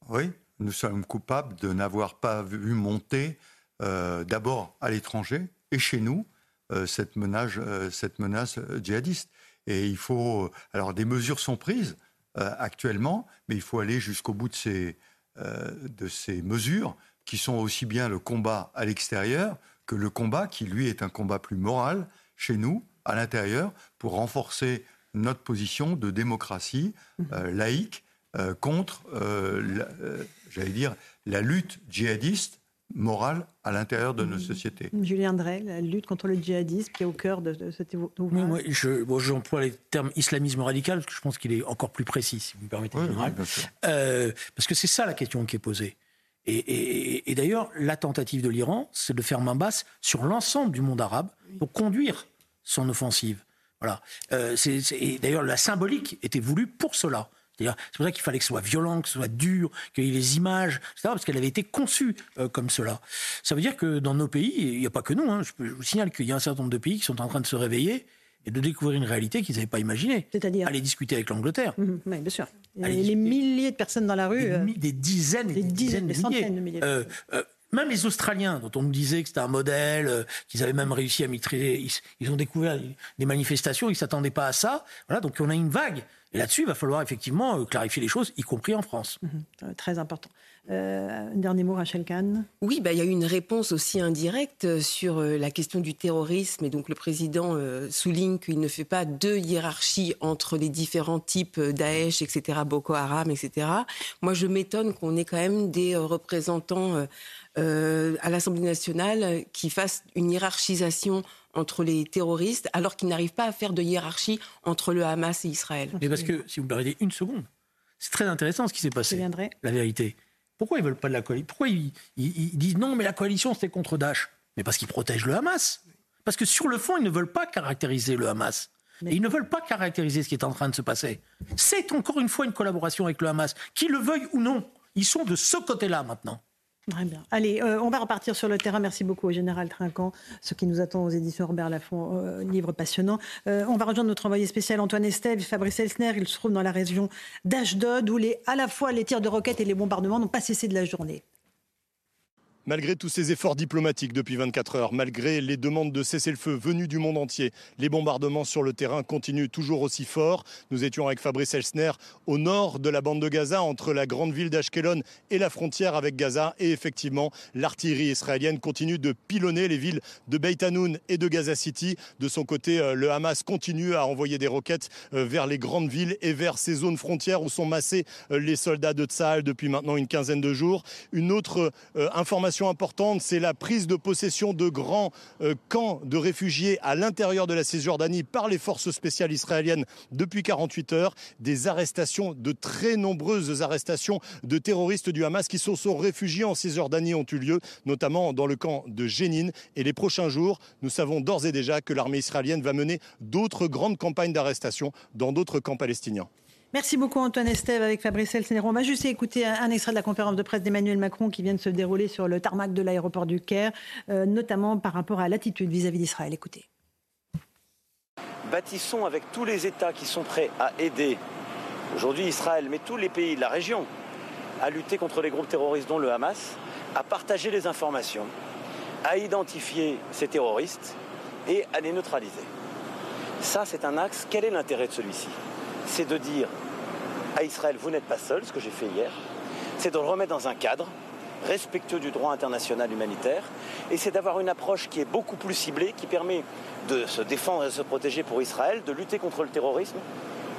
Oui, nous sommes coupables de n'avoir pas vu monter euh, d'abord à l'étranger et chez nous euh, cette, menace, cette menace djihadiste. Et il faut. Alors, des mesures sont prises actuellement, mais il faut aller jusqu'au bout de ces, de ces mesures qui sont aussi bien le combat à l'extérieur que le combat qui, lui, est un combat plus moral chez nous, à l'intérieur, pour renforcer notre position de démocratie euh, laïque euh, contre, euh, j'allais dire, la lutte djihadiste morale à l'intérieur de nos sociétés. Julien Drey, la lutte contre le djihadisme qui est au cœur de, de cet ouvrage. moi, je, j'emploie les termes islamisme radical parce que je pense qu'il est encore plus précis, si vous me permettez. parce que c'est ça la question qui est posée. Et, et d'ailleurs, la tentative de l'Iran, c'est de faire main basse sur l'ensemble du monde arabe pour conduire son offensive. Voilà. Euh, d'ailleurs, la symbolique était voulue pour cela. C'est pour ça qu'il fallait que ce soit violent, que ce soit dur, qu'il y ait les images, etc., parce qu'elle avait été conçue euh, comme cela. Ça veut dire que dans nos pays, il n'y a pas que nous, hein, je, vous signale qu'il y a un certain nombre de pays qui sont en train de se réveiller et de découvrir une réalité qu'ils n'avaient pas imaginée. C'est-à-dire Aller discuter avec l'Angleterre. Mhm, oui, bien sûr. les milliers de personnes dans la rue. Des, euh, des dizaines, des, dizaines, des centaines de milliers. De même les Australiens, dont on nous disait que c'était un modèle, euh, qu'ils avaient même réussi à maîtriser, ils, ont découvert des manifestations, ils s'attendaient pas à ça. Voilà, donc on a une vague. Et là-dessus, il va falloir effectivement euh, clarifier les choses, y compris en France. Mhm. Euh, très important. un dernier mot, Rachel Kahn. Oui, bah, il y a eu une réponse aussi indirecte sur la question du terrorisme. Et donc le président souligne qu'il ne fait pas de hiérarchie entre les différents types Daesh, etc., Boko Haram, etc. Moi, je m'étonne qu'on ait quand même des représentants euh, à l'Assemblée nationale qui fasse une hiérarchisation entre les terroristes, alors qu'ils n'arrivent pas à faire de hiérarchie entre le Hamas et Israël. Mais parce que, si vous me permettez une seconde, c'est très intéressant ce qui s'est passé. La vérité. Pourquoi ils veulent pas de la coalition? Pourquoi ils, disent non, mais la coalition, c'est contre Daesh? Mais parce qu'ils protègent le Hamas. Parce que sur le fond, ils ne veulent pas caractériser le Hamas. Et ils ne veulent pas caractériser ce qui est en train de se passer. C'est encore une fois une collaboration avec le Hamas, qu'ils le veuillent ou non. Ils sont de ce côté-là maintenant. Très bien. Allez, euh, on va repartir sur le terrain. Merci beaucoup au général Trinquant, ce qui nous attend aux éditions Robert Laffont, euh, livre passionnant. Euh, on va rejoindre notre envoyé spécial Antoine Estève, Fabrice Elsner. Il se trouve dans la région d'Ashdod, où les, à la fois les tirs de roquettes et les bombardements n'ont pas cessé de la journée. Malgré tous ces efforts diplomatiques depuis 24 heures, malgré les demandes de cessez-le-feu venues du monde entier, les bombardements sur le terrain continuent toujours aussi forts. Nous étions avec Fabrice Elsner au nord de la bande de Gaza, entre la grande ville d'Ashkelon et la frontière avec Gaza. Et effectivement, l'artillerie israélienne continue de pilonner les villes de Beit Hanoun et de Gaza City. De son côté, euh, le Hamas continue à envoyer des roquettes euh, vers les grandes villes et vers ces zones frontières où sont massés euh, les soldats de Tsahal depuis maintenant une quinzaine de jours. Une autre information importante, c'est la prise de possession de grands euh, camps de réfugiés à l'intérieur de la Cisjordanie par les forces spéciales israéliennes depuis 48 heures. Des arrestations, de très nombreuses arrestations de terroristes du Hamas qui se sont réfugiés en Cisjordanie ont eu lieu, notamment dans le camp de Jénine. Et les prochains jours, nous savons d'ores et déjà que l'armée israélienne va mener d'autres grandes campagnes d'arrestation dans d'autres camps palestiniens. Merci beaucoup Antoine Estève avec Fabrice Elsener. On va juste écouter un, extrait de la conférence de presse d'Emmanuel Macron qui vient de se dérouler sur le tarmac de l'aéroport du Caire, euh, notamment par rapport à l'attitude vis-à-vis d'Israël. Écoutez. Bâtissons avec tous les États qui sont prêts à aider aujourd'hui Israël, mais tous les pays de la région, à lutter contre les groupes terroristes dont le Hamas, à partager les informations, à identifier ces terroristes et à les neutraliser. Ça, c'est un axe. Quel est l'intérêt de celui-ci? C'est de dire à Israël, vous n'êtes pas seul, ce que j'ai fait hier, c'est de le remettre dans un cadre respectueux du droit international humanitaire, et c'est d'avoir une approche qui est beaucoup plus ciblée, qui permet de se défendre et de se protéger pour Israël, de lutter contre le terrorisme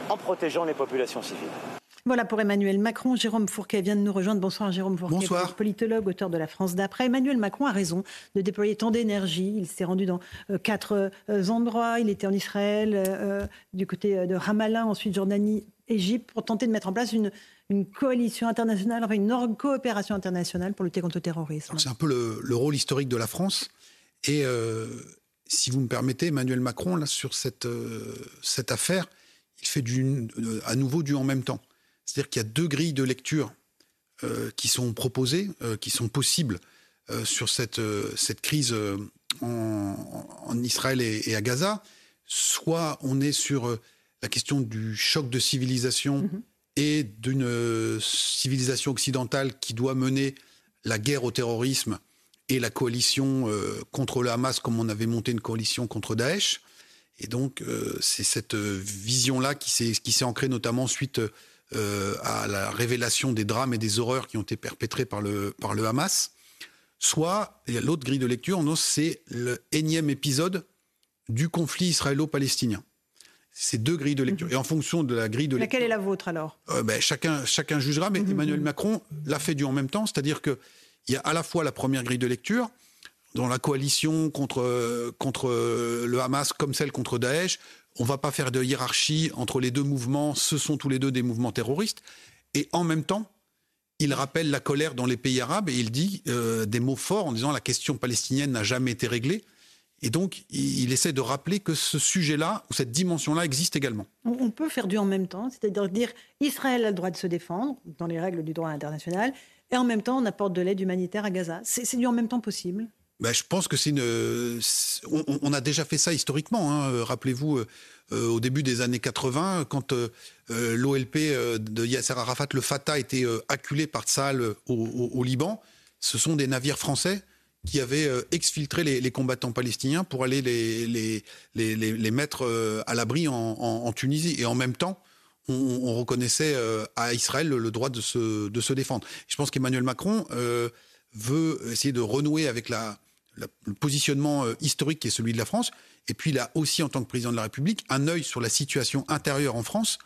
en protégeant les populations civiles. Voilà pour Emmanuel Macron. Jérôme Fourquet vient de nous rejoindre. Bonsoir Jérôme Fourquet. Bonsoir. Politologue, auteur de La France d'après. Emmanuel Macron a raison de déployer tant d'énergie. Il s'est rendu dans euh, quatre euh, endroits. Il était en Israël, euh, du côté de Ramallah, ensuite Jordanie, Égypte, pour tenter de mettre en place une, une coalition internationale, enfin une coopération internationale pour lutter contre le terrorisme. C'est un peu le, rôle historique de la France. Et si vous me permettez, Emmanuel Macron, là, sur cette, cette affaire, il fait du, à nouveau du en même temps. C'est-à-dire qu'il y a deux grilles de lecture euh, qui sont proposées, euh, qui sont possibles euh, sur cette, cette crise en, Israël et, à Gaza. Soit on est sur la question du choc de civilisation mm-hmm. et d'une civilisation occidentale qui doit mener la guerre au terrorisme et la coalition contre le Hamas comme on avait monté une coalition contre Daesh. Et donc, c'est cette vision-là qui s'est ancrée notamment suite euh, à la révélation des drames et des horreurs qui ont été perpétrés par le, par le Hamas, soit, il y a l'autre grille de lecture, c'est le énième épisode du conflit israélo-palestinien. C'est deux grilles de lecture. Mhm. Et en fonction de la grille de Laquelle est la vôtre alors? Euh, ben, chacun, chacun jugera, mais mhm. Emmanuel Macron l'a fait du en même temps, c'est-à-dire qu'il y a à la fois la première grille de lecture, dans la coalition contre, contre le Hamas comme celle contre Daesh, on ne va pas faire de hiérarchie entre les deux mouvements, ce sont tous les deux des mouvements terroristes. Et en même temps, il rappelle la colère dans les pays arabes et il dit euh, des mots forts en disant la question palestinienne n'a jamais été réglée. Et donc, il, essaie de rappeler que ce sujet-là, ou cette dimension-là, existe également. On peut faire du en même temps, c'est-à-dire dire Israël a le droit de se défendre dans les règles du droit international, et en même temps, on apporte de l'aide humanitaire à Gaza. C'est du en même temps possible? Ben, je pense que c'est une. On, a déjà fait ça historiquement. Hein. Rappelez-vous, euh, au début des années 80, quand euh, euh, l'OLP de Yasser Arafat, le Fatah, était acculé par Tsahal au, Liban, ce sont des navires français qui avaient exfiltré les, combattants palestiniens pour aller les, les, les mettre à l'abri en, Tunisie. Et en même temps, on, reconnaissait à Israël le, droit de se, de se défendre. Je pense qu'Emmanuel Macron veut essayer de renouer avec la, le positionnement euh, historique qui est celui de la France. Et puis il a aussi, en tant que président de la République, un œil sur la situation intérieure en France,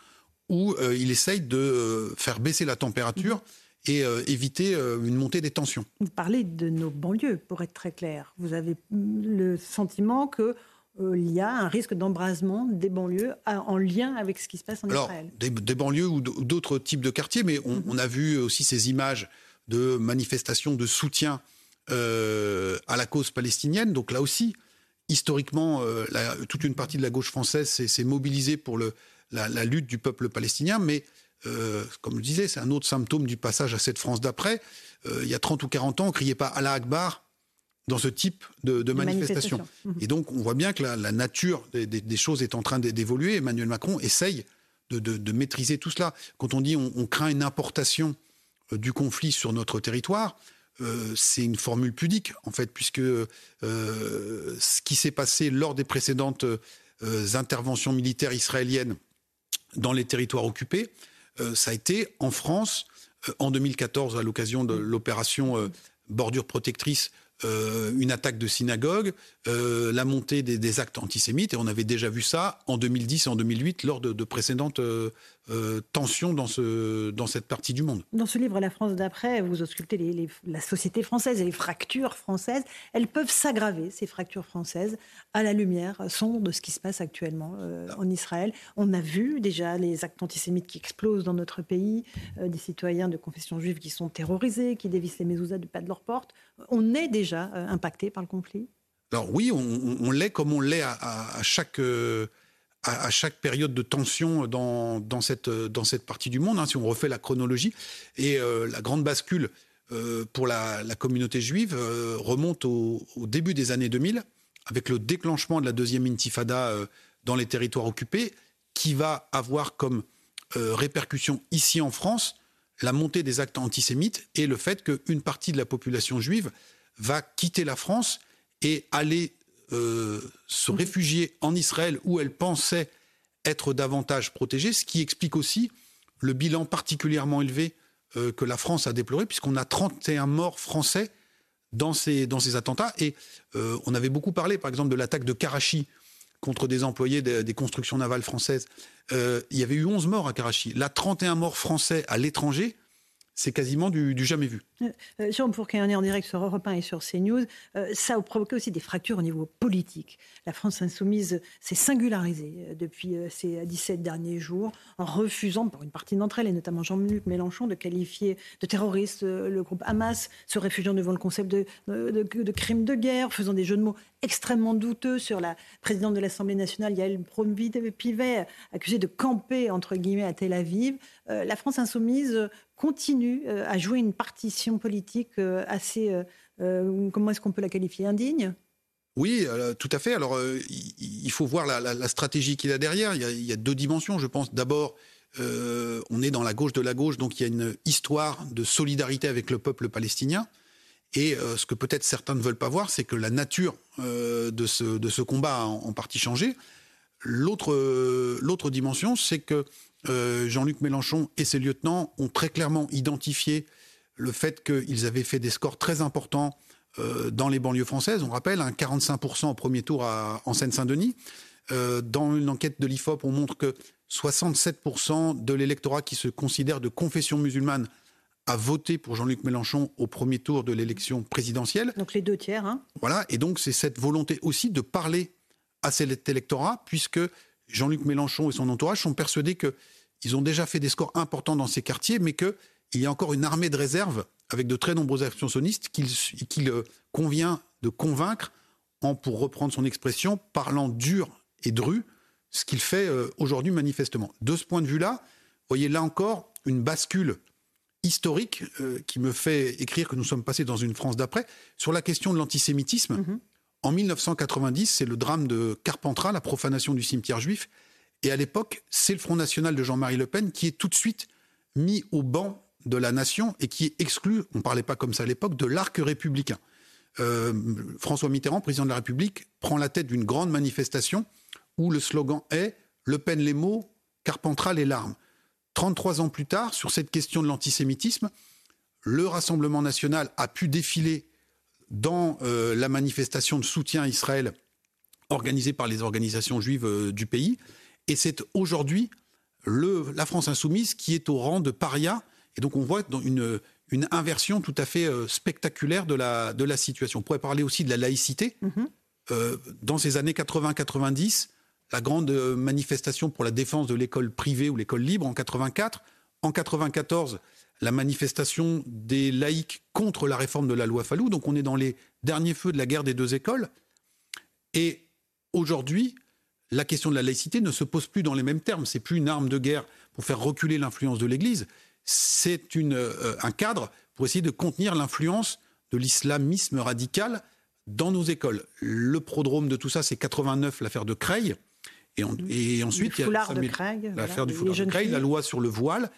où euh, il essaye de euh, faire baisser la température et éviter une montée des tensions. Vous parlez de nos banlieues, pour être très clair. Vous avez le sentiment que il y a un risque d'embrasement des banlieues en lien avec ce qui se passe en Alors, Israël. Des, des banlieues ou d'autres types de quartiers, mais on, mm-hmm. on, a vu aussi ces images de manifestations de soutien à la cause palestinienne. Donc là aussi, historiquement, toute une partie de la gauche française s'est mobilisée pour le, la, lutte du peuple palestinien, mais comme je disais, c'est un autre symptôme du passage à cette France d'après. il y a 30 ou 40 ans, on ne criait pas Allah Akbar dans ce type de, manifestation. Et donc, on voit bien que la, nature des, choses est en train d'évoluer. Emmanuel Macron essaye de, maîtriser tout cela. Quand on dit on, craint une importation euh, du conflit sur notre territoire, euh, c'est une formule pudique, en fait, puisque euh, ce qui s'est passé lors des précédentes interventions militaires israéliennes dans les territoires occupés, ça a été en France, en 2014, à l'occasion de l'opération Bordure protectrice euh, une attaque de synagogue, euh, la montée des, actes antisémites, et on avait déjà vu ça en 2010 et en 2008 lors de, précédentes euh, tensions dans, ce, dans cette partie du monde. Dans ce livre La France d'après, vous auscultez la société française et les fractures françaises. Elles peuvent s'aggraver, ces fractures françaises, à la lumière sombre de ce qui se passe actuellement en Israël. On a vu déjà les actes antisémites qui explosent dans notre pays, des citoyens de confession juive qui sont terrorisés, qui dévissent les mezuzahs du pas de leurs portes. On est déjà euh, impacté par le conflit? Alors oui, on, l'est comme on l'est à, chaque, euh, à, chaque période de tension dans, cette, partie du monde, hein, si on refait la chronologie. Et euh, la grande bascule pour la, communauté juive remonte au, début des années 2000, avec le déclenchement de la deuxième intifada dans les territoires occupés, qui va avoir comme répercussion ici en France la montée des actes antisémites et le fait qu'une partie de la population juive va quitter la France et aller euh, se réfugier en Israël où elle pensait être davantage protégée, ce qui explique aussi le bilan particulièrement élevé euh, que la France a déploré, puisqu'on a 31 morts français dans ces, dans ces attentats. Et euh, on avait beaucoup parlé, par exemple, de l'attaque de Karachi contre des employés des constructions navales françaises. il y avait eu 11 morts à Karachi. Là, 31 morts français à l'étranger, c'est quasiment du, jamais vu. Euh, euh, Jean Pourquet, on est en direct sur Europe 1 et sur CNews. Euh, ça a provoqué aussi des fractures au niveau politique. La France insoumise s'est singularisée depuis ces 17 derniers jours en refusant, pour une partie d'entre elles, et notamment Jean-Luc Mélenchon, de qualifier de terroriste le groupe Hamas, se réfugiant devant le concept de, crime de guerre, faisant des jeux de mots extrêmement douteux sur la présidente de l'Assemblée nationale, Yael Braun-Pivet, accusée de camper, entre guillemets, à Tel Aviv. la France insoumise continue euh, à jouer une partition politique euh, assez, euh, comment est-ce qu'on peut la qualifier, indigne? Oui, tout à fait. Alors, il faut voir la, stratégie qu'il a derrière. Il y a, deux dimensions, je pense. D'abord, on est dans la gauche de la gauche, donc il y a une histoire de solidarité avec le peuple palestinien. Et ce que peut-être certains ne veulent pas voir, c'est que la nature de, ce, de ce combat a en, partie changé. L'autre dimension, c'est que euh, Jean-Luc Mélenchon et ses lieutenants ont très clairement identifié le fait qu'ils avaient fait des scores très importants euh, dans les banlieues françaises. On rappelle, un 45% au premier tour en Seine-Saint-Denis. Euh, dans une enquête de l'IFOP, on montre que 67% de l'électorat qui se considère de confession musulmane a voté pour Jean-Luc Mélenchon au premier tour de l'élection présidentielle. Donc les deux tiers. Hein. Voilà, et donc c'est cette volonté aussi de parler à cet électorat, puisque Jean-Luc Mélenchon et son entourage sont persuadés qu'ils ont déjà fait des scores importants dans ces quartiers, mais qu'il y a encore une armée de réserve avec de très nombreux abstentionnistes qu'il euh, convient de convaincre en, pour reprendre son expression, parlant dur et dru, ce qu'il fait euh, aujourd'hui manifestement. De ce point de vue-là, voyez là encore une bascule historique euh, qui me fait écrire que nous sommes passés dans une France d'après sur la question de l'antisémitisme. Mm-hmm. En 1990, c'est le drame de Carpentras, la profanation du cimetière juif. Et à l'époque, c'est le Front National de Jean-Marie Le Pen qui est tout de suite mis au banc de la nation et qui est exclu, on ne parlait pas comme ça à l'époque, de l'arc républicain. Euh, François Mitterrand, président de la République, prend la tête d'une grande manifestation où le slogan est Le Pen les mots, Carpentras les larmes. 33 ans plus tard, sur cette question de l'antisémitisme, le Rassemblement national a pu défiler dans euh, la manifestation de soutien à Israël organisée par les organisations juives euh, du pays. Et c'est aujourd'hui la France insoumise qui est au rang de paria. Et donc on voit une, une inversion tout à fait euh, spectaculaire de la, de la situation. On pourrait parler aussi de la laïcité. Mm-hmm. dans ces années 80-90, la grande manifestation pour la défense de l'école privée ou l'école libre en 84. En 94, la manifestation des laïcs contre la réforme de la loi Fallou. Donc on est dans les derniers feux de la guerre des deux écoles. Et aujourd'hui, la question de la laïcité ne se pose plus dans les mêmes termes. C'est plus une arme de guerre pour faire reculer l'influence de l'Église. C'est euh, un cadre pour essayer de contenir l'influence de l'islamisme radical dans nos écoles. Le prodrome de tout ça, c'est 89, l'affaire de Creil. Et, et ensuite, il y a l'affaire du foulard de Creil, la loi sur le voile.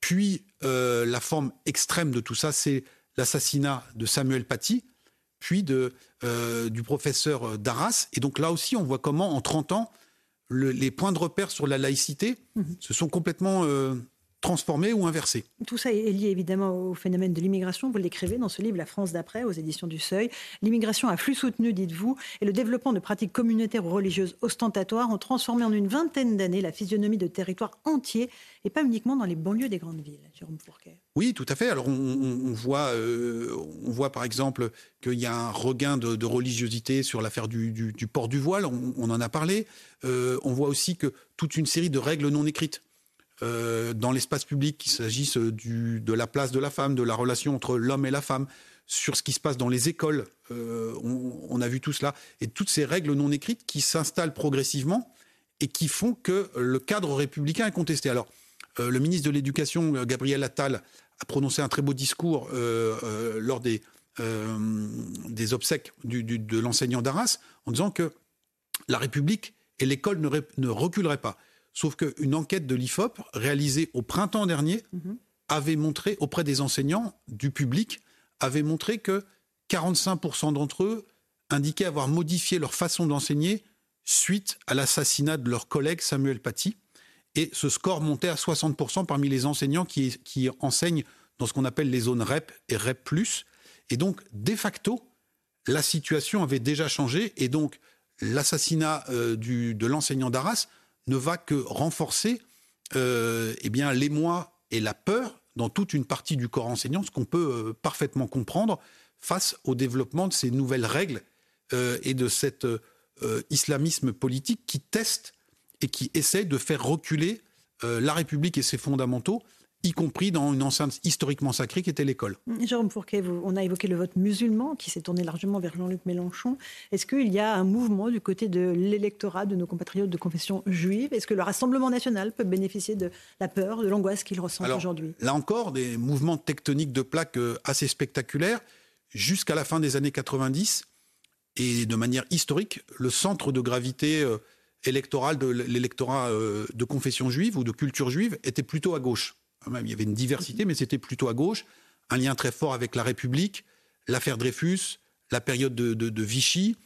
Puis euh, la forme extrême de tout ça, c'est l'assassinat de Samuel Paty, puis de, euh, du professeur Darras. Et donc là aussi, on voit comment, en 30 ans, les points de repère sur la laïcité mhm. se sont complètement euh, transformé ou inversé. Tout ça est lié évidemment au phénomène de l'immigration. Vous l'écrivez dans ce livre La France d'après aux éditions du Seuil. L'immigration a flux soutenu, dites-vous, et le développement de pratiques communautaires ou religieuses ostentatoires ont transformé en une vingtaine d'années la physionomie de territoires entiers et pas uniquement dans les banlieues des grandes villes. Jérôme Fourquet. Oui, tout à fait. Alors on, voit, euh, on voit par exemple qu'il y a un regain de, religiosité sur l'affaire du, port du voile. On, en a parlé. Euh, on voit aussi que toute une série de règles non écrites euh, dans l'espace public, qu'il s'agisse de la place de la femme, de la relation entre l'homme et la femme, sur ce qui se passe dans les écoles. Euh, on, a vu tout cela. Et toutes ces règles non écrites qui s'installent progressivement et qui font que le cadre républicain est contesté. Alors, euh, le ministre de l'Éducation, Gabriel Attal, a prononcé un très beau discours lors des, obsèques de l'enseignant d'Arras en disant que la République et l'école ne reculeraient pas. Sauf qu'une enquête de l'IFOP réalisée au printemps dernier mhm. avait montré, auprès des enseignants, du public, avait montré que 45% d'entre eux indiquaient avoir modifié leur façon d'enseigner suite à l'assassinat de leur collègue Samuel Paty. Et ce score montait à 60% parmi les enseignants qui, qui enseignent dans ce qu'on appelle les zones REP et REP. Et donc, de facto, la situation avait déjà changé. Et donc, l'assassinat euh, de l'enseignant d'Arras ne va que renforcer euh, eh l'émoi et la peur dans toute une partie du corps enseignant, ce qu'on peut euh, parfaitement comprendre face au développement de ces nouvelles règles euh, et de cet islamisme politique qui teste et qui essaie de faire reculer la République et ses fondamentaux y compris dans une enceinte historiquement sacrée qui était l'école. Jérôme Fourquet, on a évoqué le vote musulman qui s'est tourné largement vers Jean-Luc Mélenchon. Est-ce qu'il y a un mouvement du côté de l'électorat de nos compatriotes de confession juive? Est-ce que le Rassemblement national peut bénéficier de la peur, de l'angoisse qu'il ressent aujourd'hui? Là encore, des mouvements tectoniques de plaques euh, assez spectaculaires. Jusqu'à la fin des années 90, et de manière historique, le centre de gravité euh, électoral de l'électorat euh, de confession juive ou de culture juive était plutôt à gauche il y avait une diversité, mais c'était plutôt à gauche. Un lien très fort avec la République, l'affaire Dreyfus, la période de, Vichy.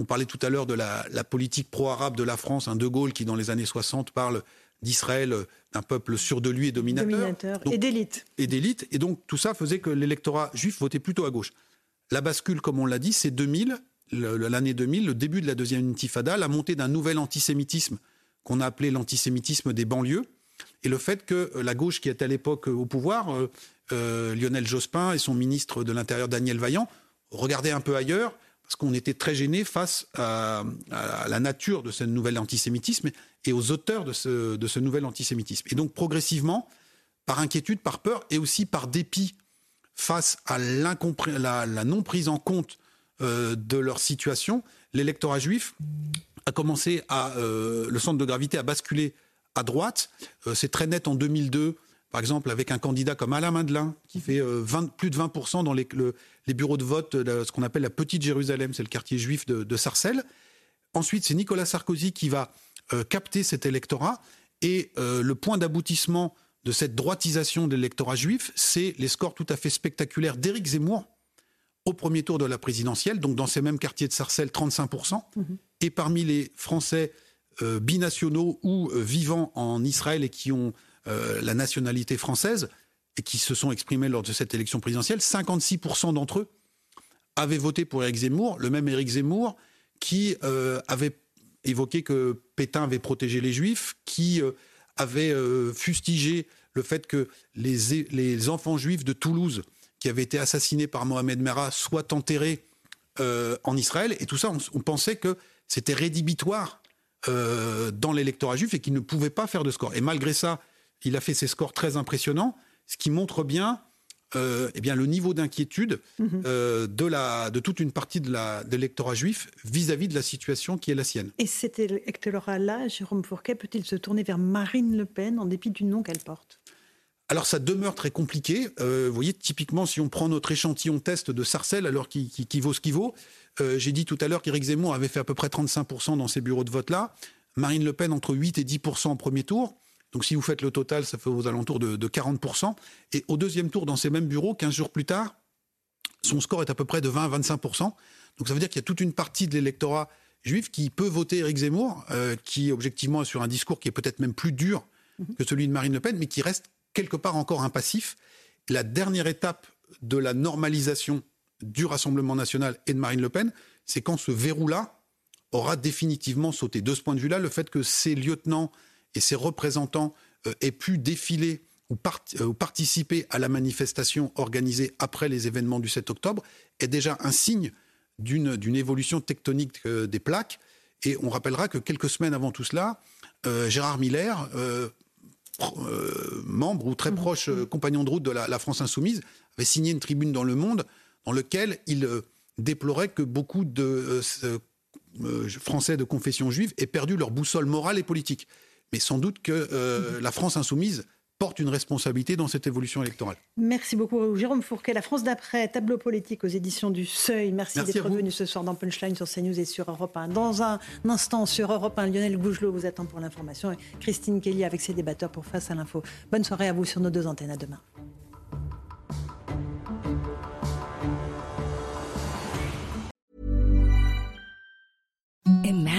On parlait tout à l'heure de la, politique pro-arabe de la France, un De Gaulle qui, dans les années 60, parle d'Israël, d'un peuple sûr de lui et dominateur. dominateur et d'élite. Et d'élite. Et donc tout ça faisait que l'électorat juif votait plutôt à gauche. La bascule, comme on l'a dit, c'est 2000, l'année 2000, le début de la deuxième intifada, la montée d'un nouvel antisémitisme qu'on a appelé l'antisémitisme des banlieues et le fait que euh, la gauche qui était à l'époque euh, au pouvoir, euh, Lionel Jospin et son ministre de l'Intérieur Daniel Vaillant, regardaient un peu ailleurs parce qu'on était très gêné face à, la nature de ce nouvel antisémitisme et aux auteurs de ce, nouvel antisémitisme. Et donc progressivement, par inquiétude, par peur et aussi par dépit face à la, la non prise en compte de leur situation, l'électorat juif a commencé à le centre de gravité à basculer à droite. Euh, c'est très net en 2002, par exemple, avec un candidat comme Alain Madelin, qui fait 20, euh, plus de 20% dans les, les, bureaux de vote de ce qu'on appelle la Petite Jérusalem, c'est le quartier juif de, Sarcelles. Ensuite, c'est Nicolas Sarkozy qui va euh, capter cet électorat. Et le point d'aboutissement de cette droitisation de l'électorat juif, c'est les scores tout à fait spectaculaires d'Éric Zemmour au premier tour de la présidentielle, donc dans ces mêmes quartiers de Sarcelles, 35%. Mhm. Et parmi les Français euh, binationaux ou euh, vivant en Israël et qui ont euh, la nationalité française et qui se sont exprimés lors de cette élection présidentielle, 56% d'entre eux avaient voté pour Éric Zemmour, le même Éric Zemmour qui avait évoqué que Pétain avait protégé les Juifs, qui avait fustigé le fait que les, les, enfants juifs de Toulouse qui avaient été assassinés par Mohamed Merah soient enterrés en Israël. Et tout ça, on pensait que c'était rédhibitoire euh, dans l'électorat juif et qu'il ne pouvait pas faire de score. Et malgré ça, il a fait ses scores très impressionnants. ce qui montre bien euh, eh bien, le niveau d'inquiétude mhm. euh, de, la, de toute une partie de, l'électorat juif vis-à-vis de la situation qui est la sienne. Et cet électorat-là, Jérôme Fourquet, peut-il se tourner vers Marine Le Pen en dépit du nom qu'elle porte? Alors ça demeure très compliqué. Euh, vous voyez, typiquement, si on prend notre échantillon test de Sarcelles, alors qui, qui, vaut ce qu'il vaut, j'ai dit tout à l'heure qu'Éric Zemmour avait fait à peu près 35% dans ces bureaux de vote-là. Marine Le Pen entre 8 et 10% au premier tour. Donc si vous faites le total, ça fait aux alentours de, 40%. Et au deuxième tour, dans ces mêmes bureaux, 15 jours plus tard, son score est à peu près de 20 à 25%. Donc ça veut dire qu'il y a toute une partie de l'électorat juif qui peut voter Éric Zemmour, euh, qui objectivement est sur un discours qui est peut-être même plus dur mhm. que celui de Marine Le Pen, mais qui reste quelque part encore impassif. La dernière étape de la normalisation du Rassemblement national et de Marine Le Pen, c'est quand ce verrou-là aura définitivement sauté. De ce point de vue-là, le fait que ces lieutenants et ses représentants euh, aient pu défiler euh, ou, participer à la manifestation organisée après les événements du 7 octobre est déjà un signe d'une évolution tectonique euh, des plaques. Et on rappellera que quelques semaines avant tout cela, Gérard Miller, membre ou très mmh. proche compagnon de route de la, France insoumise, avait signé une tribune dans Le Monde dans lequel il déplorait que beaucoup de Français de confession juive aient perdu leur boussole morale et politique mais sans doute que euh, la France insoumise porte une responsabilité dans cette évolution électorale. Merci beaucoup Jérôme Fourquet. La France d'après, tableau politique aux éditions du Seuil. Merci, d'être venu ce soir dans Punchline sur CNews et sur Europe 1. Dans un instant sur Europe 1, Lionel Gougelot vous attend pour l'information et Christine Kelly avec ses débatteurs pour Face à l'info. Bonne soirée à vous sur nos deux antennes. À demain.